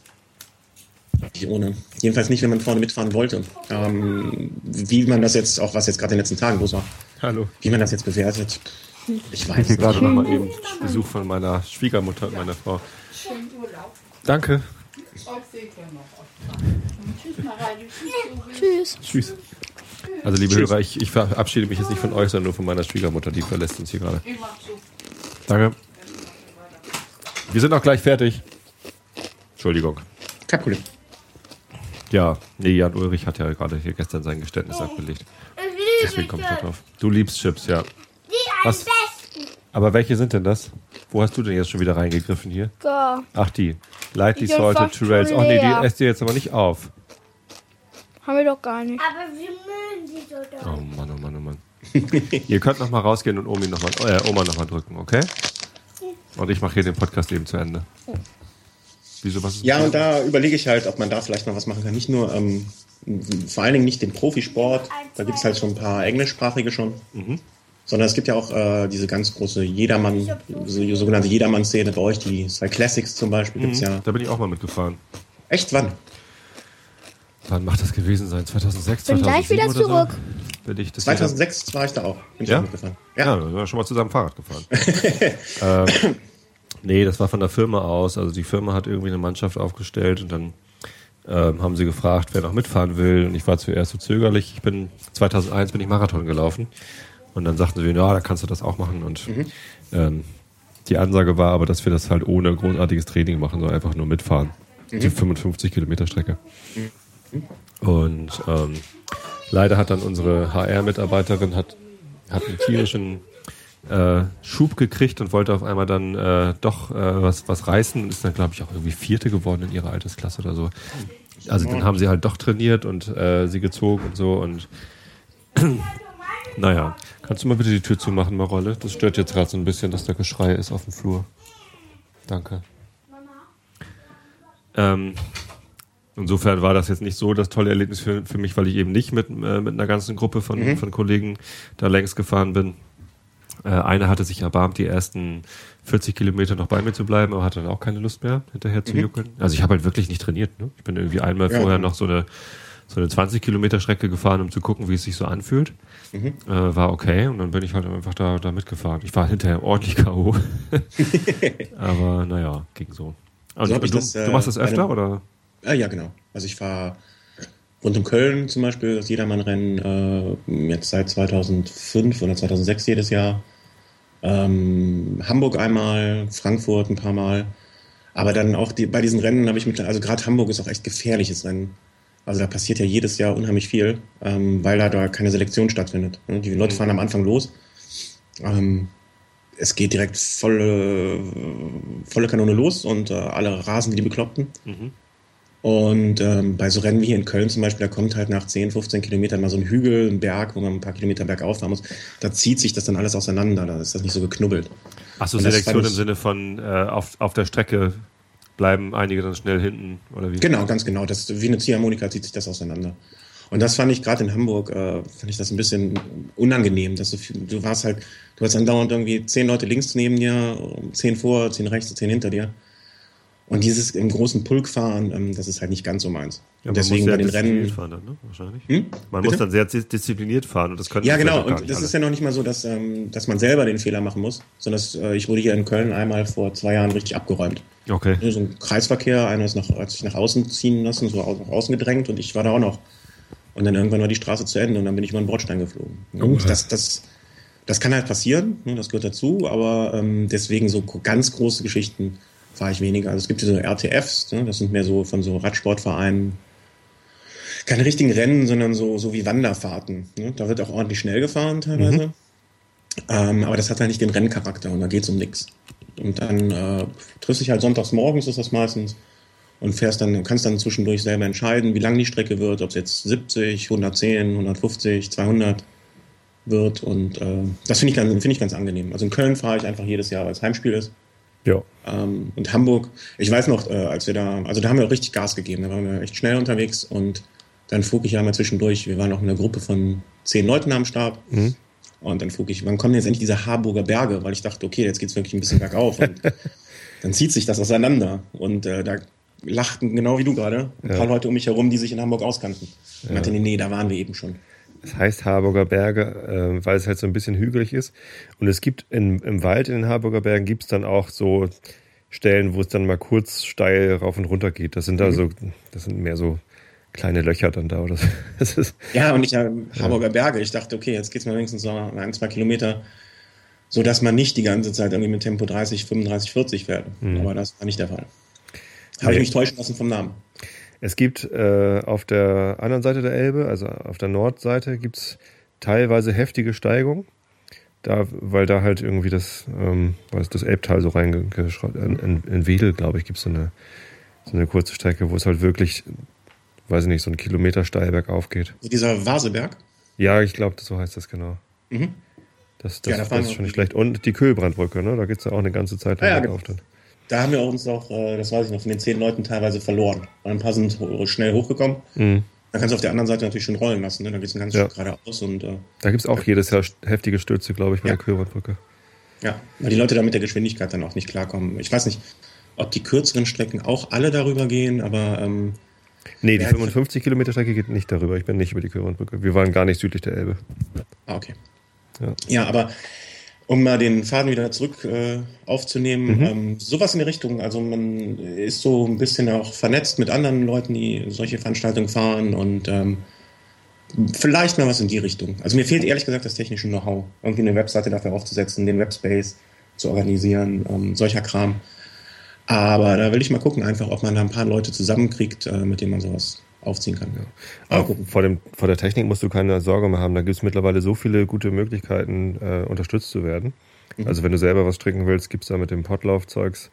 nicht ohne. Jedenfalls nicht, wenn man vorne mitfahren wollte. Ähm, wie man das jetzt, auch was jetzt gerade in den letzten Tagen los war, Hallo. wie man das jetzt bewertet, ich weiß Hier gerade nicht. noch mal eben Besuch von meiner Schwiegermutter und meiner Frau. Danke. Tschüss. Tschüss. Also liebe Hörer, ich, ich verabschiede mich jetzt nicht von euch, sondern nur von meiner Schwiegermutter, die verlässt uns hier gerade. Danke. Wir sind auch gleich fertig. Entschuldigung. Kein Problem. Ja, nee, Jan Ulrich hat ja gerade hier gestern sein Geständnis abgelegt. Deswegen komme ich da drauf. Du liebst Chips, ja. Die am Was? besten. Aber welche sind denn das? Wo hast du denn jetzt schon wieder reingegriffen hier? Da. Ach, die. Lightly Die salted schon Oh nee, die esst ihr jetzt aber nicht auf. Haben wir doch gar nicht. Aber wir mögen die so doll. Oh Mann, oh Mann, oh Mann. ihr könnt noch mal rausgehen und Omi noch mal, äh, Oma nochmal drücken, okay? Und ich mache hier den Podcast eben zu Ende. Wieso, was ist Ja, und da überlege ich halt, ob man da vielleicht noch was machen kann. Nicht nur, ähm, vor allen Dingen nicht den Profisport, da gibt es halt schon ein paar englischsprachige schon. Sondern es gibt ja auch äh, diese ganz große Jedermann, so, sogenannte Jedermann-Szene bei euch, die Sky Classics zum Beispiel gibt's ja. Da bin ich auch mal mitgefahren. Echt, wann? Wann macht das gewesen sein? 2006, Bin gleich 2007 wieder oder zurück. So? Bin ich das 2006 war ich da auch. Bin ich Ja? auch mitgefahren. Ja, ja da sind wir schon mal zusammen Fahrrad gefahren. ähm, nee, das war von der Firma aus. Also die Firma hat irgendwie eine Mannschaft aufgestellt und dann ähm, haben sie gefragt, wer noch mitfahren will. Und ich war zuerst so zögerlich. Ich bin 2001 bin ich Marathon gelaufen und dann sagten sie, ja, da kannst du das auch machen. Und ähm, die Ansage war aber, dass wir das halt ohne großartiges Training machen, sondern einfach nur mitfahren. Die 55 Kilometer Strecke. Und ähm, leider hat dann unsere HR-Mitarbeiterin hat, hat einen tierischen äh, Schub gekriegt und wollte auf einmal dann äh, doch äh, was, was reißen und ist dann, glaube ich, auch irgendwie Vierte geworden in ihrer Altersklasse oder so. Also dann haben sie halt doch trainiert und äh, sie gezogen und so und naja, kannst du mal bitte die Tür zumachen, Marolle? Das stört jetzt gerade so ein bisschen, dass da Geschrei ist auf dem Flur. Danke. Ähm, insofern war das jetzt nicht so das tolle Erlebnis für, für mich, weil ich eben nicht mit, äh, mit einer ganzen Gruppe von, von Kollegen da längs gefahren bin. Äh, einer hatte sich erbarmt, die ersten 40 Kilometer noch bei mir zu bleiben, aber hatte dann auch keine Lust mehr, hinterher zu juckeln. Also ich habe halt wirklich nicht trainiert. Ne? Ich bin irgendwie einmal Ja. vorher noch so eine, so eine 20 Kilometer Strecke gefahren, um zu gucken, wie es sich so anfühlt. Äh, war okay und dann bin ich halt einfach da, da mitgefahren. Ich war hinterher ordentlich K.O. aber naja, ging so. Und, So du, das, äh, du machst das bei öfter einem- oder? Ja, ja, genau. Also ich fahre rund um Köln zum Beispiel, das Jedermann-Rennen, äh, jetzt seit 2005 oder 2006 jedes Jahr. Ähm, Hamburg einmal, Frankfurt ein paar Mal. Aber dann auch die, bei diesen Rennen habe ich mit, also gerade Hamburg ist auch echt gefährliches Rennen. Also da passiert ja jedes Jahr unheimlich viel, ähm, weil da, da keine Selektion stattfindet. ne? Die Leute fahren am Anfang los. Ähm, es geht direkt volle, volle Kanone los und äh, alle rasen wie die Bekloppten. Und ähm, bei so Rennen wie hier in Köln zum Beispiel, da kommt halt nach 10, 15 Kilometern mal so ein Hügel, ein Berg, wo man ein paar Kilometer bergauf fahren muss. Da zieht sich das dann alles auseinander, da ist das nicht so geknubbelt. Achso, Selektion im Sinne von äh, auf, auf der Strecke bleiben einige dann schnell hinten oder wie? Genau, ganz genau. Das, wie eine Ziehharmonika zieht sich das auseinander. Und das fand ich gerade in Hamburg, äh, fand ich das ein bisschen unangenehm, dass du, du warst halt, du hast andauernd irgendwie zehn Leute links neben dir, zehn vor, zehn rechts, zehn hinter dir. Und dieses im großen Pulk fahren, ähm, das ist halt nicht ganz so meins. Ja, und man deswegen bei den diszipliniert Rennen. fahren dann, ne? Wahrscheinlich. Hm? Man Bitte? muss dann sehr dis- diszipliniert fahren und das Ja, genau. Und das alle. ist ja noch nicht mal so, dass, ähm, dass man selber den Fehler machen muss, sondern dass, äh, ich wurde hier in Köln einmal vor zwei Jahren richtig abgeräumt. Okay. So ein Kreisverkehr, einer ist nach, hat sich nach außen ziehen lassen, so nach außen gedrängt und ich war da auch noch. Und dann irgendwann war die Straße zu Ende und dann bin ich über den Bordstein geflogen. Und das, das, das kann halt passieren, ne, das gehört dazu, aber ähm, deswegen so ganz große Geschichten fahre ich weniger. Also es gibt diese RTFs, ne, das sind mehr so von so Radsportvereinen, keine richtigen Rennen, sondern so, so wie Wanderfahrten. Ne? Da wird auch ordentlich schnell gefahren teilweise. Ähm, aber das hat halt nicht den Renncharakter und da geht's um nichts. Und dann äh, triffst dich halt sonntags morgens, ist das meistens, und fährst dann, kannst dann zwischendurch selber entscheiden, wie lang die Strecke wird, ob es jetzt 70, 110, 150, 200 wird. Und äh, das finde ich, ganz- finde ich ganz angenehm. Also in Köln fahre ich einfach jedes Jahr, weil es Heimspiel ist. Ja. Ähm, und Hamburg, ich weiß noch, äh, als wir da, also da haben wir richtig Gas gegeben, da waren wir echt schnell unterwegs und dann flog ich ja mal zwischendurch, wir waren noch in einer Gruppe von zehn Leuten am Start. Und dann flog ich, wann kommen jetzt endlich diese Harburger Berge? Weil ich dachte, okay, jetzt geht's wirklich ein bisschen bergauf. Und dann zieht sich das auseinander. Und äh, da lachten, genau wie du gerade, ein paar Leute um mich herum, die sich in Hamburg auskannten. Und ich meinte, nee, nee, da waren wir eben schon. Es heißt Harburger Berge, äh, weil es halt so ein bisschen hügelig ist. Und es gibt in, im Wald in den Harburger Bergen gibt es dann auch so Stellen, wo es dann mal kurz steil rauf und runter geht. Das sind da so, das sind mehr so kleine Löcher dann da. Oder so. ist, Ja, und ich äh, Harburger Berge. Ich dachte, okay, jetzt geht's mal wenigstens so ein, zwei Kilometer, so dass man nicht die ganze Zeit irgendwie mit Tempo 30, 35, 40 fährt. Aber das war nicht der Fall. Habe Nee. ich mich täuschen lassen vom Namen. Es gibt äh, auf der anderen Seite der Elbe, also auf der Nordseite, gibt es teilweise heftige Steigung. Da, weil da halt irgendwie das, ähm, was das Elbtal so reingeschraubt, in, in, in Wedel, glaube ich, gibt es so eine, so eine kurze Strecke, wo es halt wirklich, weiß ich nicht, so einen Kilometer steil bergauf geht. Dieser Vaseberg? Ja, ich glaube, so heißt das genau. Mhm. Das, das, Ja, da das ist schon nicht schlecht. Und die Kühlbrandbrücke, ne? Da geht es ja auch eine ganze Zeit Ah, ja, lang genau. bergauf dann. Da haben wir uns auch, äh, das weiß ich noch, von den zehn Leuten teilweise verloren. Ein paar sind schnell hochgekommen. Mhm. Dann kannst du auf der anderen Seite natürlich schon rollen lassen. Ne? Da geht es ein ganzes Ja. Stück geradeaus. Und äh, Da gibt es auch jedes Jahr heftige Stürze, glaube ich, bei Ja. der Kühlbrandbrücke. ja, weil die Leute da mit der Geschwindigkeit dann auch nicht klarkommen. Ich weiß nicht, ob die kürzeren Strecken auch alle darüber gehen, aber ähm, Nee, die Ja, 55 Kilometer Strecke geht nicht darüber. Ich bin nicht über die Kühlbrandbrücke. Wir waren gar nicht südlich der Elbe. ah, okay. Ja. Ja, aber um mal den Faden wieder zurück äh, aufzunehmen, Mhm. ähm, sowas in die Richtung. Also man ist so ein bisschen auch vernetzt mit anderen Leuten, die solche Veranstaltungen fahren und ähm, vielleicht mal was in die Richtung. Also mir fehlt ehrlich gesagt das technische Know-how, irgendwie eine Webseite dafür aufzusetzen, den Webspace zu organisieren, ähm, solcher Kram. Aber da will ich mal gucken, einfach, ob man da ein paar Leute zusammenkriegt, äh, mit denen man sowas aufziehen kann. Mal Aber gucken. vor, dem, vor der Technik musst du keine Sorge mehr haben. Da gibt es mittlerweile so viele gute Möglichkeiten, äh, unterstützt zu werden. Also wenn du selber was stricken willst, gibt es da mit dem Potlauf-Zeugs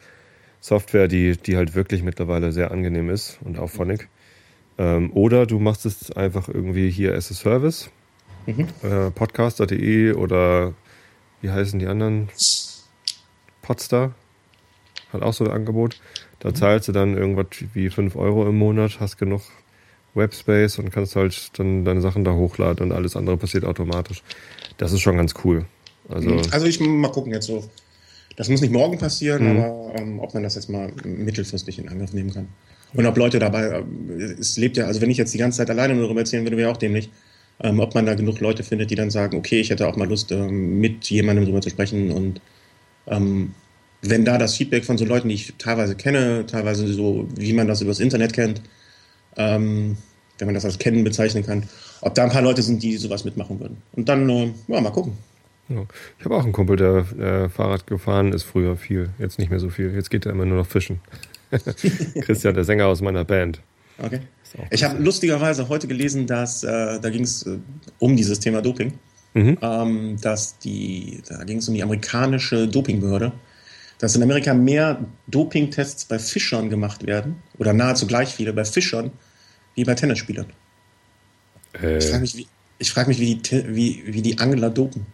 Software, die, die halt wirklich mittlerweile sehr angenehm ist und auch Phonic. Ähm, oder du machst es einfach irgendwie hier as a Service. Äh, Podcaster.de oder wie heißen die anderen? Podstar hat auch so ein Angebot. Da zahlst du dann irgendwas wie 5 Euro im Monat, hast genug Webspace und kannst halt dann deine Sachen da hochladen und alles andere passiert automatisch. Das ist schon ganz cool. Also, Also ich mal gucken jetzt so. Das muss nicht morgen passieren, Mhm. aber ähm, ob man das jetzt mal mittelfristig in Angriff nehmen kann. Und ob Leute dabei, ähm, es lebt ja, also wenn ich jetzt die ganze Zeit alleine nur darüber erzählen würde, wäre auch dämlich. Ähm, ob man da genug Leute findet, die dann sagen, okay, ich hätte auch mal Lust, ähm, mit jemandem darüber zu sprechen. Und ähm, wenn da das Feedback von so Leuten, die ich teilweise kenne, teilweise so, wie man das übers Internet kennt, ähm, wenn man das als Kennen bezeichnen kann, ob da ein paar Leute sind, die sowas mitmachen würden. Und dann, äh, ja, mal gucken. ich habe auch einen Kumpel, der äh, Fahrrad gefahren ist früher viel. Jetzt nicht mehr so viel. Jetzt geht er immer nur noch fischen. Christian, der Sänger aus meiner Band. Okay. Ich habe lustigerweise heute gelesen, dass äh, da ging es äh, um dieses Thema Doping, Mhm. ähm, dass die, da ging es um die amerikanische Dopingbehörde, dass in Amerika mehr Dopingtests bei Fischern gemacht werden oder nahezu gleich viele bei Fischern wie bei Tennisspielern. Äh, Ich frage mich, wie, ich frag mich wie, die, wie, wie die Angler dopen.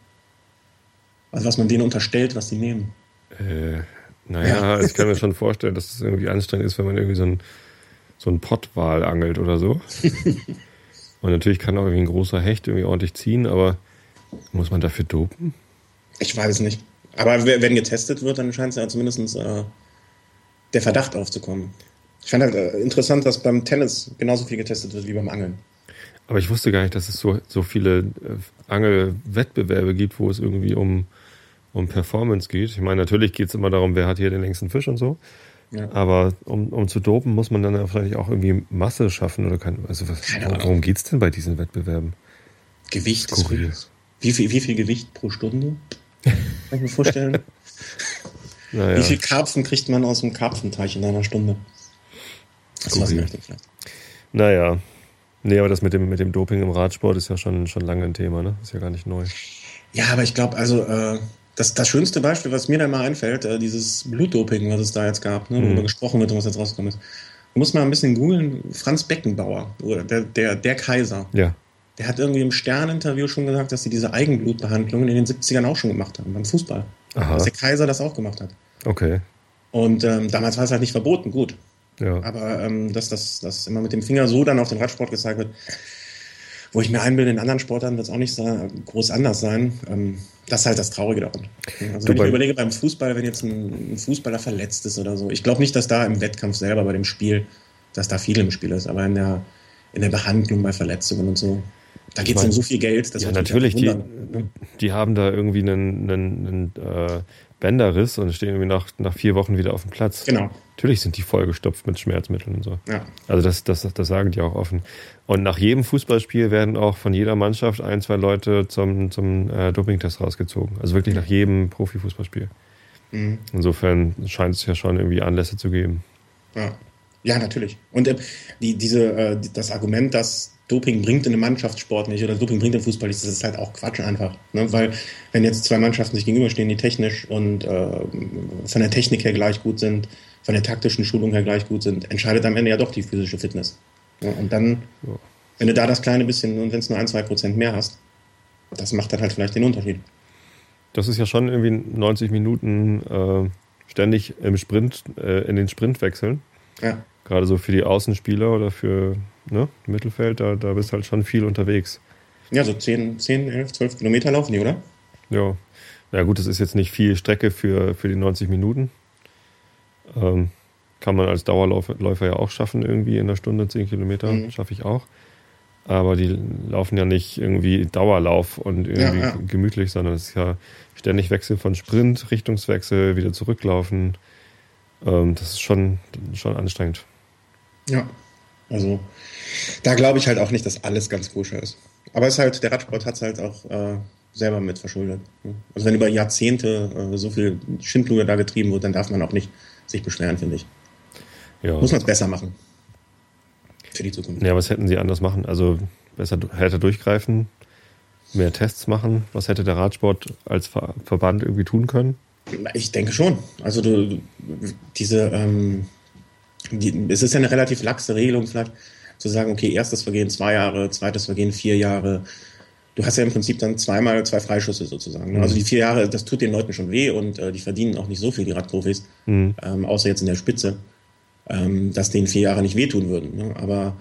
Also was man denen unterstellt, was die nehmen. Äh, naja, ich kann mir schon vorstellen, dass es irgendwie anstrengend ist, wenn man irgendwie so ein, so ein Pottwal angelt oder so. Und natürlich kann auch irgendwie ein großer Hecht irgendwie ordentlich ziehen, aber muss man dafür dopen? Ich weiß es nicht. Aber wenn getestet wird, dann scheint es ja zumindest äh, der Verdacht aufzukommen. Ich fand halt äh, interessant, dass beim Tennis genauso viel getestet wird wie beim Angeln. Aber ich wusste gar nicht, dass es so, so viele äh, Angelwettbewerbe gibt, wo es irgendwie um, um Performance geht. Ich meine, natürlich geht es immer darum, wer hat hier den längsten Fisch und so. Ja. Aber um, um zu dopen, muss man dann ja vielleicht auch irgendwie Masse schaffen oder kann. Also was, Keine Ahnung. worum geht es denn bei diesen Wettbewerben? Gewicht ist Skurril. Wie viel, wie viel Gewicht pro Stunde? Kann ich mir vorstellen. Naja. Wie viel Karpfen kriegt man aus dem Karpfenteich in einer Stunde? Das möchte ich vielleicht. Naja. Nee, aber das mit dem, mit dem Doping im Radsport ist ja schon, schon lange ein Thema, ne? Ist ja gar nicht neu. Ja, aber ich glaube, also äh, das, das schönste Beispiel, was mir da mal einfällt, äh, dieses Blutdoping, was es da jetzt gab, ne, Mhm. worüber gesprochen wird und was jetzt rausgekommen ist. Du musst mal ein bisschen googeln, Franz Beckenbauer, oder der, der, der Kaiser. Ja. Der hat irgendwie im Stern-Interview schon gesagt, dass sie diese Eigenblutbehandlungen in den 70ern auch schon gemacht haben, beim Fußball. Aha. Dass der Kaiser das auch gemacht hat. Okay. Und ähm, damals war es halt nicht verboten, gut. Ja. Aber ähm, dass das dass immer mit dem Finger so dann auf den Radsport gezeigt wird, wo ich mir einbilde, in anderen Sportarten wird es auch nicht so groß anders sein. Ähm, das ist halt das Traurige daran. Also Du, wenn ich überlege, beim Fußball, wenn jetzt ein, ein Fußballer verletzt ist oder so, ich glaube nicht, dass da im Wettkampf selber bei dem Spiel, dass da viel im Spiel ist, aber in der, in der Behandlung bei Verletzungen und so, da geht es um so viel Geld. Das ja, natürlich. auch Die, wundern. die haben da irgendwie einen, einen, einen äh, Bänderriss und stehen irgendwie nach, nach vier Wochen wieder auf dem Platz. Genau. Natürlich sind die vollgestopft mit Schmerzmitteln und so. Ja. Also das, das, das sagen die auch offen. Und nach jedem Fußballspiel werden auch von jeder Mannschaft ein, zwei Leute zum, zum äh, Dopingtest rausgezogen. Also wirklich nach jedem Profifußballspiel. Mhm. Insofern scheint es ja schon irgendwie Anlässe zu geben. Ja, ja natürlich. Und äh, die, diese, äh, das Argument, dass Doping bringt in einem Mannschaftssport nicht oder Doping bringt im Fußball nicht, das ist halt auch Quatsch einfach. Ne? Weil wenn jetzt zwei Mannschaften sich gegenüberstehen, die technisch und äh, von der Technik her gleich gut sind, von der taktischen Schulung her gleich gut sind, entscheidet am Ende ja doch die physische Fitness. Ja, und dann, wenn du da das kleine bisschen, und wenn es nur ein, zwei Prozent mehr hast, das macht dann halt vielleicht den Unterschied. Das ist ja schon irgendwie 90 Minuten äh, ständig im Sprint, äh, in den Sprint wechseln. Ja. Gerade so für die Außenspieler oder für ne, Mittelfeld, da, da bist du halt schon viel unterwegs. Ja, so 10, 10, 11, 12 Kilometer laufen die, oder? Ja. Ja gut, das ist jetzt nicht viel Strecke für, für die 90 Minuten. Ähm, kann man als Dauerläufer ja auch schaffen, irgendwie in einer Stunde 10 Kilometer. Mhm. Schaffe ich auch. Aber die laufen ja nicht irgendwie Dauerlauf und irgendwie Ja, ja. gemütlich, sondern es ist ja ständig Wechsel von Sprint, Richtungswechsel, wieder zurücklaufen. Ähm, das ist schon, schon anstrengend. Ja. Also, da glaube ich halt auch nicht, dass alles ganz koscher ist. Aber es ist halt, der Radsport hat es halt auch äh, selber mit verschuldet. Also wenn über Jahrzehnte äh, so viel Schindluder da getrieben wird, dann darf man auch nicht sich beschweren, finde ich. Ja. Muss man es besser machen. Für die Zukunft. Ja, was hätten sie anders machen? Also besser härter durchgreifen, mehr Tests machen. Was hätte der Radsport als Ver Verband irgendwie tun können? Ich denke schon. Also du, du- diese, ähm, die, es ist ja eine relativ laxe Regelung vielleicht, zu sagen, okay, erstes Vergehen zwei Jahre, zweites Vergehen vier Jahre. Du hast ja im Prinzip dann zweimal zwei Freischüsse sozusagen. ne? Also die vier Jahre, das tut den Leuten schon weh und äh, die verdienen auch nicht so viel, die Radprofis, ähm, außer jetzt in der Spitze, ähm, dass denen vier Jahre nicht wehtun würden. Ne? Aber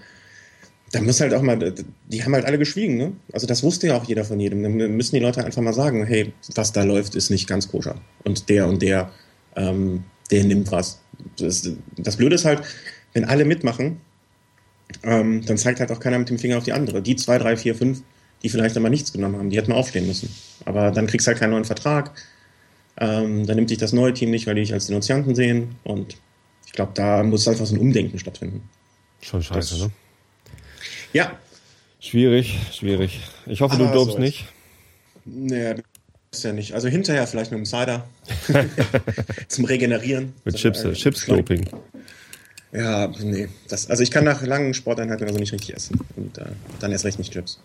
da muss halt auch mal, die haben halt alle geschwiegen, ne? Also das wusste ja auch jeder von jedem. Dann müssen die Leute einfach mal sagen, hey, was da läuft, ist nicht ganz koscher. Und der und der, ähm, der nimmt was. Das, das Blöde ist halt, wenn alle mitmachen, ähm, dann zeigt halt auch keiner mit dem Finger auf die andere. Die zwei, drei, vier, fünf, die vielleicht einmal nichts genommen haben, die hätten aufstehen müssen. Aber dann kriegst du halt keinen neuen Vertrag. Ähm, dann nimmt dich das neue Team nicht, weil die dich als Denunzianten sehen. Und ich glaube, da muss einfach so ein Umdenken stattfinden. Schon scheiße, Das- ne? Ja, Schwierig, schwierig. Ich hoffe, du Aber dopst so nicht. Nee, ist ja nicht. Also hinterher vielleicht mit dem Cider. Zum Regenerieren. Mit Chips, äh, Chips-Doping. Ja, nee. Das, also ich kann nach langen Sporteinheiten also nicht richtig essen. Und äh, dann erst recht nicht Chips.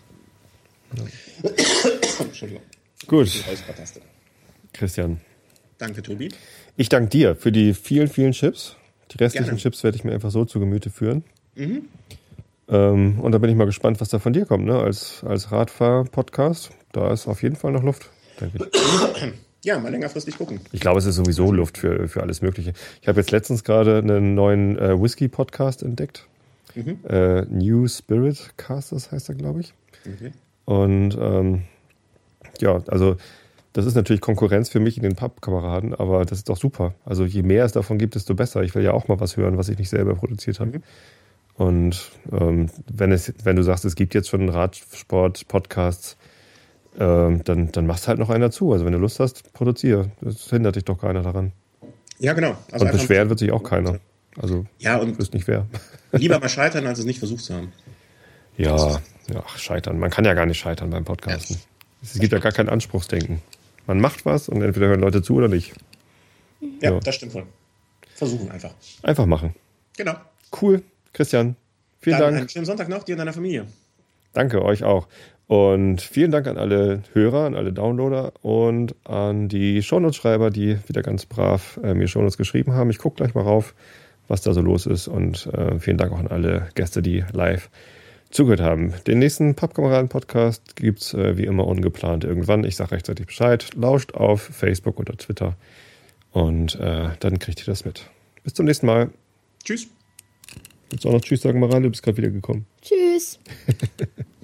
Entschuldigung. Gut. Christian. Danke, Tobi. Ich danke dir für die vielen, vielen Chips. Die restlichen Gerne. Chips werde ich mir einfach so zu Gemüte führen. Ähm, und da bin ich mal gespannt, was da von dir kommt, ne? Als, als Radfahr-Podcast. Da ist auf jeden Fall noch Luft, denke ich. Ja, mal längerfristig gucken. Ich glaube, es ist sowieso Luft für, für alles Mögliche. Ich habe jetzt letztens gerade einen neuen äh, Whisky-Podcast entdeckt. Äh, New Spirit Casters heißt er, glaube ich. Okay. Und ähm, ja, also das ist natürlich Konkurrenz für mich in den Pub-Kameraden, aber das ist doch super. Also je mehr es davon gibt, desto besser. Ich will ja auch mal was hören, was ich nicht selber produziert habe. Und ähm, wenn, es, wenn du sagst, es gibt jetzt schon Radsport-Podcasts, ähm, dann, dann machst halt noch einer zu. Also wenn du Lust hast, produziere. Das hindert dich doch keiner daran. Ja, genau. Also Und beschweren wird sich auch keiner. Also Ja, und nicht wer. lieber mal scheitern, als es nicht versucht zu haben. Ja, ach, scheitern. Man kann ja gar nicht scheitern beim Podcasten. Es gibt ja gar kein Anspruchsdenken. Man macht was und entweder hören Leute zu oder nicht. Ja, Ja. das stimmt wohl. Versuchen einfach. Einfach machen. Genau. Cool. Christian, vielen Dann Dank. einen schönen Sonntag noch dir und deiner Familie. Danke euch auch. Und vielen Dank an alle Hörer, an alle Downloader und an die Shownotes-Schreiber, die wieder ganz brav äh, mir Shownotes geschrieben haben. Ich gucke gleich mal rauf, was da so los ist. Und äh, vielen Dank auch an alle Gäste, die live zugehört haben. Den nächsten Pappkameraden-Podcast gibt's äh, wie immer ungeplant irgendwann. Ich sage rechtzeitig Bescheid. Lauscht auf Facebook oder Twitter. Und äh, dann kriegt ihr das mit. Bis zum nächsten Mal. Tschüss. Willst du auch noch Tschüss sagen, Maran? Du bist gerade wieder gekommen. Tschüss.